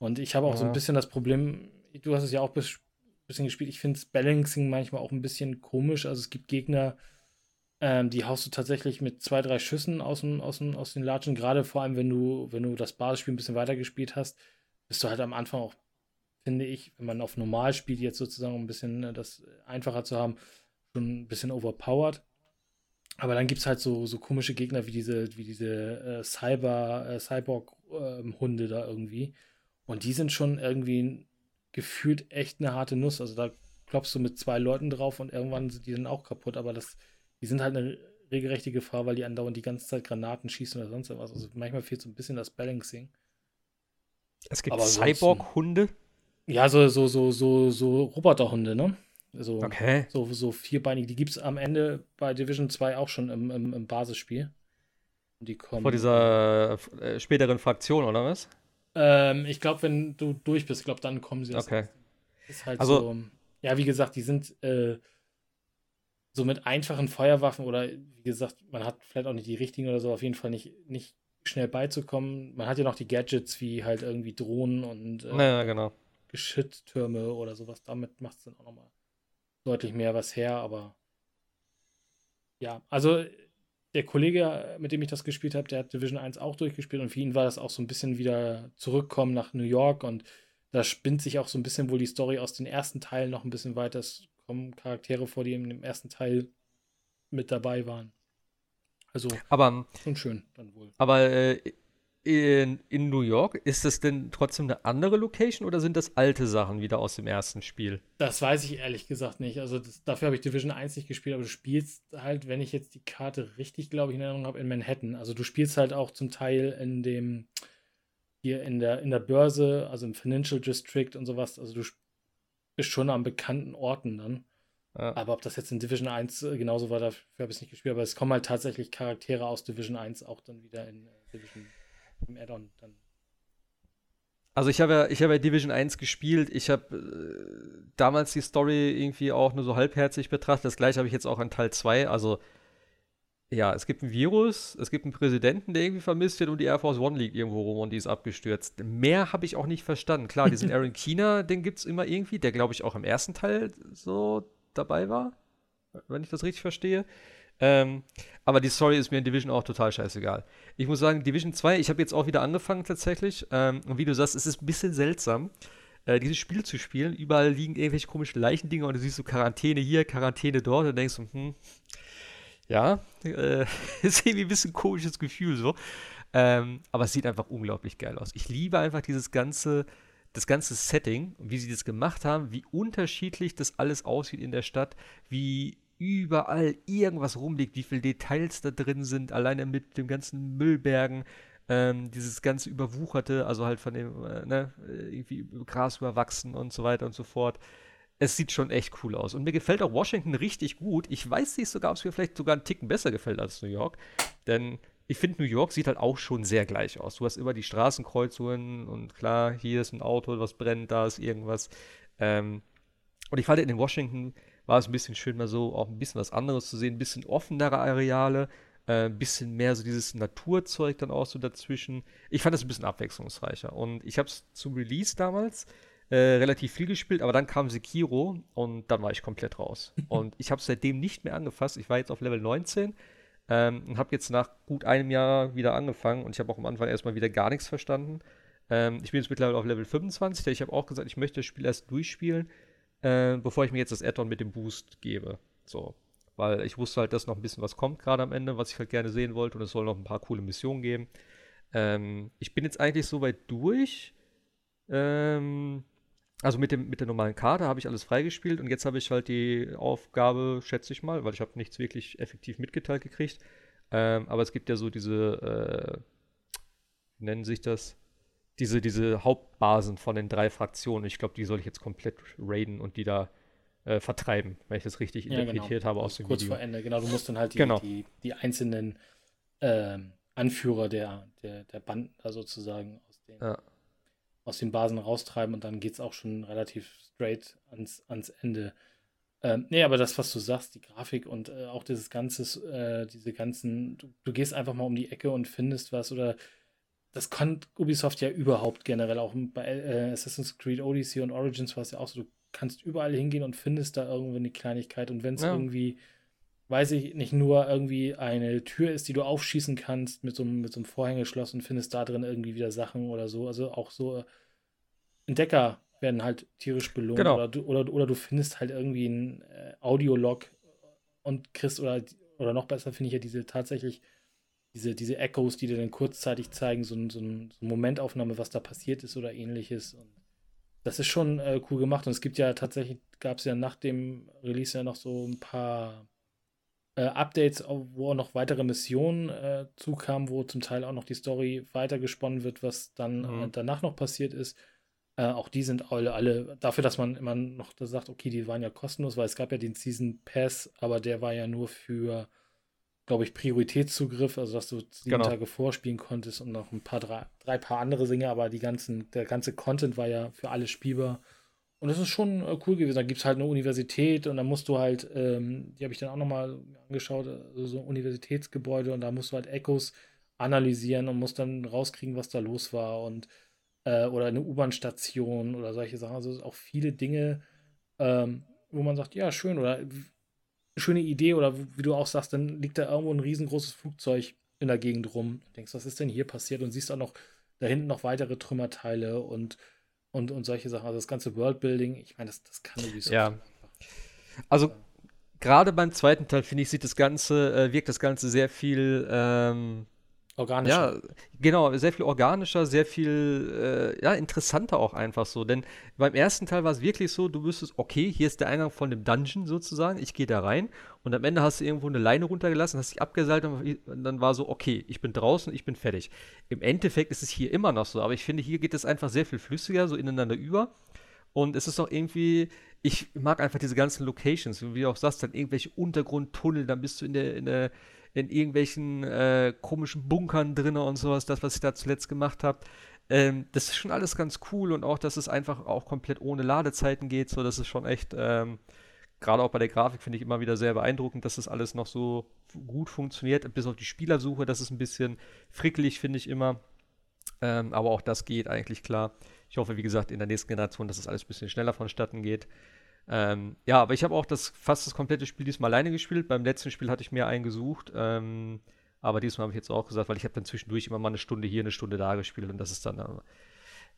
Und ich habe auch ja. so ein bisschen das Problem, du hast es ja auch ein bisschen gespielt, ich finde Balancing manchmal auch ein bisschen komisch. Also es gibt Gegner, ähm, die haust du tatsächlich mit zwei, drei Schüssen aus, dem, aus, dem, aus den Latschen. Gerade vor allem, wenn du, wenn du das Basisspiel ein bisschen weiter gespielt hast, bist du halt am Anfang auch, finde ich, wenn man auf normal spielt, jetzt sozusagen, um ein bisschen äh, das einfacher zu haben, schon ein bisschen overpowered. Aber dann gibt es halt so, so komische Gegner wie diese, wie diese äh, Cyber, äh, Cyborg-Hunde ähm, da irgendwie. Und die sind schon irgendwie gefühlt echt eine harte Nuss. Also da klopfst du mit zwei Leuten drauf und irgendwann sind die dann auch kaputt. Aber das, die sind halt eine regelrechte Gefahr, weil die andauernd die ganze Zeit Granaten schießen oder sonst was. Also manchmal fehlt so ein bisschen das Balancing. Es gibt Cyborg-Hunde? Ja, so, so, so, so, so Roboterhunde, ne? So, okay. so, so vierbeinig. Die gibt es am Ende bei Division 2 auch schon im, im, im Basisspiel. Die kommen. Vor dieser äh, späteren Fraktion, oder was? Ähm, ich glaube, wenn du durch bist, glaube dann kommen sie. Okay. Ist halt also, so. Ja, wie gesagt, die sind äh, so mit einfachen Feuerwaffen oder wie gesagt, man hat vielleicht auch nicht die richtigen oder so, auf jeden Fall nicht, nicht schnell beizukommen. Man hat ja noch die Gadgets wie halt irgendwie Drohnen und äh, ja, genau. Geschütztürme oder sowas. Damit macht es dann auch nochmal deutlich mehr was her, aber ja, also der Kollege, mit dem ich das gespielt habe, der hat Division 1 auch durchgespielt und für ihn war das auch so ein bisschen wieder zurückkommen nach New York und da spinnt sich auch so ein bisschen wohl die Story aus den ersten Teilen noch ein bisschen weiter. Es kommen Charaktere vor, die im ersten Teil mit dabei waren. Also aber, schon schön dann wohl. Aber äh, in, in New York, ist das denn trotzdem eine andere Location oder sind das alte Sachen wieder aus dem ersten Spiel? Das weiß ich ehrlich gesagt nicht. Also das, dafür habe ich Division 1 nicht gespielt, aber du spielst halt, wenn ich jetzt die Karte richtig, glaube ich, in Erinnerung habe, in Manhattan. Also du spielst halt auch zum Teil in dem, hier in der, in der Börse, also im Financial District und sowas. Also du bist schon an bekannten Orten dann. Ja. Aber ob das jetzt in Division 1 äh, genauso war, dafür habe ich es nicht gespielt. Aber es kommen halt tatsächlich Charaktere aus Division 1 auch dann wieder in äh, Division 1 im Add-on dann. Also ich habe ja, ich habe ja Division 1 gespielt. Ich habe äh, damals die Story irgendwie auch nur so halbherzig betrachtet. Das gleiche habe ich jetzt auch an Teil 2. Also ja, es gibt ein Virus, es gibt einen Präsidenten, der irgendwie vermisst wird und die Air Force One liegt irgendwo rum und die ist abgestürzt. Mehr habe ich auch nicht verstanden. Klar, diesen Aaron Keener, den gibt es immer irgendwie, der glaube ich auch im ersten Teil so dabei war, wenn ich das richtig verstehe. Ähm, aber die Story ist mir in Division auch total scheißegal. Ich muss sagen, Division 2, ich habe jetzt auch wieder angefangen tatsächlich. Ähm, und wie du sagst, es ist ein bisschen seltsam. äh, dieses Spiel zu spielen. Überall liegen irgendwelche komischen Leichendinger und du siehst so Quarantäne hier, Quarantäne dort und denkst so, hm, ja, äh, ist irgendwie ein bisschen komisches Gefühl so. Ähm, aber es sieht einfach unglaublich geil aus. Ich liebe einfach dieses ganze, das ganze Setting, wie sie das gemacht haben, wie unterschiedlich das alles aussieht in der Stadt, wie überall irgendwas rumliegt, wie viele Details da drin sind, alleine mit dem ganzen Müllbergen, ähm, dieses ganze Überwucherte, also halt von dem, äh, ne, irgendwie Gras überwachsen und so weiter und so fort. Es sieht schon echt cool aus. Und mir gefällt auch Washington richtig gut. Ich weiß nicht sogar, ob es mir vielleicht sogar einen Ticken besser gefällt als New York. Denn ich finde, New York sieht halt auch schon sehr gleich aus. Du hast immer die Straßenkreuzungen und klar, hier ist ein Auto, was brennt, da ist irgendwas. Ähm, und ich fand in Washington war es ein bisschen schön, mal so auch ein bisschen was anderes zu sehen, ein bisschen offenere Areale, äh, ein bisschen mehr so dieses Naturzeug dann auch so dazwischen. Ich fand das ein bisschen abwechslungsreicher. Und ich habe es zum Release damals äh, relativ viel gespielt, aber dann kam Sekiro und dann war ich komplett raus. und ich habe es seitdem nicht mehr angefasst. Ich war jetzt auf Level 19 ähm, und habe jetzt nach gut einem Jahr wieder angefangen und ich habe auch am Anfang erstmal wieder gar nichts verstanden. Ähm, ich bin jetzt mittlerweile auf Level 25, ich habe auch gesagt, ich möchte das Spiel erst durchspielen, äh, bevor ich mir jetzt das Add-on mit dem Boost gebe. So. Weil ich wusste halt, dass noch ein bisschen was kommt gerade am Ende, was ich halt gerne sehen wollte und es soll noch ein paar coole Missionen geben. Ähm, ich bin jetzt eigentlich soweit durch. Ähm, also mit, dem, mit der normalen Karte habe ich alles freigespielt und jetzt habe ich halt die Aufgabe, schätze ich mal, weil ich habe nichts wirklich effektiv mitgeteilt gekriegt. Ähm, aber es gibt ja so diese, äh, wie nennen sich das? Diese, diese Hauptbasen von den drei Fraktionen. Ich glaube, die soll ich jetzt komplett raiden und die da äh, vertreiben, wenn ich das richtig ja, interpretiert genau. habe aus dem Kurz Video. vor Ende, genau. Du musst dann halt die, genau. die, die, einzelnen ähm, Anführer der, der, der Banden da sozusagen aus den ja aus den Basen raustreiben und dann geht es auch schon relativ straight ans, ans Ende. Ähm, nee, aber das, was du sagst, die Grafik und äh, auch dieses ganze, äh, diese ganzen, du, du, gehst einfach mal um die Ecke und findest was oder das kann Ubisoft ja überhaupt generell, auch bei äh, Assassin's Creed Odyssey und Origins war es ja auch so, du kannst überall hingehen und findest da irgendwo eine Kleinigkeit und wenn es ja. irgendwie, weiß ich nicht, nur irgendwie eine Tür ist, die du aufschießen kannst mit so, mit so einem Vorhängeschloss und findest da drin irgendwie wieder Sachen oder so, also auch so Entdecker werden halt tierisch belohnt. Genau. Oder, du, oder, oder du findest halt irgendwie ein äh, Audiolog und kriegst, oder, oder noch besser finde ich ja diese tatsächlich, diese, diese Echos, die dir dann kurzzeitig zeigen, so, so, eine Momentaufnahme, was da passiert ist oder ähnliches. Und das ist schon äh, cool gemacht. Und es gibt ja tatsächlich, gab es ja nach dem Release ja noch so ein paar äh, Updates, wo auch noch weitere Missionen äh, zukamen, wo zum Teil auch noch die Story weitergesponnen wird, was dann mhm. Äh, danach noch passiert ist. Äh, auch die sind alle, alle dafür, dass man immer noch da sagt, okay, die waren ja kostenlos, weil es gab ja den Season Pass, aber der war ja nur für, glaube ich, Prioritätszugriff, also dass du sieben genau. Tage vorspielen konntest und noch ein paar, drei, drei paar andere Dinge, aber die ganzen, der ganze Content war ja für alle spielbar. Und das ist schon äh, cool gewesen. Da gibt es halt eine Universität und da musst du halt, ähm, die habe ich dann auch nochmal angeschaut, also so Universitätsgebäude und da musst du halt Echos analysieren und musst dann rauskriegen, was da los war und äh, oder eine U-Bahn-Station oder solche Sachen. Also auch viele Dinge, ähm, wo man sagt, ja, schön oder schöne Idee oder wie du auch sagst, dann liegt da irgendwo ein riesengroßes Flugzeug in der Gegend rum. Du denkst, was ist denn hier passiert? Und siehst auch noch da hinten noch weitere Trümmerteile und, und, und solche Sachen. Also das ganze Worldbuilding, ich meine, das, das kann sowieso. Ja. Also gerade beim zweiten Teil, finde ich, sieht das Ganze, äh, wirkt das Ganze sehr viel ähm, Organischer. Ja, genau, sehr viel organischer, sehr viel äh, ja, interessanter auch einfach so. Denn beim ersten Teil war es wirklich so, du wüsstest, okay, hier ist der Eingang von dem Dungeon sozusagen, ich gehe da rein und am Ende hast du irgendwo eine Leine runtergelassen, hast dich abgeseilt und dann war so, okay, ich bin draußen, ich bin fertig. Im Endeffekt ist es hier immer noch so, aber ich finde, hier geht es einfach sehr viel flüssiger, so ineinander über. Und es ist auch irgendwie, ich mag einfach diese ganzen Locations, wie du auch sagst, dann irgendwelche Untergrundtunnel, dann bist du in der, in der in irgendwelchen äh, komischen Bunkern drin und sowas, das, was ich da zuletzt gemacht habe. Ähm, das ist schon alles ganz cool und auch, dass es einfach auch komplett ohne Ladezeiten geht, so das ist schon echt, ähm, gerade auch bei der Grafik finde ich immer wieder sehr beeindruckend, dass das alles noch so gut funktioniert, bis auf die Spielersuche, das ist ein bisschen frickelig, finde ich immer. Ähm, aber auch das geht eigentlich klar. Ich hoffe, wie gesagt, in der nächsten Generation, dass das alles ein bisschen schneller vonstatten geht. Ähm, ja, aber ich habe auch das, fast das komplette Spiel diesmal alleine gespielt. Beim letzten Spiel hatte ich mir einen gesucht. Ähm, aber diesmal habe ich jetzt auch gesagt, weil ich habe dann zwischendurch immer mal eine Stunde hier, eine Stunde da gespielt und das ist dann, äh,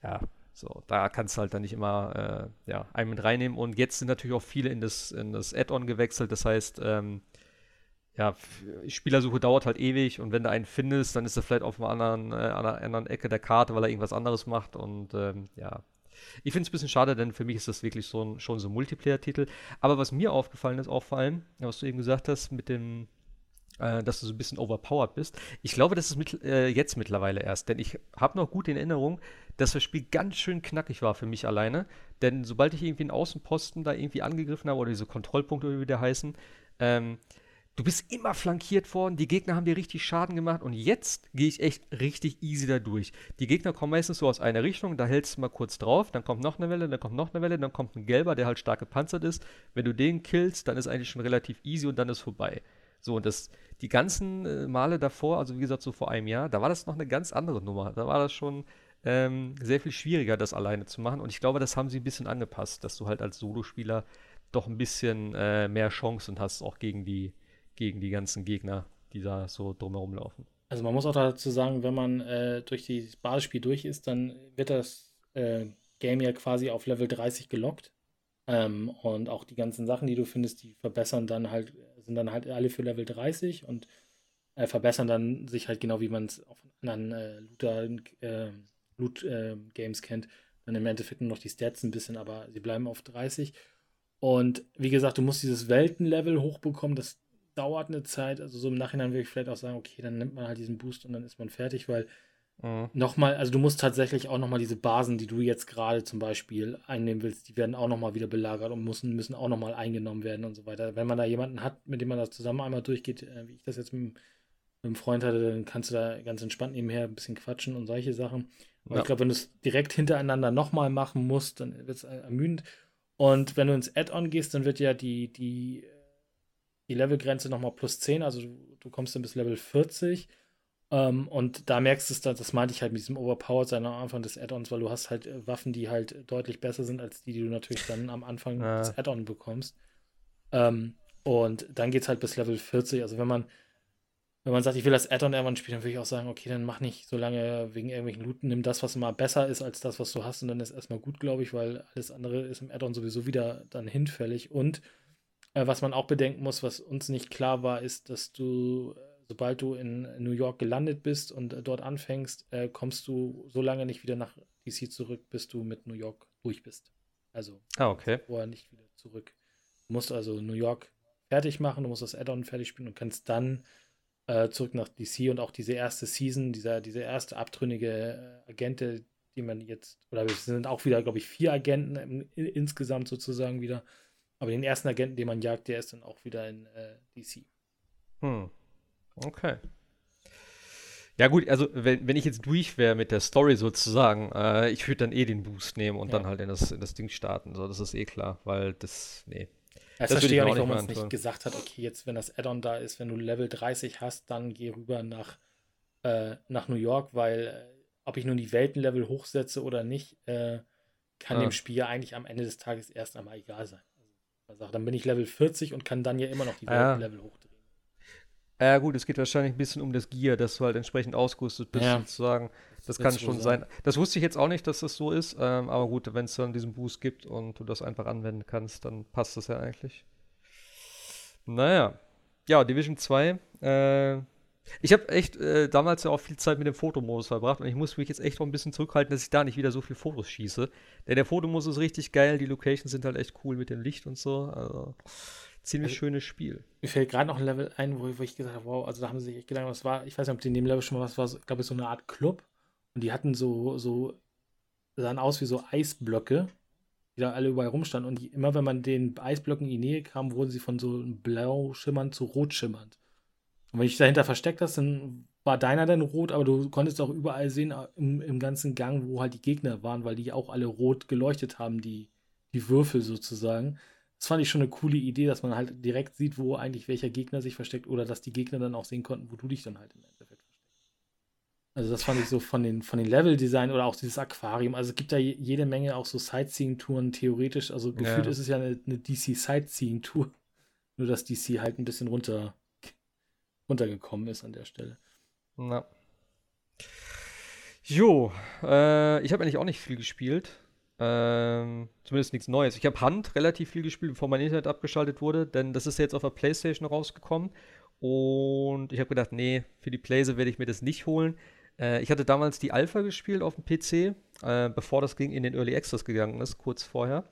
ja, So, da kannst du halt dann nicht immer äh, ja, einen mit reinnehmen. Und jetzt sind natürlich auch viele in das, in das Add-on gewechselt. Das heißt, ähm, ja, Spielersuche dauert halt ewig und wenn du einen findest, dann ist er vielleicht auf einer anderen, äh, anderen Ecke der Karte, weil er irgendwas anderes macht. Und ähm, ja, ich finde es ein bisschen schade, denn für mich ist das wirklich so ein, schon so ein Multiplayer-Titel. Aber was mir aufgefallen ist, auch vor allem, was du eben gesagt hast, mit dem, äh, dass du so ein bisschen overpowered bist. Ich glaube, das ist mit, äh, jetzt mittlerweile erst, denn ich habe noch gut in Erinnerung, dass das Spiel ganz schön knackig war für mich alleine. Denn sobald ich irgendwie einen Außenposten da irgendwie angegriffen habe oder diese Kontrollpunkte, wie die heißen, ähm, du bist immer flankiert worden, die Gegner haben dir richtig Schaden gemacht und jetzt gehe ich echt richtig easy da durch. Die Gegner kommen meistens so aus einer Richtung, da hältst du mal kurz drauf, dann kommt noch eine Welle, dann kommt noch eine Welle, dann kommt ein gelber, der halt stark gepanzert ist. Wenn du den killst, dann ist eigentlich schon relativ easy und dann ist vorbei. So, und das, die ganzen äh, Male davor, also wie gesagt, so vor einem Jahr, da war das noch eine ganz andere Nummer. Da war das schon ähm, sehr viel schwieriger, das alleine zu machen. Und ich glaube, das haben sie ein bisschen angepasst, dass du halt als Solospieler doch ein bisschen äh, mehr Chancen hast, auch gegen die, gegen die ganzen Gegner, die da so drumherum laufen. Also man muss auch dazu sagen, wenn man äh, durch das Basisspiel durch ist, dann wird das äh, Game ja quasi auf Level 30 gelockt. Ähm, und auch die ganzen Sachen, die du findest, die verbessern dann halt, sind dann halt alle für Level 30 und äh, verbessern dann sich halt genau wie man es auf anderen äh, Looter, äh, äh, kennt, dann im Endeffekt nur noch die Stats ein bisschen, aber sie bleiben auf 30. Und wie gesagt, du musst dieses Weltenlevel hochbekommen. Das dauert eine Zeit. Also so im Nachhinein würde ich vielleicht auch sagen, okay, dann nimmt man halt diesen Boost und dann ist man fertig, weil mhm. nochmal, also du musst tatsächlich auch nochmal diese Basen, die du jetzt gerade zum Beispiel einnehmen willst, die werden auch nochmal wieder belagert und müssen, müssen auch nochmal eingenommen werden und so weiter. Wenn man da jemanden hat, mit dem man das zusammen einmal durchgeht, äh, wie ich das jetzt mit, mit einem Freund hatte, dann kannst du da ganz entspannt nebenher ein bisschen quatschen und solche Sachen. Aber ja. ich glaube, wenn du es direkt hintereinander nochmal machen musst, dann wird es ermüdend. Und wenn du ins Add-on gehst, dann wird ja die, die die Levelgrenze nochmal plus 10, also du, du, kommst dann bis Level 40. Ähm, und da merkst du es, das meinte ich halt mit diesem Overpowered sein am Anfang des Add-ons, weil du hast halt äh, Waffen, die halt deutlich besser sind als die, die du natürlich dann am Anfang ja. des Add-on bekommst. Ähm, und dann geht es halt bis Level 40. Also wenn man, wenn man sagt, ich will das Add-on irgendwann spielen, dann würde ich auch sagen, okay, dann mach nicht so lange wegen irgendwelchen Looten, nimm das, was immer besser ist als das, was du hast, und dann ist erstmal gut, glaube ich, weil alles andere ist im Add-on sowieso wieder dann hinfällig. Und äh, was man auch bedenken muss, was uns nicht klar war, ist, dass du, äh, sobald du in New York gelandet bist und äh, dort anfängst, äh, kommst du so lange nicht wieder nach DC zurück, bis du mit New York durch bist. Also ah, okay. vorher nicht wieder zurück. Du musst also New York fertig machen, du musst das Add-on fertig spielen und kannst dann zurück nach DC und auch diese erste Season, dieser, diese erste abtrünnige Agente, die man jetzt, oder es sind auch wieder, glaube ich, vier Agenten im, insgesamt sozusagen wieder, aber den ersten Agenten, den man jagt, der ist dann auch wieder in äh, DC. Hm. Okay. Ja, gut, also wenn, wenn ich jetzt durch wäre mit der Story sozusagen, äh, ich würde dann eh den Boost nehmen und ja. dann halt in das, in das Ding starten. So, das ist eh klar, weil das, nee. Das, das verstehe ich auch nicht, warum man es nicht gesagt hat, okay, jetzt, wenn das Add-on da ist, wenn du Level 30 hast, dann geh rüber nach, äh, nach New York, weil äh, ob ich nun die Weltenlevel hochsetze oder nicht, äh, kann ah. dem Spiel eigentlich am Ende des Tages erst einmal egal sein. Sache. Dann bin ich Level 40 und kann dann ja immer noch die ja. Level hochdrehen. Ja, gut, es geht wahrscheinlich ein bisschen um das Gear, dass du halt entsprechend ausgerüstet bist, ja. sozusagen. Das, das kann schon sein. sein. Das wusste ich jetzt auch nicht, dass das so ist, ähm, aber gut, wenn es dann diesen Boost gibt und du das einfach anwenden kannst, dann passt das ja eigentlich. Naja. Ja, Division 2. Äh, ich habe echt äh, damals ja auch viel Zeit mit dem Fotomodus verbracht und ich muss mich jetzt echt auch ein bisschen zurückhalten, dass ich da nicht wieder so viele Fotos schieße. Denn der Fotomodus ist richtig geil, die Locations sind halt echt cool mit dem Licht und so. Also ziemlich also, schönes Spiel. Mir fällt gerade noch ein Level ein, wo, wo, ich gesagt habe, wow, also da haben sie sich echt gedacht, was war, ich weiß nicht, ob die in dem Level schon mal was war, glaube ich, so eine Art Club. Und die hatten so, so, sahen aus wie so Eisblöcke, die da alle überall rumstanden. Und die, immer wenn man den Eisblöcken in die Nähe kam, wurden sie von so blau schimmernd zu rot schimmernd. Und wenn ich dahinter versteckt hast, dann war deiner dann rot, aber du konntest auch überall sehen äh, im, im ganzen Gang, wo halt die Gegner waren, weil die auch alle rot geleuchtet haben, die, die Würfel sozusagen. Das fand ich schon eine coole Idee, dass man halt direkt sieht, wo eigentlich welcher Gegner sich versteckt oder dass die Gegner dann auch sehen konnten, wo du dich dann halt im Endeffekt versteckst. Also das fand ich so von den, von den Level-Design oder auch dieses Aquarium. Also es gibt da jede Menge auch so Sightseeing-Touren theoretisch. Also gefühlt ja. ist es ja eine, eine DC-Sightseeing-Tour. Nur dass DC halt ein bisschen runter runtergekommen ist an der Stelle. Na. Jo, äh, ich habe eigentlich auch nicht viel gespielt. Ähm, zumindest nichts Neues. Ich habe Hand relativ viel gespielt, bevor mein Internet abgeschaltet wurde, denn das ist jetzt auf der Playstation rausgekommen. Und ich habe gedacht, nee, für die Playse werde ich mir das nicht holen. Äh, ich hatte damals die Alpha gespielt auf dem PC, äh, bevor das Ding in den Early Access gegangen ist, kurz vorher.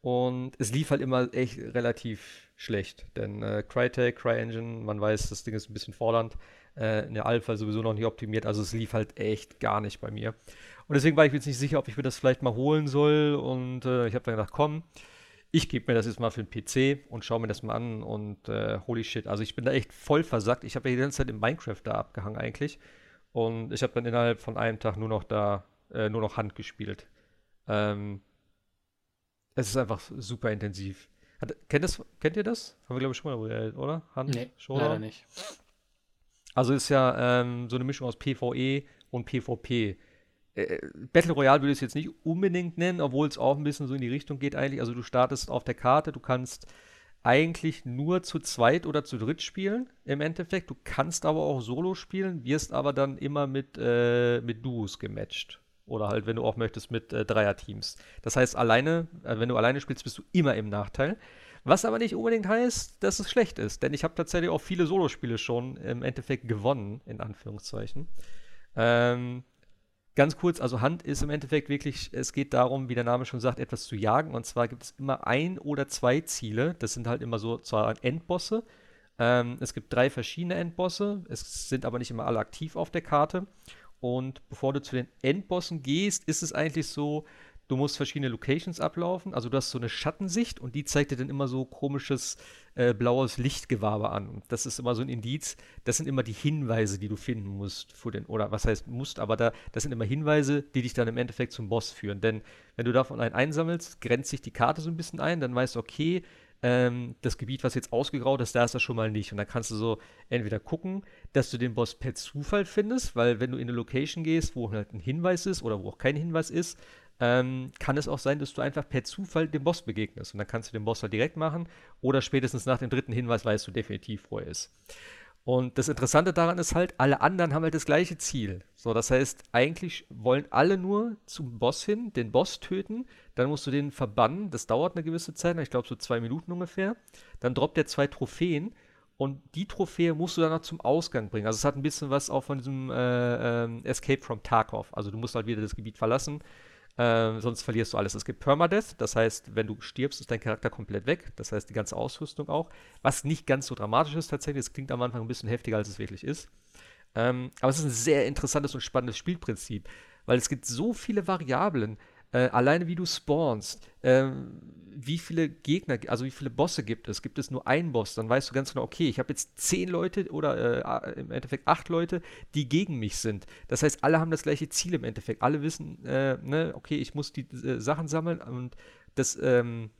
Und es lief halt immer echt relativ schlecht, denn äh, Crytek, CryEngine, man weiß, das Ding ist ein bisschen fordernd. Äh, in der Alpha sowieso noch nicht optimiert, also es lief halt echt gar nicht bei mir. Und deswegen war ich mir jetzt nicht sicher, ob ich mir das vielleicht mal holen soll. Und äh, ich habe dann gedacht, komm, ich gebe mir das jetzt mal für den PC und schaue mir das mal an und äh, holy shit. Also ich bin da echt voll versackt. Ich habe ja die ganze Zeit in Minecraft da abgehangen eigentlich. Und ich habe dann innerhalb von einem Tag nur noch da, äh, nur noch Hand gespielt. Ähm, es ist einfach super intensiv. Hat, kennt, das, kennt ihr das? Haben wir, glaube ich, schon mal, oder? Hand? Nee, Showdown? leider nicht. Also ist ja ähm, so eine Mischung aus PvE und PvP. Äh, Battle Royale würde ich es jetzt nicht unbedingt nennen, obwohl es auch ein bisschen so in die Richtung geht eigentlich. Also du startest auf der Karte, du kannst eigentlich nur zu zweit oder zu dritt spielen im Endeffekt. Du kannst aber auch Solo spielen, wirst aber dann immer mit, äh, mit Duos gematcht. Oder halt, wenn du auch möchtest, mit äh, Dreierteams. Das heißt, alleine, äh, wenn du alleine spielst, bist du immer im Nachteil. Was aber nicht unbedingt heißt, dass es schlecht ist, denn ich habe tatsächlich auch viele Solospiele schon im Endeffekt gewonnen, in Anführungszeichen. Ähm, ganz kurz, also Hand ist im Endeffekt wirklich, es geht darum, wie der Name schon sagt, etwas zu jagen. Und zwar gibt es immer ein oder zwei Ziele. Das sind halt immer so zwar Endbosse. Ähm, es gibt drei verschiedene Endbosse. Es sind aber nicht immer alle aktiv auf der Karte. Und bevor du zu den Endbossen gehst, ist es eigentlich so, Du musst verschiedene Locations ablaufen. Also du hast so eine Schattensicht und die zeigt dir dann immer so komisches äh, blaues Lichtgewabe an. Und das ist immer so ein Indiz. Das sind immer die Hinweise, die du finden musst für den, oder was heißt musst, aber da, das sind immer Hinweise, die dich dann im Endeffekt zum Boss führen. Denn wenn du davon einen einsammelst, grenzt sich die Karte so ein bisschen ein, dann weißt du, okay, ähm, das Gebiet, was jetzt ausgegraut ist, da ist das schon mal nicht. Und dann kannst du so entweder gucken, dass du den Boss per Zufall findest, weil wenn du in eine Location gehst, wo halt ein Hinweis ist oder wo auch kein Hinweis ist, ähm, kann es auch sein, dass du einfach per Zufall dem Boss begegnest. Und dann kannst du den Boss halt direkt machen oder spätestens nach dem dritten Hinweis weißt du definitiv, wo er ist. Und das Interessante daran ist halt, alle anderen haben halt das gleiche Ziel. So, das heißt, eigentlich wollen alle nur zum Boss hin, den Boss töten. Dann musst du den verbannen. Das dauert eine gewisse Zeit, ich glaube so zwei Minuten ungefähr. Dann droppt er zwei Trophäen. Und die Trophäe musst du dann noch zum Ausgang bringen. Also es hat ein bisschen was auch von diesem äh, äh, Escape from Tarkov. Also du musst halt wieder das Gebiet verlassen ähm, sonst verlierst du alles. Es gibt Permadeath, das heißt, wenn du stirbst, ist dein Charakter komplett weg. Das heißt, die ganze Ausrüstung auch. Was nicht ganz so dramatisch ist tatsächlich. Es klingt am Anfang ein bisschen heftiger, als es wirklich ist. Ähm, aber es ist ein sehr interessantes und spannendes Spielprinzip, weil es gibt so viele Variablen. Äh, alleine wie du spawnst, äh, wie viele Gegner, also wie viele Bosse gibt es? Gibt es nur einen Boss? Dann weißt du ganz genau, okay, ich habe jetzt zehn Leute oder äh, im Endeffekt acht Leute, die gegen mich sind. Das heißt, alle haben das gleiche Ziel im Endeffekt. Alle wissen, äh, ne, okay, ich muss die äh, Sachen sammeln und das, ähm,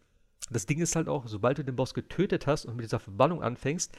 das Ding ist halt auch, sobald du den Boss getötet hast und mit dieser Verbannung anfängst,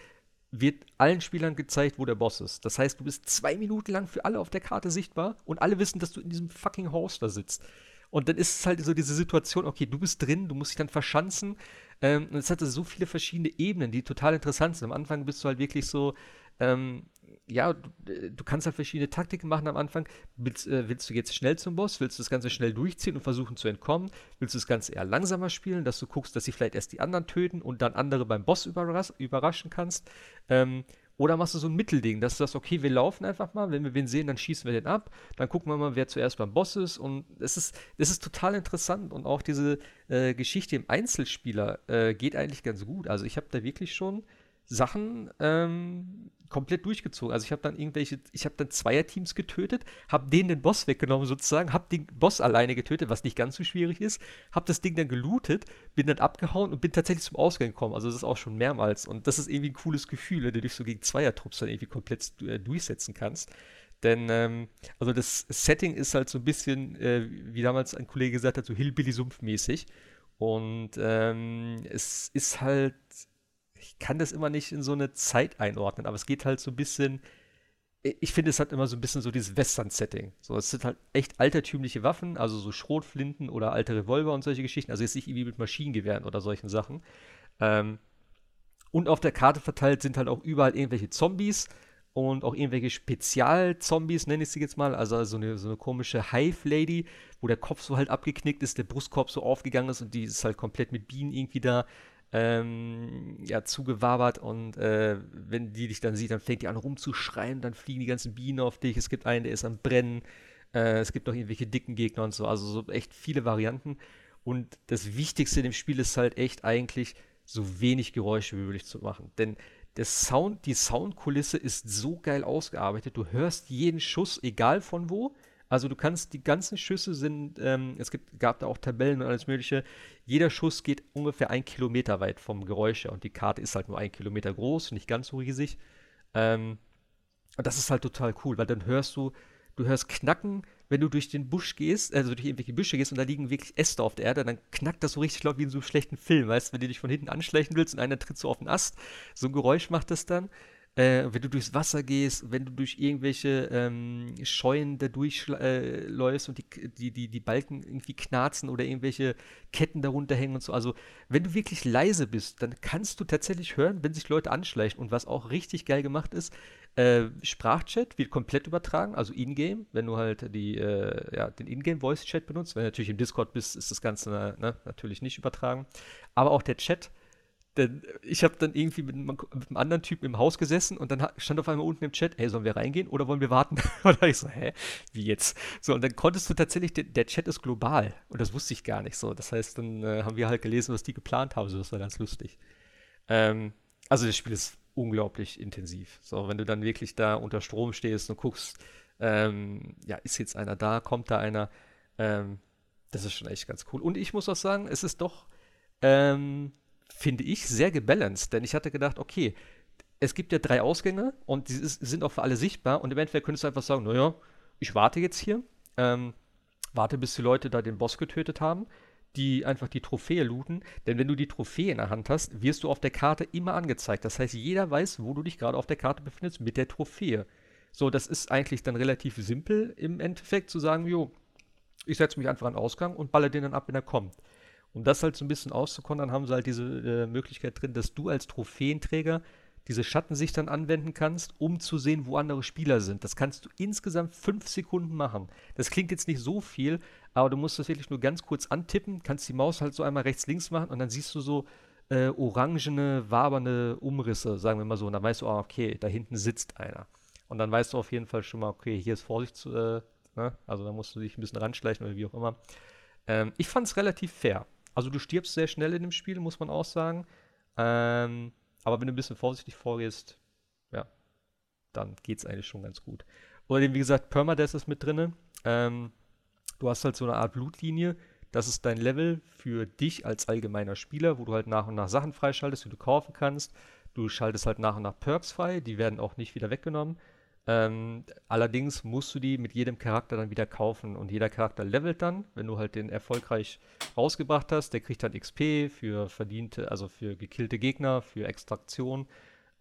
wird allen Spielern gezeigt, wo der Boss ist. Das heißt, du bist zwei Minuten lang für alle auf der Karte sichtbar und alle wissen, dass du in diesem fucking Haus da sitzt. Und dann ist es halt so diese Situation, okay, du bist drin, du musst dich dann verschanzen. Ähm, und es hatte so viele verschiedene Ebenen, die total interessant sind. Am Anfang bist du halt wirklich so, ähm, ja, du, äh, du, kannst halt verschiedene Taktiken machen am Anfang. Willst, äh, willst, du jetzt schnell zum Boss? Willst du das Ganze schnell durchziehen und versuchen zu entkommen? Willst du das Ganze eher langsamer spielen, dass du guckst, dass sie vielleicht erst die anderen töten und dann andere beim Boss überras überraschen kannst? Ähm, oder machst du so ein Mittelding, dass du sagst, okay, wir laufen einfach mal, wenn wir wen sehen, dann schießen wir den ab, dann gucken wir mal, wer zuerst beim Boss ist. Und es ist, es ist total interessant und auch diese äh, Geschichte im Einzelspieler äh, geht eigentlich ganz gut. Also ich habe da wirklich schon Sachen ähm, komplett durchgezogen. Also ich habe dann irgendwelche, ich habe dann Zweierteams getötet, habe denen den Boss weggenommen sozusagen, habe den Boss alleine getötet, was nicht ganz so schwierig ist, habe das Ding dann gelootet, bin dann abgehauen und bin tatsächlich zum Ausgang gekommen. Also das ist auch schon mehrmals und das ist irgendwie ein cooles Gefühl, wenn du dich so gegen Zweiertrupps dann irgendwie komplett äh, durchsetzen kannst. Denn, ähm, also das Setting ist halt so ein bisschen, äh, wie damals ein Kollege gesagt hat, so Hillbilly-Sumpf-mäßig. Und ähm, es ist halt ich kann das immer nicht in so eine Zeit einordnen, aber es geht halt so ein bisschen. Ich finde, es hat immer so ein bisschen so dieses Western-Setting. So, es sind halt echt altertümliche Waffen, also so Schrotflinten oder alte Revolver und solche Geschichten. Also jetzt nicht irgendwie mit Maschinengewehren oder solchen Sachen. Ähm, und auf der Karte verteilt sind halt auch überall irgendwelche Zombies und auch irgendwelche Spezialzombies, nenne ich sie jetzt mal. Also so eine, so eine komische Hive-Lady, wo der Kopf so halt abgeknickt ist, der Brustkorb so aufgegangen ist und die ist halt komplett mit Bienen irgendwie da ähm, ja, zugewabert und äh, wenn die dich dann sieht, dann fängt die an rumzuschreien, dann fliegen die ganzen Bienen auf dich. Es gibt einen, der ist am Brennen. Äh, es gibt noch irgendwelche dicken Gegner und so. Also so echt viele Varianten. Und das Wichtigste in dem Spiel ist halt echt eigentlich, so wenig Geräusche wie möglich zu machen. Denn der Sound, die Soundkulisse ist so geil ausgearbeitet. Du hörst jeden Schuss, egal von wo. Also du kannst die ganzen Schüsse sind, ähm, es gibt, gab da auch Tabellen und alles mögliche. Jeder Schuss geht ungefähr ein Kilometer weit vom Geräusch her und die Karte ist halt nur ein Kilometer groß, nicht ganz so riesig. Ähm, und das ist halt total cool, weil dann hörst du, du hörst Knacken, wenn du durch den Busch gehst, also durch irgendwelche Büsche gehst und da liegen wirklich Äste auf der Erde, dann knackt das so richtig laut wie in so einem schlechten Film, weißt du, wenn du dich von hinten anschleichen willst und einer tritt so auf den Ast, so ein Geräusch macht das dann. Äh, wenn du durchs Wasser gehst, wenn du durch irgendwelche ähm, Scheunen da durchläufst äh, und die, die, die, die Balken irgendwie knarzen oder irgendwelche Ketten darunter hängen und so. Also, wenn du wirklich leise bist, dann kannst du tatsächlich hören, wenn sich Leute anschleichen. Und was auch richtig geil gemacht ist, äh, Sprachchat wird komplett übertragen, also in-game, wenn du halt die, äh, ja, den in-game Voice-Chat benutzt. Wenn du natürlich im Discord bist, ist das Ganze ne, natürlich nicht übertragen. Aber auch der Chat. Denn ich habe dann irgendwie mit, mit, einem anderen Typen im Haus gesessen und dann stand auf einmal unten im Chat, hey, sollen wir reingehen oder wollen wir warten? und dann ich so, hä, wie jetzt? So, und dann konntest du tatsächlich, der, der Chat ist global und das wusste ich gar nicht so. Das heißt, dann äh, haben wir halt gelesen, was die geplant haben, so, das war ganz lustig. Ähm, also das Spiel ist unglaublich intensiv. So, wenn du dann wirklich da unter Strom stehst und guckst, ähm, ja, ist jetzt einer da, kommt da einer, ähm, das ist schon echt ganz cool. Und ich muss auch sagen, es ist doch, ähm, finde ich, sehr gebalanced, denn ich hatte gedacht, okay, es gibt ja drei Ausgänge und die sind auch für alle sichtbar und im Endeffekt könntest du einfach sagen, naja, ich warte jetzt hier, ähm, warte, bis die Leute da den Boss getötet haben die einfach die Trophäe looten. Denn wenn du die Trophäe in der Hand hast, wirst du auf der Karte immer angezeigt. Das heißt, jeder weiß, wo du dich gerade auf der Karte befindest mit der Trophäe. So, das ist eigentlich dann relativ simpel im Endeffekt zu sagen, jo, ich setze mich einfach an den Ausgang und balle den dann ab, wenn er kommt. Um das halt so ein bisschen auszukontern, haben sie halt diese äh, Möglichkeit drin, dass du als Trophäenträger diese Schattensicht dann anwenden kannst, um zu sehen, wo andere Spieler sind. Das kannst du insgesamt fünf Sekunden machen. Das klingt jetzt nicht so viel, aber du musst das wirklich nur ganz kurz antippen, kannst die Maus halt so einmal rechts, links machen und dann siehst du so äh, orangene, wabernde Umrisse, sagen wir mal so. Und dann weißt du, oh, okay, da hinten sitzt einer. Und dann weißt du auf jeden Fall schon mal, okay, hier ist Vorsicht, äh, ne? also da musst du dich ein bisschen ranschleichen oder wie auch immer. Ähm, ich fand es relativ fair. Also du stirbst sehr schnell in dem Spiel, muss man auch sagen. Ähm, aber wenn du ein bisschen vorsichtig vorgehst, ja, dann geht es eigentlich schon ganz gut. Oder wie gesagt, Permadeath ist mit drin. Ähm, du hast halt so eine Art Blutlinie. Das ist dein Level für dich als allgemeiner Spieler, wo du halt nach und nach Sachen freischaltest, die du kaufen kannst. Du schaltest halt nach und nach Perks frei, die werden auch nicht wieder weggenommen. Ähm, allerdings musst du die mit jedem Charakter dann wieder kaufen und jeder Charakter levelt dann, wenn du halt den erfolgreich rausgebracht hast. Der kriegt dann XP für verdiente, also für gekillte Gegner, für Extraktion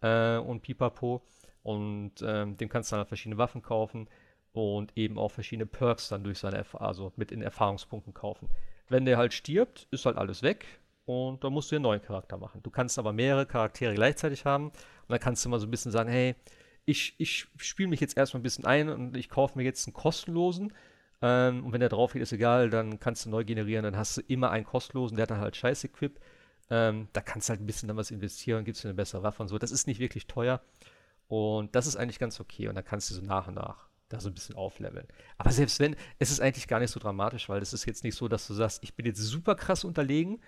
äh, und Pipapo. Und ähm, dem kannst du dann halt verschiedene Waffen kaufen und eben auch verschiedene Perks dann durch seine, Erf also mit in Erfahrungspunkten kaufen. Wenn der halt stirbt, ist halt alles weg und dann musst du einen neuen Charakter machen. Du kannst aber mehrere Charaktere gleichzeitig haben und dann kannst du mal so ein bisschen sagen, hey, ich, ich spiele mich jetzt erstmal ein bisschen ein und ich kaufe mir jetzt einen kostenlosen. Ähm, und wenn der drauf geht, ist egal, dann kannst du neu generieren, dann hast du immer einen kostenlosen, der hat dann halt scheiß Equip. Ähm, da kannst du halt ein bisschen dann was investieren, gibst dir eine bessere Waffe und so. Das ist nicht wirklich teuer. Und das ist eigentlich ganz okay. Und dann kannst du so nach und nach da so ein bisschen aufleveln. Aber selbst wenn, es ist eigentlich gar nicht so dramatisch, weil es ist jetzt nicht so, dass du sagst, ich bin jetzt super krass unterlegen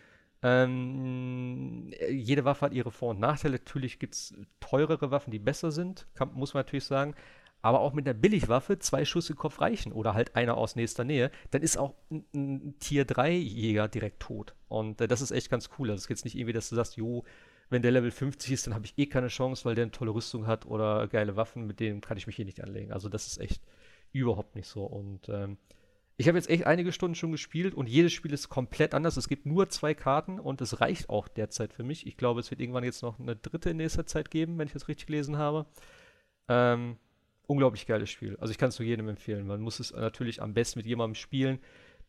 ähm, jede Waffe hat ihre Vor- und Nachteile. Natürlich gibt es teurere Waffen, die besser sind, kann, muss man natürlich sagen. Aber auch mit einer Billigwaffe zwei Schuss im Kopf reichen oder halt einer aus nächster Nähe, dann ist auch ein, ein Tier 3 Jäger direkt tot. Und äh, das ist echt ganz cool. Also es jetzt nicht irgendwie, dass du sagst, jo, wenn der Level 50 ist, dann habe ich eh keine Chance, weil der eine tolle Rüstung hat oder geile Waffen, mit denen kann ich mich hier nicht anlegen. Also das ist echt überhaupt nicht so. Und ähm, ich habe jetzt echt einige Stunden schon gespielt und jedes Spiel ist komplett anders. Es gibt nur zwei Karten und es reicht auch derzeit für mich. Ich glaube, es wird irgendwann jetzt noch eine dritte in nächster Zeit geben, wenn ich das richtig gelesen habe. Ähm, unglaublich geiles Spiel. Also ich kann es nur jedem empfehlen. Man muss es natürlich am besten mit jemandem spielen,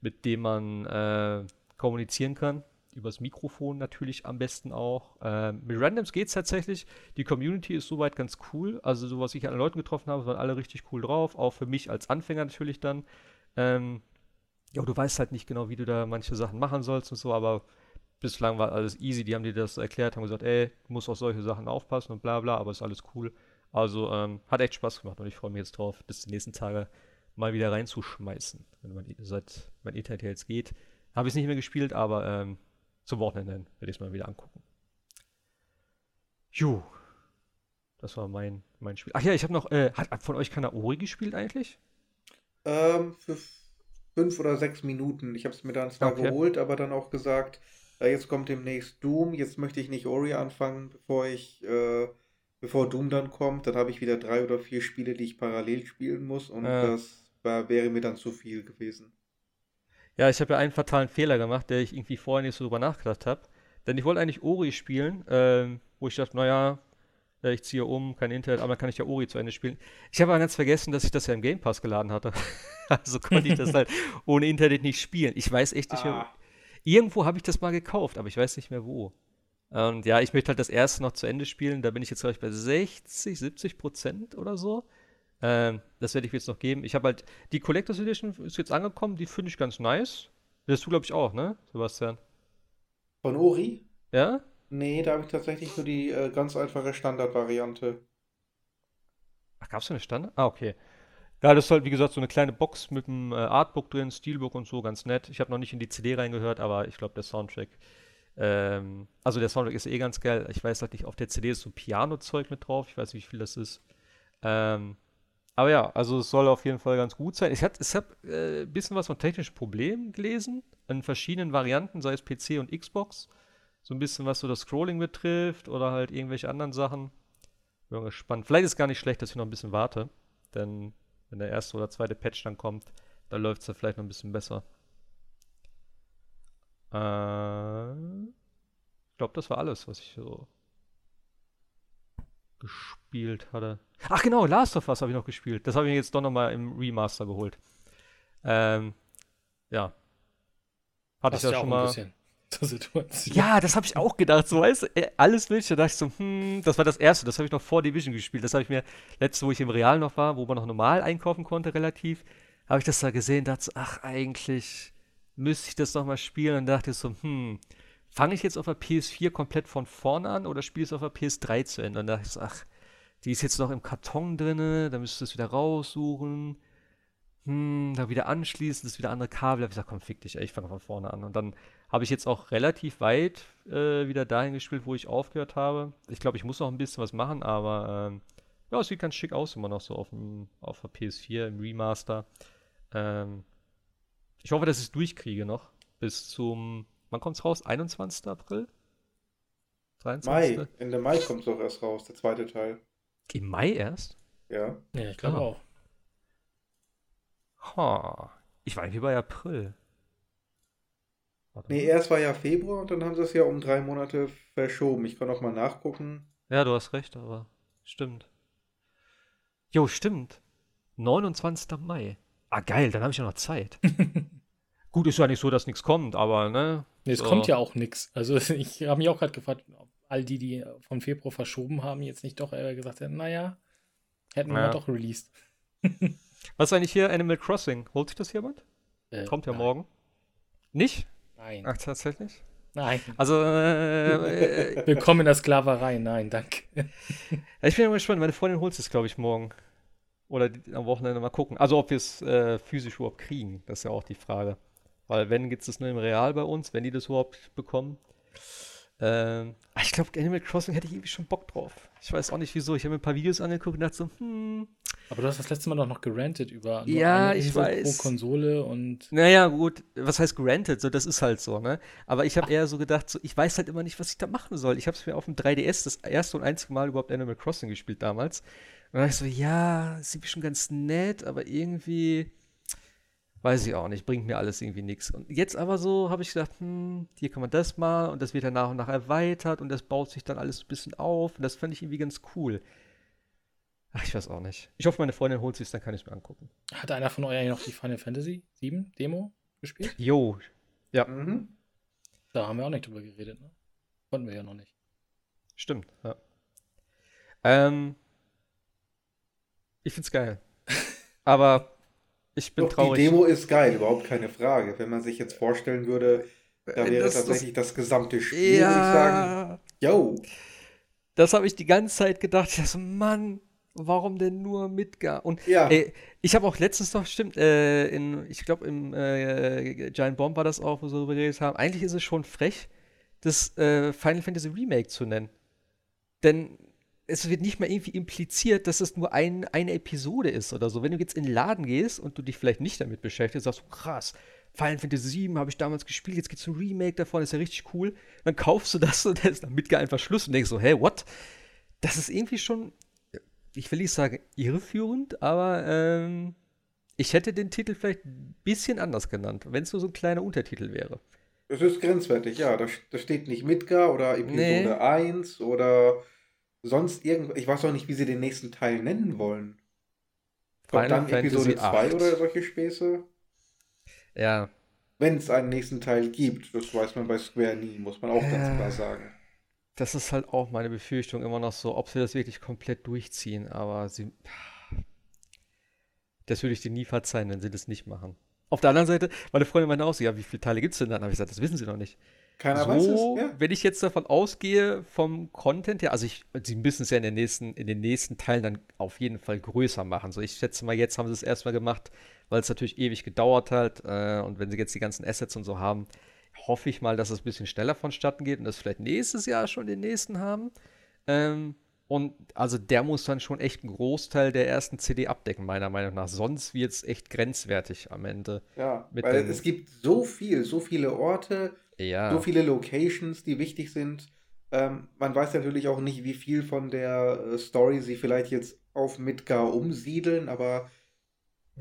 mit dem man äh, kommunizieren kann. übers Mikrofon natürlich am besten auch. Ähm, mit Randoms geht es tatsächlich. Die Community ist soweit ganz cool. Also, so was ich an Leuten getroffen habe, waren alle richtig cool drauf. Auch für mich als Anfänger natürlich dann. Ähm, ja, du weißt halt nicht genau, wie du da manche Sachen machen sollst und so, aber bislang war alles easy. Die haben dir das erklärt, haben gesagt, ey, du musst auf solche Sachen aufpassen und bla bla, aber ist alles cool. Also ähm, hat echt Spaß gemacht und ich freue mich jetzt drauf, bis die nächsten Tage mal wieder reinzuschmeißen. Wenn man seit mein Internet jetzt geht, habe ich es nicht mehr gespielt, aber ähm, zum Wochenende werde ich es mal wieder angucken. Juh. Das war mein, mein Spiel. Ach ja, ich habe noch, äh, hat von euch keiner Ori gespielt eigentlich? Ähm, für fünf oder sechs Minuten. Ich habe es mir dann zwar okay. geholt, aber dann auch gesagt, äh, jetzt kommt demnächst Doom, jetzt möchte ich nicht Ori anfangen, bevor ich, äh, bevor Doom dann kommt. Dann habe ich wieder drei oder vier Spiele, die ich parallel spielen muss und äh. das war, wäre mir dann zu viel gewesen. Ja, ich habe ja einen fatalen Fehler gemacht, der ich irgendwie vorher nicht so drüber nachgedacht habe. Denn ich wollte eigentlich Ori spielen, ähm, wo ich dachte, naja, äh, ich ziehe um, kein Internet, aber dann kann ich ja Ori zu Ende spielen. Ich habe aber ganz vergessen, dass ich das ja im Game Pass geladen hatte. also konnte ich das halt ohne Internet nicht spielen. Ich weiß echt nicht ah. mehr. Irgendwo habe ich das mal gekauft, aber ich weiß nicht mehr wo. Und ja, ich möchte halt das erste noch zu Ende spielen. Da bin ich jetzt, glaube ich, bei 60, 70 Prozent oder so. Ähm, das werde ich jetzt noch geben. Ich habe halt, die Collectors Edition ist jetzt angekommen, die finde ich ganz nice. Das du, glaube ich, auch, ne, Sebastian? Von Ori? Ja? Nee, da habe ich tatsächlich nur die äh, ganz einfache Standardvariante. Ach, gab es eine Standard? Ah, okay. Ja, das ist halt, wie gesagt, so eine kleine Box mit einem äh, Artbook drin, Steelbook und so, ganz nett. Ich habe noch nicht in die CD reingehört, aber ich glaube, der Soundtrack, ähm, also der Soundtrack ist eh ganz geil. Ich weiß halt nicht, auf der CD ist so Piano-Zeug mit drauf. Ich weiß nicht, wie viel das ist. Ähm, aber ja, also es soll auf jeden Fall ganz gut sein. Ich, habe äh, ein bisschen was von technischen Problemen gelesen, in verschiedenen Varianten, sei es PC und Xbox. So ein bisschen was so das Scrolling betrifft oder halt irgendwelche anderen Sachen. Bin gespannt. Vielleicht ist es gar nicht schlecht, dass ich noch ein bisschen warte. Denn wenn der erste oder zweite Patch dann kommt, dann läuft es ja vielleicht noch ein bisschen besser. Äh, ich glaube, das war alles, was ich so gespielt hatte. Ach genau, Last of Us habe ich noch gespielt. Das habe ich jetzt doch nochmal im Remaster geholt. Ähm, ja. Hatte Hast ich ja schon mal. Ja, das habe ich auch gedacht. So, weißt äh, alles Welche. Da dachte ich so, hm, das war das erste. Das habe ich noch vor Division gespielt. Das habe ich mir letzte, wo ich im Real noch war, wo man noch normal einkaufen konnte, relativ, habe ich das da gesehen. Dachte so, ach, eigentlich müsste ich das nochmal spielen. Und dachte so, hm, fange ich jetzt auf der PS4 komplett von vorne an oder spiele ich es auf der PS3 zu Ende? Und dachte ich so, ach, die ist jetzt noch im Karton drinne, da müsstest du es wieder raussuchen. Hm, da wieder anschließen, das wieder andere Kabel. Da habe ich gesagt, komm, fick dich, ey, ich fange von vorne an. Und dann habe ich jetzt auch relativ weit äh, wieder dahin gespielt, wo ich aufgehört habe. Ich glaube, ich muss noch ein bisschen was machen, aber ähm, ja, es sieht ganz schick aus, immer noch so auf, dem, auf der PS4 im Remaster. Ähm, ich hoffe, dass ich es durchkriege noch bis zum Wann kommt es raus? 21. April? 23. Mai. Ende Mai kommt es doch erst raus, der zweite Teil. Im Mai erst? Ja. Ja, ich glaube ah. auch. Ha. Ich war irgendwie bei April. Warte nee, erst war ja Februar und dann haben sie es ja um drei Monate verschoben. Ich kann auch mal nachgucken. Ja, du hast recht, aber stimmt. Jo, stimmt. 29. Mai. Ah, geil, dann habe ich ja noch Zeit. Gut, ist ja nicht so, dass nichts kommt, aber ne. Nee, es so. kommt ja auch nichts. Also ich habe mich auch gerade gefragt, ob all die, die von Februar verschoben haben, jetzt nicht doch äh, gesagt hätten, naja, hätten wir ja. doch released. Was ist eigentlich hier Animal Crossing? Holt sich das jemand? Äh, kommt ja nein. morgen. Nicht? Nein. Ach, tatsächlich? Nein. Also, äh, Willkommen in der Sklaverei. Nein, danke. ich bin ja gespannt. Meine Freundin holt es, glaube ich, morgen. Oder am Wochenende mal gucken. Also, ob wir es äh, physisch überhaupt kriegen. Das ist ja auch die Frage. Weil wenn gibt es das nur im Real bei uns, wenn die das überhaupt bekommen. Ähm, ah, ich glaube, Animal Crossing hätte ich irgendwie schon Bock drauf. Ich weiß auch nicht wieso. Ich habe mir ein paar Videos angeguckt und dachte so, hm. Aber du hast das letzte Mal doch noch gerantet über ja, ich weiß. pro Konsole und. Naja, gut, was heißt gerantet? So, das ist halt so, ne? Aber ich habe eher so gedacht, so, ich weiß halt immer nicht, was ich da machen soll. Ich habe es mir auf dem 3DS das erste und einzige Mal überhaupt Animal Crossing gespielt damals. Und dann dachte ich so, ja, sieht schon ganz nett, aber irgendwie Weiß ich auch nicht, bringt mir alles irgendwie nichts. Und jetzt aber so habe ich gedacht, hm, hier kann man das mal und das wird dann nach und nach erweitert und das baut sich dann alles ein bisschen auf und das fand ich irgendwie ganz cool. Ach, ich weiß auch nicht. Ich hoffe, meine Freundin holt sich dann kann ich es mir angucken. Hat einer von euch noch die Final Fantasy 7 Demo gespielt? Jo. Ja. Mhm. Da haben wir auch nicht drüber geredet, ne? Konnten wir ja noch nicht. Stimmt, ja. Ähm, ich find's geil. Aber ich bin Doch, traurig. Die Demo ist geil, überhaupt keine Frage. Wenn man sich jetzt vorstellen würde, da wäre das, tatsächlich das, das, gesamte Spiel, ja, würde ich sagen. Yo. Das habe ich die ganze Zeit gedacht. Ich dachte, Mann, warum denn nur Midgar? Und ja. ey, ich habe auch letztens noch, stimmt, äh, in, ich glaube im äh, Giant Bomb war das auch, wo sie darüber geredet haben. Eigentlich ist es schon frech, das äh, Final Fantasy Remake zu nennen. Denn es wird nicht mehr irgendwie impliziert, dass es nur ein, eine Episode ist oder so. Wenn du jetzt in den Laden gehst und du dich vielleicht nicht damit beschäftigst, sagst du, krass, Final Fantasy VII habe ich damals gespielt, jetzt gibt es ein Remake davon, ist ja richtig cool. Dann kaufst du das und dann ist damit gar einfach Schluss und denkst so, hey, what? Das ist irgendwie schon, ich will nicht sagen irreführend, aber ähm, ich hätte den Titel vielleicht ein bisschen anders genannt, wenn es nur so ein kleiner Untertitel wäre. Es ist grenzwertig, ja. Da, da steht nicht Midgar oder Episode nee. 1 oder sonst irgendwas. Ich weiß auch nicht, wie sie den nächsten Teil nennen wollen. Kommt Final dann Fantasy Episode 2 oder solche Späße? Ja. Wenn es einen nächsten Teil gibt, das weiß man bei Square nie, muss man auch äh, ganz klar sagen. Das ist halt auch meine Befürchtung immer noch so, ob sie das wirklich komplett durchziehen, aber sie. Das würde ich dir nie verzeihen, wenn sie das nicht machen. Auf der anderen Seite, meine Freundin meinte auch so, ja, wie viele Teile gibt es denn dann? habe ich gesagt, das wissen sie noch nicht. Keiner so, weiß es, ja. Wenn ich jetzt davon ausgehe, vom Content her, also ich, sie müssen es ja in den, nächsten, in den nächsten Teilen dann auf jeden Fall größer machen. So, ich schätze mal, jetzt haben sie es erstmal gemacht, weil es natürlich ewig gedauert hat. Äh, und wenn sie jetzt die ganzen Assets und so haben, hoffe ich mal, dass es ein bisschen schneller vonstatten geht und das vielleicht nächstes Jahr schon den nächsten haben. Ähm, und also der muss dann schon echt einen Großteil der ersten CD abdecken, meiner Meinung nach. Sonst wird es echt grenzwertig am Ende. Ja, weil es gibt so viel, so viele Orte, ja. so viele Locations, die wichtig sind. Ähm, man weiß natürlich auch nicht, wie viel von der äh, Story sie vielleicht jetzt auf Midgar umsiedeln, aber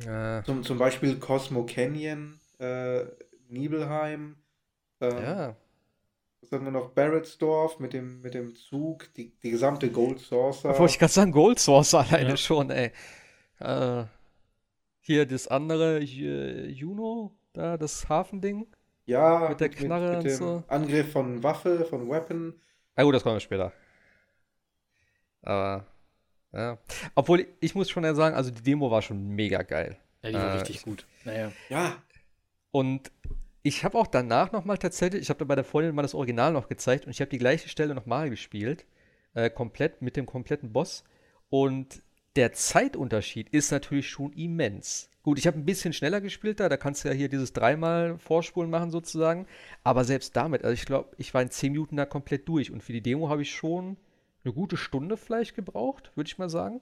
ja. zum, zum Beispiel Cosmo Canyon, äh, Nibelheim, ähm, ja. Was haben wir noch? Barrettsdorf mit dem, mit dem Zug, die, die gesamte Gold Saucer. Wollte ich gerade sagen, Gold Saucer alleine ja. schon, ey. Äh, hier das andere, Juno, da, das Hafending. Ja, mit der Knarre mit, mit und so. Angriff von Waffe, von Weapon. Ah gut, das kommen wir später. Aber, ja. Obwohl, ich muss schon sagen, also die Demo war schon mega geil. Ja, die war äh, richtig gut. Naja. Ja. Und ich habe auch danach nochmal tatsächlich, ich habe bei der Freundin mal das Original noch gezeigt und ich habe die gleiche Stelle nochmal gespielt. Äh, komplett, mit dem kompletten Boss. Und der Zeitunterschied ist natürlich schon immens. Gut, ich habe ein bisschen schneller gespielt da, da kannst du ja hier dieses dreimal Vorspulen machen sozusagen. Aber selbst damit, also ich glaube, ich war in 10 Minuten da komplett durch. Und für die Demo habe ich schon eine gute Stunde vielleicht gebraucht, würde ich mal sagen.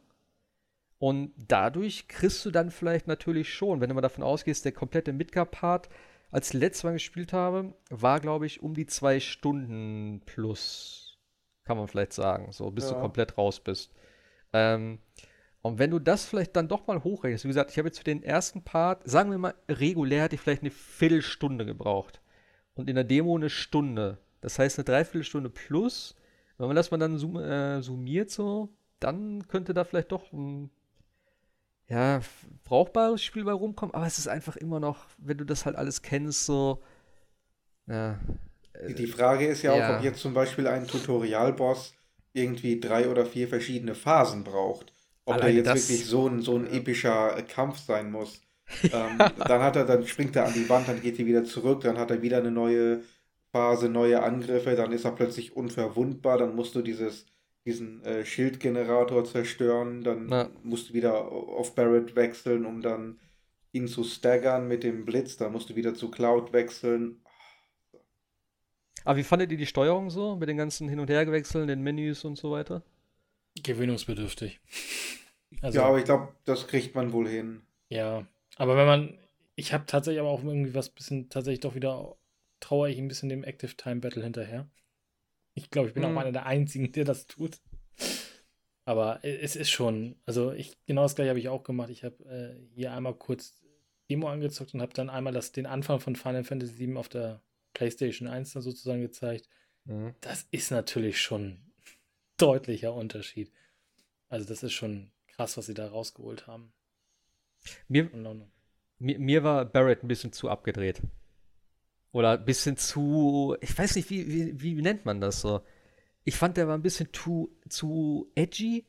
Und dadurch kriegst du dann vielleicht natürlich schon, wenn du mal davon ausgehst, der komplette Midgar-Part als ich letztes Mal gespielt habe, war, glaube ich, um die zwei Stunden plus, kann man vielleicht sagen, so bis ja. du komplett raus bist. Ähm, und wenn du das vielleicht dann doch mal hochrechnest, wie gesagt, ich habe jetzt für den ersten Part, sagen wir mal, regulär hätte ich vielleicht eine Viertelstunde gebraucht. Und in der Demo eine Stunde. Das heißt eine Dreiviertelstunde plus. Wenn man das mal dann sum äh, summiert so, dann könnte da vielleicht doch ein ja, brauchbares Spiel bei rumkommen, aber es ist einfach immer noch, wenn du das halt alles kennst, so. Ja. Die Frage ist ja, ja. auch, ob jetzt zum Beispiel ein Tutorialboss irgendwie drei oder vier verschiedene Phasen braucht. Ob Alleine der jetzt wirklich so ein, so ein epischer Kampf sein muss. ähm, dann hat er, dann springt er an die Wand, dann geht er wieder zurück, dann hat er wieder eine neue Phase, neue Angriffe, dann ist er plötzlich unverwundbar, dann musst du dieses diesen äh, Schildgenerator zerstören, dann ja. musst du wieder auf Barrett wechseln, um dann ihn zu staggern mit dem Blitz, dann musst du wieder zu Cloud wechseln. Aber wie fandet ihr die Steuerung so mit den ganzen Hin- und Hergewechseln, den Menüs und so weiter? Gewöhnungsbedürftig. Also, ja, aber ich glaube, das kriegt man wohl hin. Ja, aber wenn man, ich habe tatsächlich aber auch irgendwie was bisschen, tatsächlich doch wieder, traue ich ein bisschen dem Active Time Battle hinterher. Ich glaube, ich bin hm. auch einer der Einzigen, der das tut. Aber es ist schon, also ich, genau das gleiche habe ich auch gemacht. Ich habe äh, hier einmal kurz Demo angezockt und habe dann einmal das, den Anfang von Final Fantasy VII auf der PlayStation 1 dann sozusagen gezeigt. Mhm. Das ist natürlich schon deutlicher Unterschied. Also das ist schon krass, was sie da rausgeholt haben. Mir, mir, mir war Barrett ein bisschen zu abgedreht. Oder ein bisschen zu, ich weiß nicht, wie, wie, wie nennt man das so? Ich fand, der war ein bisschen zu, zu edgy.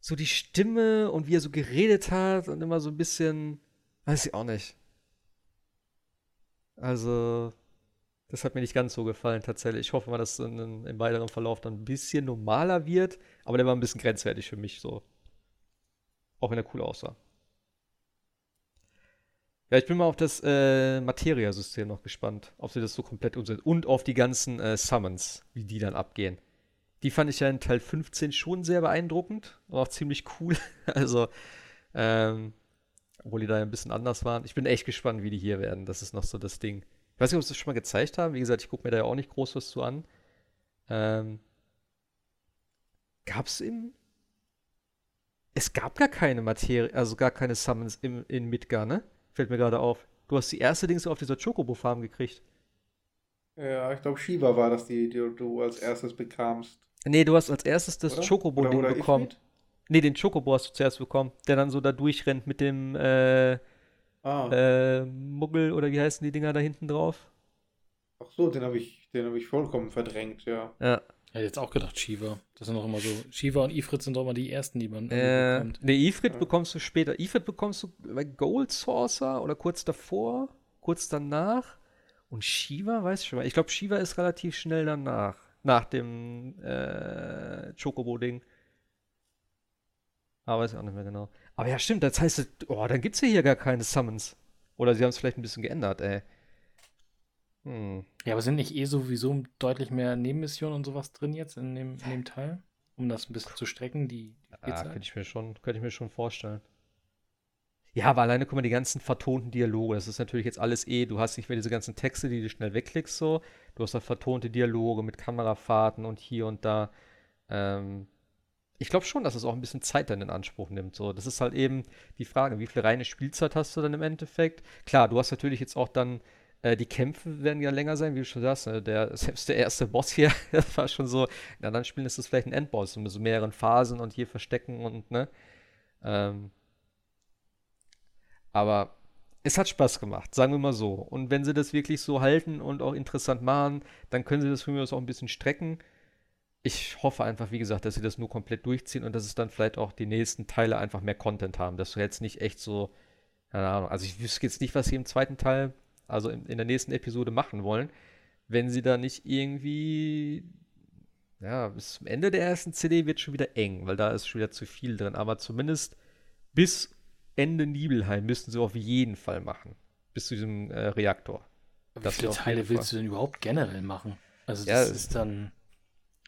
So die Stimme und wie er so geredet hat und immer so ein bisschen, weiß ich auch nicht. Also, das hat mir nicht ganz so gefallen tatsächlich. Ich hoffe mal, dass es in, im weiteren Verlauf dann ein bisschen normaler wird, aber der war ein bisschen grenzwertig für mich so. Auch wenn er cool aussah. Ja, ich bin mal auf das äh, Materia-System noch gespannt, ob sie das so komplett umsetzen. Und auf die ganzen äh, Summons, wie die dann abgehen. Die fand ich ja in Teil 15 schon sehr beeindruckend und auch ziemlich cool. also, ähm, obwohl die da ein bisschen anders waren. Ich bin echt gespannt, wie die hier werden. Das ist noch so das Ding. Ich weiß nicht, ob sie das schon mal gezeigt haben. Wie gesagt, ich gucke mir da ja auch nicht groß was zu an. Ähm, gab es im. Es gab gar keine Materie, also gar keine Summons im, in Midgar, ne? Fällt mir gerade auf. Du hast die erste Dings auf dieser Chocobo-Farm gekriegt. Ja, ich glaube, Shiva war das, die, die du als erstes bekamst. Nee, du hast als erstes das Chocobo-Ding bekommen. Ifrit? Nee, den Chocobo hast du zuerst bekommen, der dann so da durchrennt mit dem äh, ah. äh, Muggel oder wie heißen die Dinger da hinten drauf? Ach so, den habe ich, hab ich vollkommen verdrängt, ja. Ja. Ich hätte jetzt auch gedacht, Shiva. Das sind doch immer so. Shiva und Ifrit sind doch immer die ersten, die man äh, bekommt. Nee, Ifrit ja. bekommst du später. Ifrit bekommst du bei Gold Saucer oder kurz davor, kurz danach. Und Shiva, weiß ich schon mal. Ich glaube, Shiva ist relativ schnell danach. Nach dem äh, Chocobo-Ding. Aber weiß ich auch nicht mehr genau. Aber ja, stimmt, das heißt, oh, dann gibt es ja hier gar keine Summons. Oder sie haben es vielleicht ein bisschen geändert, ey. Hm. Ja, aber sind nicht eh sowieso deutlich mehr Nebenmissionen und sowas drin jetzt in dem, in dem Teil? Um das ein bisschen zu strecken, die, die Ja, könnte ich mir schon, könnte ich mir schon vorstellen. Ja, aber alleine, guck mal, die ganzen vertonten Dialoge, das ist natürlich jetzt alles eh, du hast nicht mehr diese ganzen Texte, die du schnell wegklickst, so. Du hast da vertonte Dialoge mit Kamerafahrten und hier und da. Ähm, ich glaube schon, dass es auch ein bisschen Zeit dann in Anspruch nimmt. So, das ist halt eben die Frage, wie viel reine Spielzeit hast du dann im Endeffekt? Klar, du hast natürlich jetzt auch dann äh, die Kämpfe werden ja länger sein, wie du schon sagst. Ne? Der, selbst der erste Boss hier, das war schon so, in anderen Spielen ist das vielleicht ein Endboss mit so mehreren Phasen und hier verstecken und, ne? Ähm, aber es hat Spaß gemacht, sagen wir mal so. Und wenn sie das wirklich so halten und auch interessant machen, dann können sie das für mich auch ein bisschen strecken. Ich hoffe einfach, wie gesagt, dass sie das nur komplett durchziehen und dass es dann vielleicht auch die nächsten Teile einfach mehr Content haben. Dass du jetzt nicht echt so, keine Ahnung, also ich wüsste jetzt nicht, was sie im zweiten Teil also in, in der nächsten Episode machen wollen, wenn sie da nicht irgendwie ja, bis zum Ende der ersten CD wird schon wieder eng, weil da ist schon wieder zu viel drin. Aber zumindest bis Ende Nibelheim müssten sie auf jeden Fall machen. Bis zu diesem äh, Reaktor. Wie viele Teile willst du denn überhaupt generell machen? Also das ja, ist dann.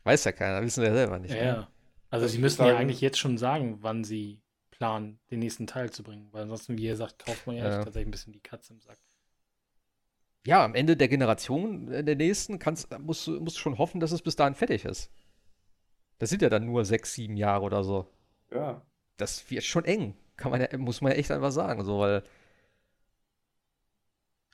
Weiß ja keiner, wissen wir ja selber nicht. Ja, ne? Also sie müssen ja eigentlich jetzt schon sagen, wann sie planen, den nächsten Teil zu bringen. Weil ansonsten, wie ihr sagt, kauft man ja, ja. tatsächlich ein bisschen die Katze im Sack ja, am Ende der Generation, äh, der nächsten, kannst, musst du musst schon hoffen, dass es bis dahin fertig ist. Das sind ja dann nur sechs, sieben Jahre oder so. Ja. Das wird schon eng. Kann man ja, muss man ja echt einfach sagen, so, weil.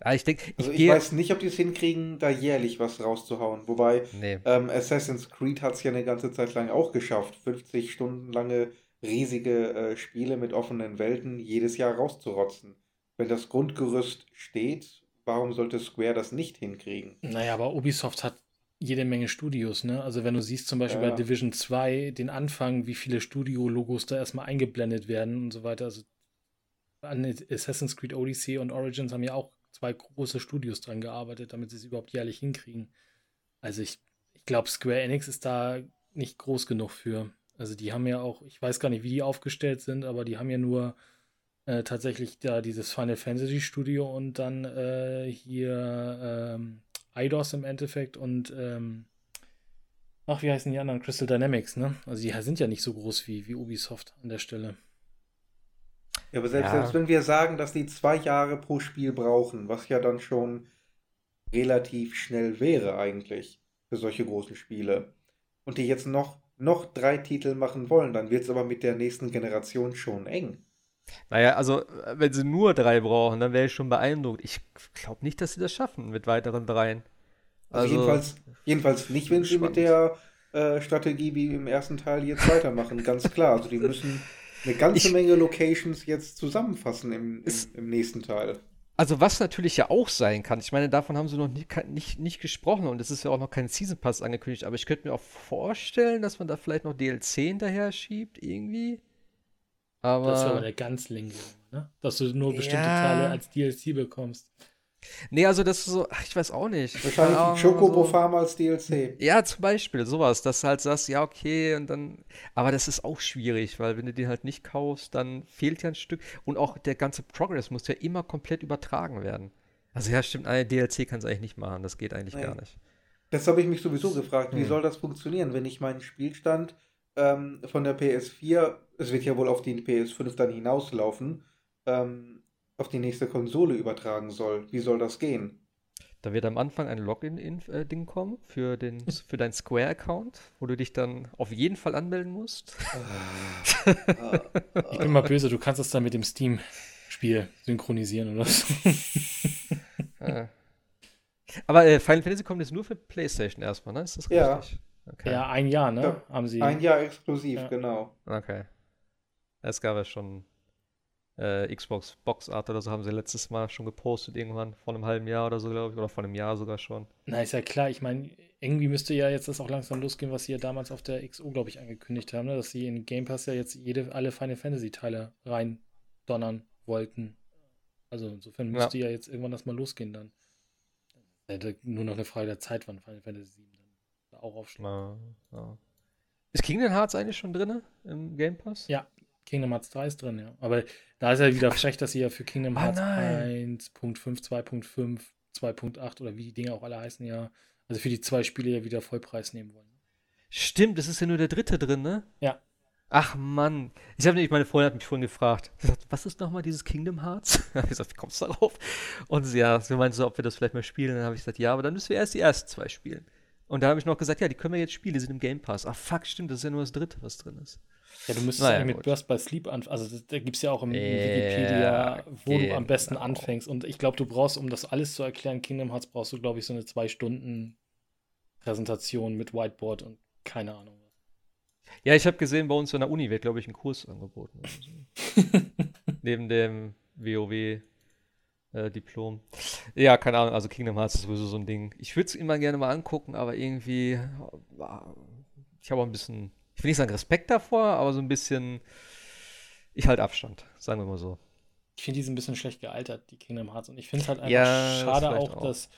Ja, ich denke, ich, also ich weiß nicht, ob die es hinkriegen, da jährlich was rauszuhauen. Wobei nee. ähm, Assassin's Creed hat es ja eine ganze Zeit lang auch geschafft, 50 Stunden lange riesige äh, Spiele mit offenen Welten jedes Jahr rauszurotzen. Wenn das Grundgerüst steht warum sollte Square das nicht hinkriegen? Naja, aber Ubisoft hat jede Menge Studios, ne? Also wenn du siehst zum Beispiel ja. bei Division 2 den Anfang, wie viele Studio-Logos da erstmal eingeblendet werden und so weiter. Also an Assassin's Creed Odyssey und Origins haben ja auch zwei große Studios dran gearbeitet, damit sie es überhaupt jährlich hinkriegen. Also ich, ich glaube, Square Enix ist da nicht groß genug für. Also die haben ja auch, ich weiß gar nicht, wie die aufgestellt sind, aber die haben ja nur äh, tatsächlich da dieses Final Fantasy Studio und dann äh, hier ähm, IDOS im Endeffekt und ähm, ach, wie heißen die anderen? Crystal Dynamics, ne? Also die sind ja nicht so groß wie, wie Ubisoft an der Stelle. Ja, aber selbst, ja. selbst wenn wir sagen, dass die zwei Jahre pro Spiel brauchen, was ja dann schon relativ schnell wäre eigentlich für solche großen Spiele, und die jetzt noch, noch drei Titel machen wollen, dann wird es aber mit der nächsten Generation schon eng. Naja, also wenn sie nur drei brauchen, dann wäre ich schon beeindruckt. Ich glaube nicht, dass sie das schaffen mit weiteren dreien. Also, also jedenfalls, jedenfalls nicht, wenn sie mit der äh, Strategie wie im ersten Teil jetzt weitermachen, ganz klar. Also die müssen eine ganze ich, Menge Locations jetzt zusammenfassen im, im, im nächsten Teil. Also was natürlich ja auch sein kann, ich meine, davon haben sie noch nicht, nicht, nicht gesprochen und es ist ja auch noch kein Season Pass angekündigt, aber ich könnte mir auch vorstellen, dass man da vielleicht noch DLC hinterher schiebt, irgendwie. Aber das ist aber der ganz linke, ne? Dass du nur bestimmte ja. Teile als DLC bekommst. Nee, also das ist so, ach, ich weiß auch nicht. Wahrscheinlich ein Chocobo so. Farm als DLC. Ja, zum Beispiel, sowas, dass du halt sagst, ja, okay, und dann, aber das ist auch schwierig, weil wenn du den halt nicht kaufst, dann fehlt ja ein Stück und auch der ganze Progress muss ja immer komplett übertragen werden. Also ja, stimmt, eine DLC kann es eigentlich nicht machen, das geht eigentlich Nein. gar nicht. Das habe ich mich sowieso gefragt, wie hm. soll das funktionieren, wenn ich meinen Spielstand ähm, von der PS4, es wird ja wohl auf die PS5 dann hinauslaufen, ähm, auf die nächste Konsole übertragen soll. Wie soll das gehen? Da wird am Anfang ein Login-Ding kommen für, den, für deinen Square-Account, wo du dich dann auf jeden Fall anmelden musst. ich bin mal böse, du kannst das dann mit dem Steam-Spiel synchronisieren oder so. Aber äh, Final Fantasy kommt jetzt nur für PlayStation erstmal, ne? Ist das ja. richtig? Okay. Ja, ein Jahr, ne? Ja, Haben sie. Ein Jahr exklusiv, ja. genau. Okay. Es gab ja schon äh, Xbox Box Art oder so haben sie letztes Mal schon gepostet, irgendwann vor einem halben Jahr oder so, glaube ich, oder vor einem Jahr sogar schon. Na, ist ja klar, ich meine, irgendwie müsste ja jetzt das auch langsam losgehen, was sie ja damals auf der XO, glaube ich, angekündigt haben, ne? dass sie in Game Pass ja jetzt jede, alle Final Fantasy Teile rein donnern wollten. Also insofern müsste ja. ja jetzt irgendwann das mal losgehen dann. Hätte nur noch eine Frage der Zeit, wann Final Fantasy 7 dann auch aufschlagen. Ja. Ist Kingdom Hearts eigentlich schon drin im Game Pass? Ja, Kingdom Hearts 3 ist drin, ja. Aber da ist ja wieder frech, dass sie ja für Kingdom ah, Hearts 1.5, 2.5, 2.8 oder wie die Dinge auch alle heißen, ja, also für die zwei Spiele ja wieder Vollpreis nehmen wollen. Stimmt, es ist ja nur der dritte drin, ne? Ja. Ach Mann. Ich habe nämlich, meine Freundin hat mich vorhin gefragt, gesagt, was ist nochmal dieses Kingdom Hearts? ich habe gesagt, wie kommst du darauf? Und sie, ja, sie meinte so, ob wir das vielleicht mal spielen. Dann habe ich gesagt, ja, aber dann müssen wir erst die ersten zwei spielen. Und da habe ich noch gesagt, ja, die können wir jetzt spielen, die sind im Game Pass. Ach fuck, stimmt, das ist ja nur das dritte, was drin ist. Ja, du müsstest naja, mit Burst by Sleep anfangen. Also da gibt es ja auch im ja, Wikipedia, wo genau. du am besten anfängst. Und ich glaube, du brauchst, um das alles zu erklären, Kingdom Hearts brauchst du, glaube ich, so eine zwei Stunden Präsentation mit Whiteboard und keine Ahnung was. Ja, ich habe gesehen, bei uns in der Uni wird, glaube ich, ein Kurs angeboten. So. Neben dem WoW äh, Diplom. Ja, keine Ahnung, also Kingdom Hearts ist sowieso so ein Ding. Ich würde es immer gerne mal angucken, aber irgendwie, äh, ich habe auch ein bisschen, ich will nicht sagen Respekt davor, aber so ein bisschen, ich halte Abstand, sagen wir mal so. Ich finde die sind ein bisschen schlecht gealtert, die Kingdom Hearts. Und ich finde es halt einfach ja, schade auch, auch, dass,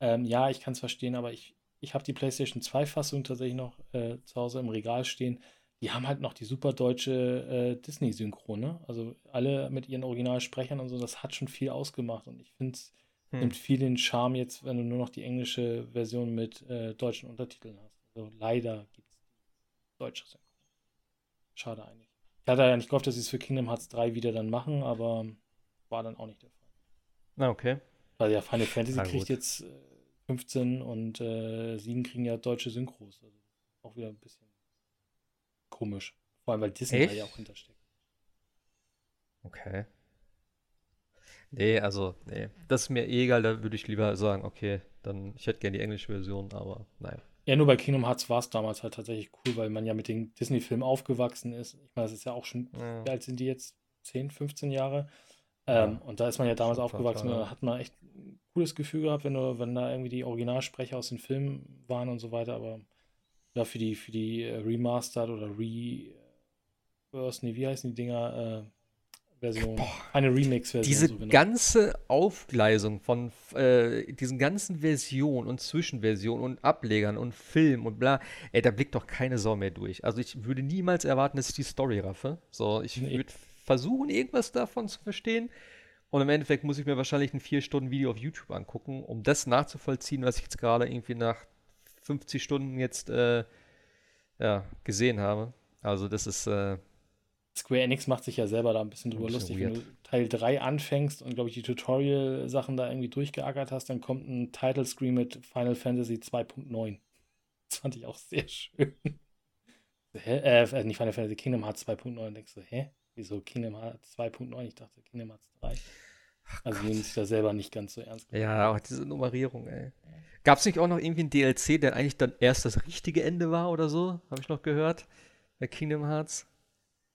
ähm, ja, ich kann es verstehen, aber ich, ich habe die PlayStation 2-Fassung tatsächlich noch äh, zu Hause im Regal stehen die haben halt noch die super deutsche äh, Disney-Synchro, ne? Also alle mit ihren Originalsprechern und so, das hat schon viel ausgemacht. Und ich finde, es hm. nimmt viel den Charme jetzt, wenn du nur noch die englische Version mit äh, deutschen Untertiteln hast. Also leider gibt es deutsche Synchro. Schade eigentlich. Ich hatte ja nicht gehofft, dass sie es für Kingdom Hearts 3 wieder dann machen, aber war dann auch nicht der Fall. Na, okay. Weil ja, Final Fantasy kriegt jetzt äh, 15 und äh, 7 kriegen ja deutsche Synchros. Also auch wieder ein bisschen komisch. Vor allem, weil Disney Echt? da ja auch hintersteckt. Okay. Nee, also, nee. Das ist mir eh egal, da würde ich lieber sagen, okay, dann, ich hätte gerne die englische Version, aber naja. Ja, nur bei Kingdom Hearts war es damals halt tatsächlich cool, weil man ja mit den Disney-Filmen aufgewachsen ist. Ich meine, das ist ja auch schon, ja. wie alt sind die jetzt? 10, 15 Jahre? Ähm, ja. Und da ist man ja damals aufgewachsen und da hat man echt ein cooles Gefühl gehabt, wenn, du, wenn da irgendwie die Originalsprecher aus den Filmen waren und so weiter, aber ja, für die, für die äh, Remastered oder nee, wie heißen die Dinger? Äh, Version. Boah, eine Remix-Version. Diese so ganze Aufgleisung von äh, diesen ganzen Versionen und Zwischenversionen und Ablegern und Film und bla, ey, da blickt doch keine Sau mehr durch. Also ich würde niemals erwarten, dass ich die Story raffe. So, ich nee. würde versuchen, irgendwas davon zu verstehen. Und im Endeffekt muss ich mir wahrscheinlich ein 4-Stunden-Video auf YouTube angucken, um das nachzuvollziehen, was ich jetzt gerade irgendwie nach 50 Stunden jetzt äh, ja, gesehen habe. Also das ist. Äh, Square Enix macht sich ja selber da ein bisschen drüber ein bisschen lustig. Weird. Wenn du Teil 3 anfängst und, glaube ich, die Tutorial-Sachen da irgendwie durchgeackert hast, dann kommt ein Title Screen mit Final Fantasy 2.9. Das fand ich auch sehr schön. hä? Äh, nicht Final Fantasy, Kingdom Hearts 2.9. Denkst du, hä? Wieso Kingdom Hearts 2.9? Ich dachte Kingdom Hearts 3. Also nehmen sich da selber nicht ganz so ernst. Ja, auch diese Nummerierung, ey. Gab es nicht auch noch irgendwie ein DLC, der eigentlich dann erst das richtige Ende war oder so? Habe ich noch gehört. Bei Kingdom Hearts.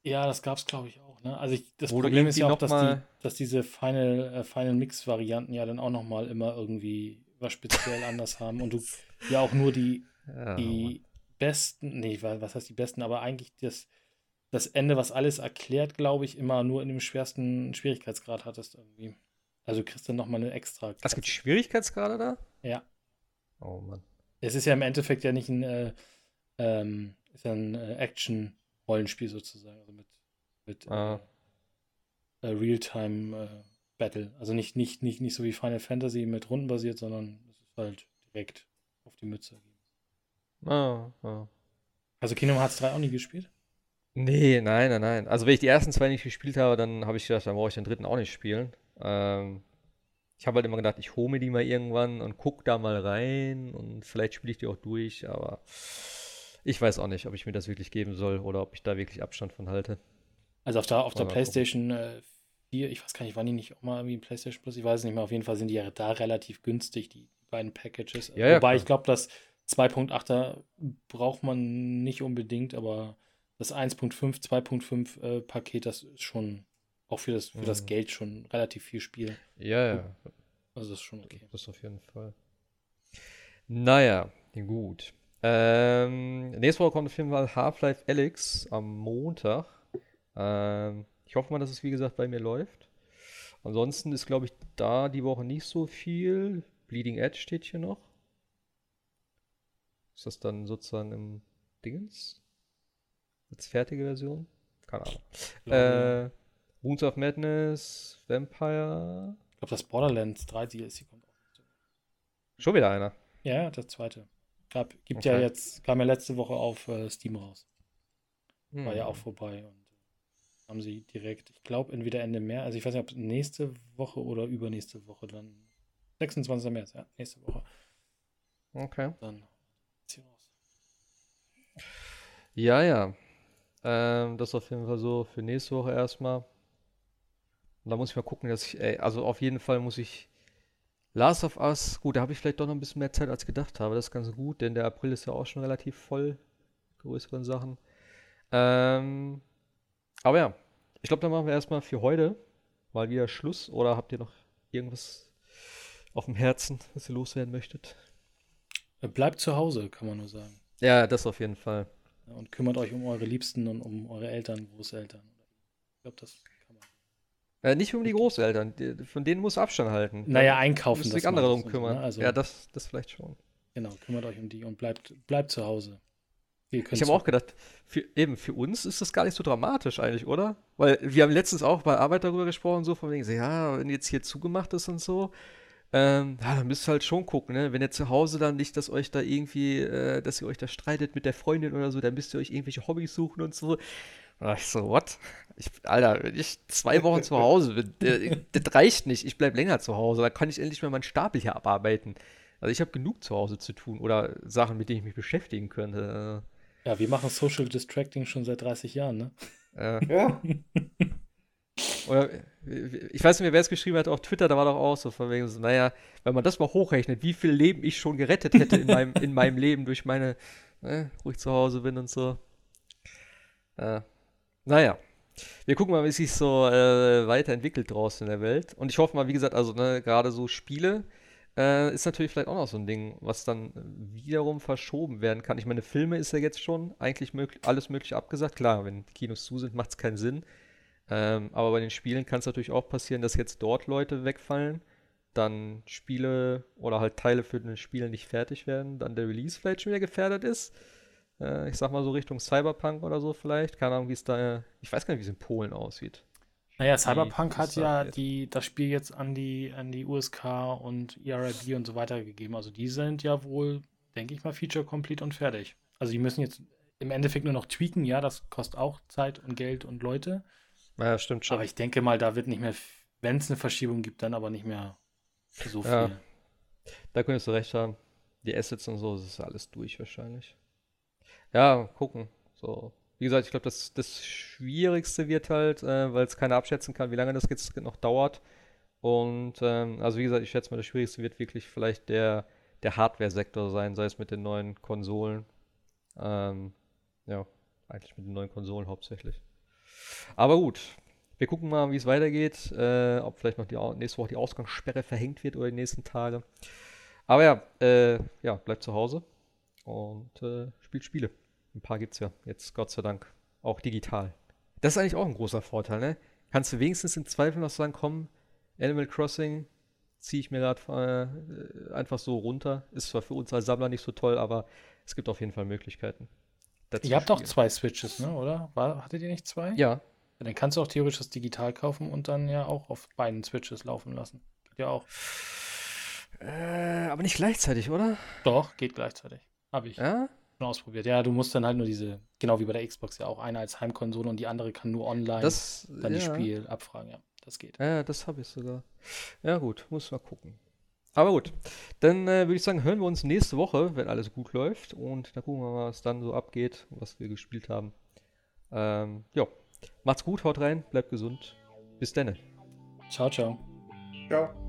Ja, das gab es, glaube ich, auch. Ne? Also ich, das Oder Problem ist ja auch, dass, die, dass diese Final, äh, Final Mix-Varianten ja dann auch nochmal immer irgendwie was speziell anders haben und du ja auch nur die, ja, die besten, nee, was heißt die besten, aber eigentlich das, das Ende, was alles erklärt, glaube ich, immer nur in dem schwersten Schwierigkeitsgrad hattest irgendwie. Also kriegst du nochmal eine extra. Es gibt Schwierigkeitsgrade da? Ja. Oh Mann. Es ist ja im Endeffekt ja nicht ein, äh, ähm, ist ja ein äh, Action-Rollenspiel sozusagen, also mit, mit ah. äh, Real-Time äh, Battle. Also nicht, nicht, nicht, nicht so wie Final Fantasy mit Runden basiert, sondern es ist halt direkt auf die Mütze. Ah, ah. Also Kingdom Hearts 3 auch nie gespielt? Nee, nein, nein, nein. Also wenn ich die ersten zwei nicht gespielt habe, dann habe ich gedacht, dann brauche ich den dritten auch nicht spielen. Ähm, ich habe halt immer gedacht, ich hole mir die mal irgendwann und gucke da mal rein und vielleicht spiele ich die auch durch, aber ich weiß auch nicht, ob ich mir das wirklich geben soll oder ob ich da wirklich Abstand von halte. Also auf der, auf der PlayStation äh, 4, ich weiß gar nicht, waren die nicht auch mal irgendwie PlayStation Plus? Ich weiß es nicht mehr. Auf jeden Fall sind die ja da relativ günstig, die beiden Packages. Ja, Wobei ja, ich glaube, das 2.8er braucht man nicht unbedingt, aber das 1.5, 2.5 äh, Paket, das ist schon auch für das, für mhm. das Geld schon relativ viel Spiel. Ja, ja. Also das ist schon okay. Das auf jeden Fall. Naja, gut. Ähm, nächste Woche kommt auf jeden Fall Half-Life Alyx am Montag. Ähm, ich hoffe mal, dass es wie gesagt bei mir läuft. Ansonsten ist, glaube ich, da die Woche nicht so viel. Bleeding Edge steht hier noch. Ist das dann sozusagen im Dingens? Als fertige Version? Keine Ahnung. Äh, Wounds of Madness, Vampire. Ich glaube, das Borderlands 3 DLC kommt auch. Schon wieder einer. Ja, das zweite. Gab, gibt okay. ja jetzt, kam ja letzte Woche auf äh, Steam raus. War hm. ja auch vorbei und äh, haben sie direkt, ich glaube, entweder Ende März, also ich weiß nicht, ob nächste Woche oder übernächste Woche dann. 26. März, ja, nächste Woche. Okay. Dann Ja, ja. Ähm, das auf jeden Fall so für nächste Woche erstmal. Und da muss ich mal gucken, dass ich, ey, also auf jeden Fall muss ich Last of Us, gut, da habe ich vielleicht doch noch ein bisschen mehr Zeit als gedacht habe. Das ist ganz gut, denn der April ist ja auch schon relativ voll. Größeren Sachen. Ähm, aber ja, ich glaube, dann machen wir erstmal für heute mal wieder Schluss. Oder habt ihr noch irgendwas auf dem Herzen, was ihr loswerden möchtet? Bleibt zu Hause, kann man nur sagen. Ja, das auf jeden Fall. Und kümmert euch um eure Liebsten und um eure Eltern, Großeltern. Ich glaube, das. Äh, nicht um die Großeltern, die, von denen muss Abstand halten. Naja, einkaufen. Muss sich andere darum kümmern. Ne? also, ja, das, das vielleicht schon. Genau, kümmert euch um die und bleibt, bleibt zu Hause. Ich habe auch gedacht, für, eben für uns ist das gar nicht so dramatisch eigentlich, oder? Weil wir haben letztens auch bei Arbeit darüber gesprochen, so von wegen, ja, wenn jetzt hier zugemacht ist und so, ähm, ja, dann müsst ihr halt schon gucken, ne? Wenn ihr zu Hause dann nicht, dass euch da irgendwie, äh, dass ihr euch da streitet mit der Freundin oder so, dann müsst ihr euch irgendwelche Hobbys suchen und so. Und ich so, what? Ich, Alter, wenn ich zwei Wochen zu Hause bin, das, das reicht nicht. Ich bleib länger zu Hause. Da kann ich endlich mal meinen Stapel hier abarbeiten. Also ich habe genug zu Hause zu tun oder Sachen, mit denen ich mich beschäftigen könnte. Ja, wir machen Social Distracting schon seit 30 Jahren, ne? Äh, ja. Oder ich weiß nicht mehr, wer es geschrieben hat auf Twitter, da war doch auch so von wegen, so, naja, wenn man das mal hochrechnet, wie viel Leben ich schon gerettet hätte in meinem, in meinem Leben durch meine, ne, wo ich zu Hause bin und so. Äh, naja. Wir gucken mal, wie es sich so äh, weiterentwickelt draußen in der Welt. Und ich hoffe mal, wie gesagt, also ne, gerade so Spiele äh, ist natürlich vielleicht auch noch so ein Ding, was dann wiederum verschoben werden kann. Ich meine, Filme ist ja jetzt schon eigentlich möglich, alles mögliche abgesagt. Klar, wenn Kinos zu sind, macht es keinen Sinn. Ähm, aber bei den Spielen kann es natürlich auch passieren, dass jetzt dort Leute wegfallen, dann Spiele oder halt Teile für den Spiel nicht fertig werden, dann der Release vielleicht schon wieder gefährdet ist. Äh, ich sag mal so Richtung Cyberpunk oder so vielleicht. Keine Ahnung, wie es da, ich weiß gar nicht, wie es in Polen aussieht. Naja, Cyberpunk hat ja die, das Spiel jetzt an die, an die USK und ERIB und so weiter gegeben. Also die sind ja wohl, denke ich mal, feature complete und fertig. Also die müssen jetzt im Endeffekt nur noch tweaken, ja, das kostet auch Zeit und Geld und Leute. Ja, stimmt schon. Aber ich denke mal, da wird nicht mehr, wenn es eine Verschiebung gibt, dann aber nicht mehr so viel. Ja, da könntest du recht haben. Die Assets und so, das ist alles durch wahrscheinlich. Ja, gucken. So. Wie gesagt, ich glaube, das, das Schwierigste wird halt, äh, weil es keiner abschätzen kann, wie lange das jetzt noch dauert. Und ähm, also wie gesagt, ich schätze mal, das Schwierigste wird wirklich vielleicht der, der Hardware-Sektor sein, sei es mit den neuen Konsolen. Ähm, ja, eigentlich mit den neuen Konsolen hauptsächlich. Aber gut, wir gucken mal, wie es weitergeht. Äh, ob vielleicht noch die nächste Woche die Ausgangssperre verhängt wird oder die nächsten Tage. Aber ja, äh, ja, bleibt zu Hause und äh, spielt Spiele. Ein paar gibt es ja jetzt, Gott sei Dank, auch digital. Das ist eigentlich auch ein großer Vorteil, ne? Kannst du wenigstens in Zweifel noch sagen, komm, Animal Crossing ziehe ich mir gerade äh, einfach so runter. Ist zwar für uns als Sammler nicht so toll, aber es gibt auf jeden Fall Möglichkeiten. Ihr habt auch zwei Switches, ne? Oder? War, hattet ihr nicht zwei? Ja. Dann kannst du auch theoretisch das digital kaufen und dann ja auch auf beiden Switches laufen lassen. Geht ja auch. Äh, aber nicht gleichzeitig, oder? Doch, geht gleichzeitig. Habe ich. Ja? Schon ausprobiert. Ja, du musst dann halt nur diese, genau wie bei der Xbox ja auch, eine als Heimkonsole und die andere kann nur online das, dann ja. das Spiel abfragen. Ja, das geht. Ja, das habe ich sogar. Ja, gut, muss mal gucken. Aber gut, dann äh, würde ich sagen, hören wir uns nächste Woche, wenn alles gut läuft. Und dann gucken wir mal, was dann so abgeht, was wir gespielt haben. Ähm, ja, macht's gut, haut rein, bleibt gesund. Bis dann. Ciao, ciao. Ciao.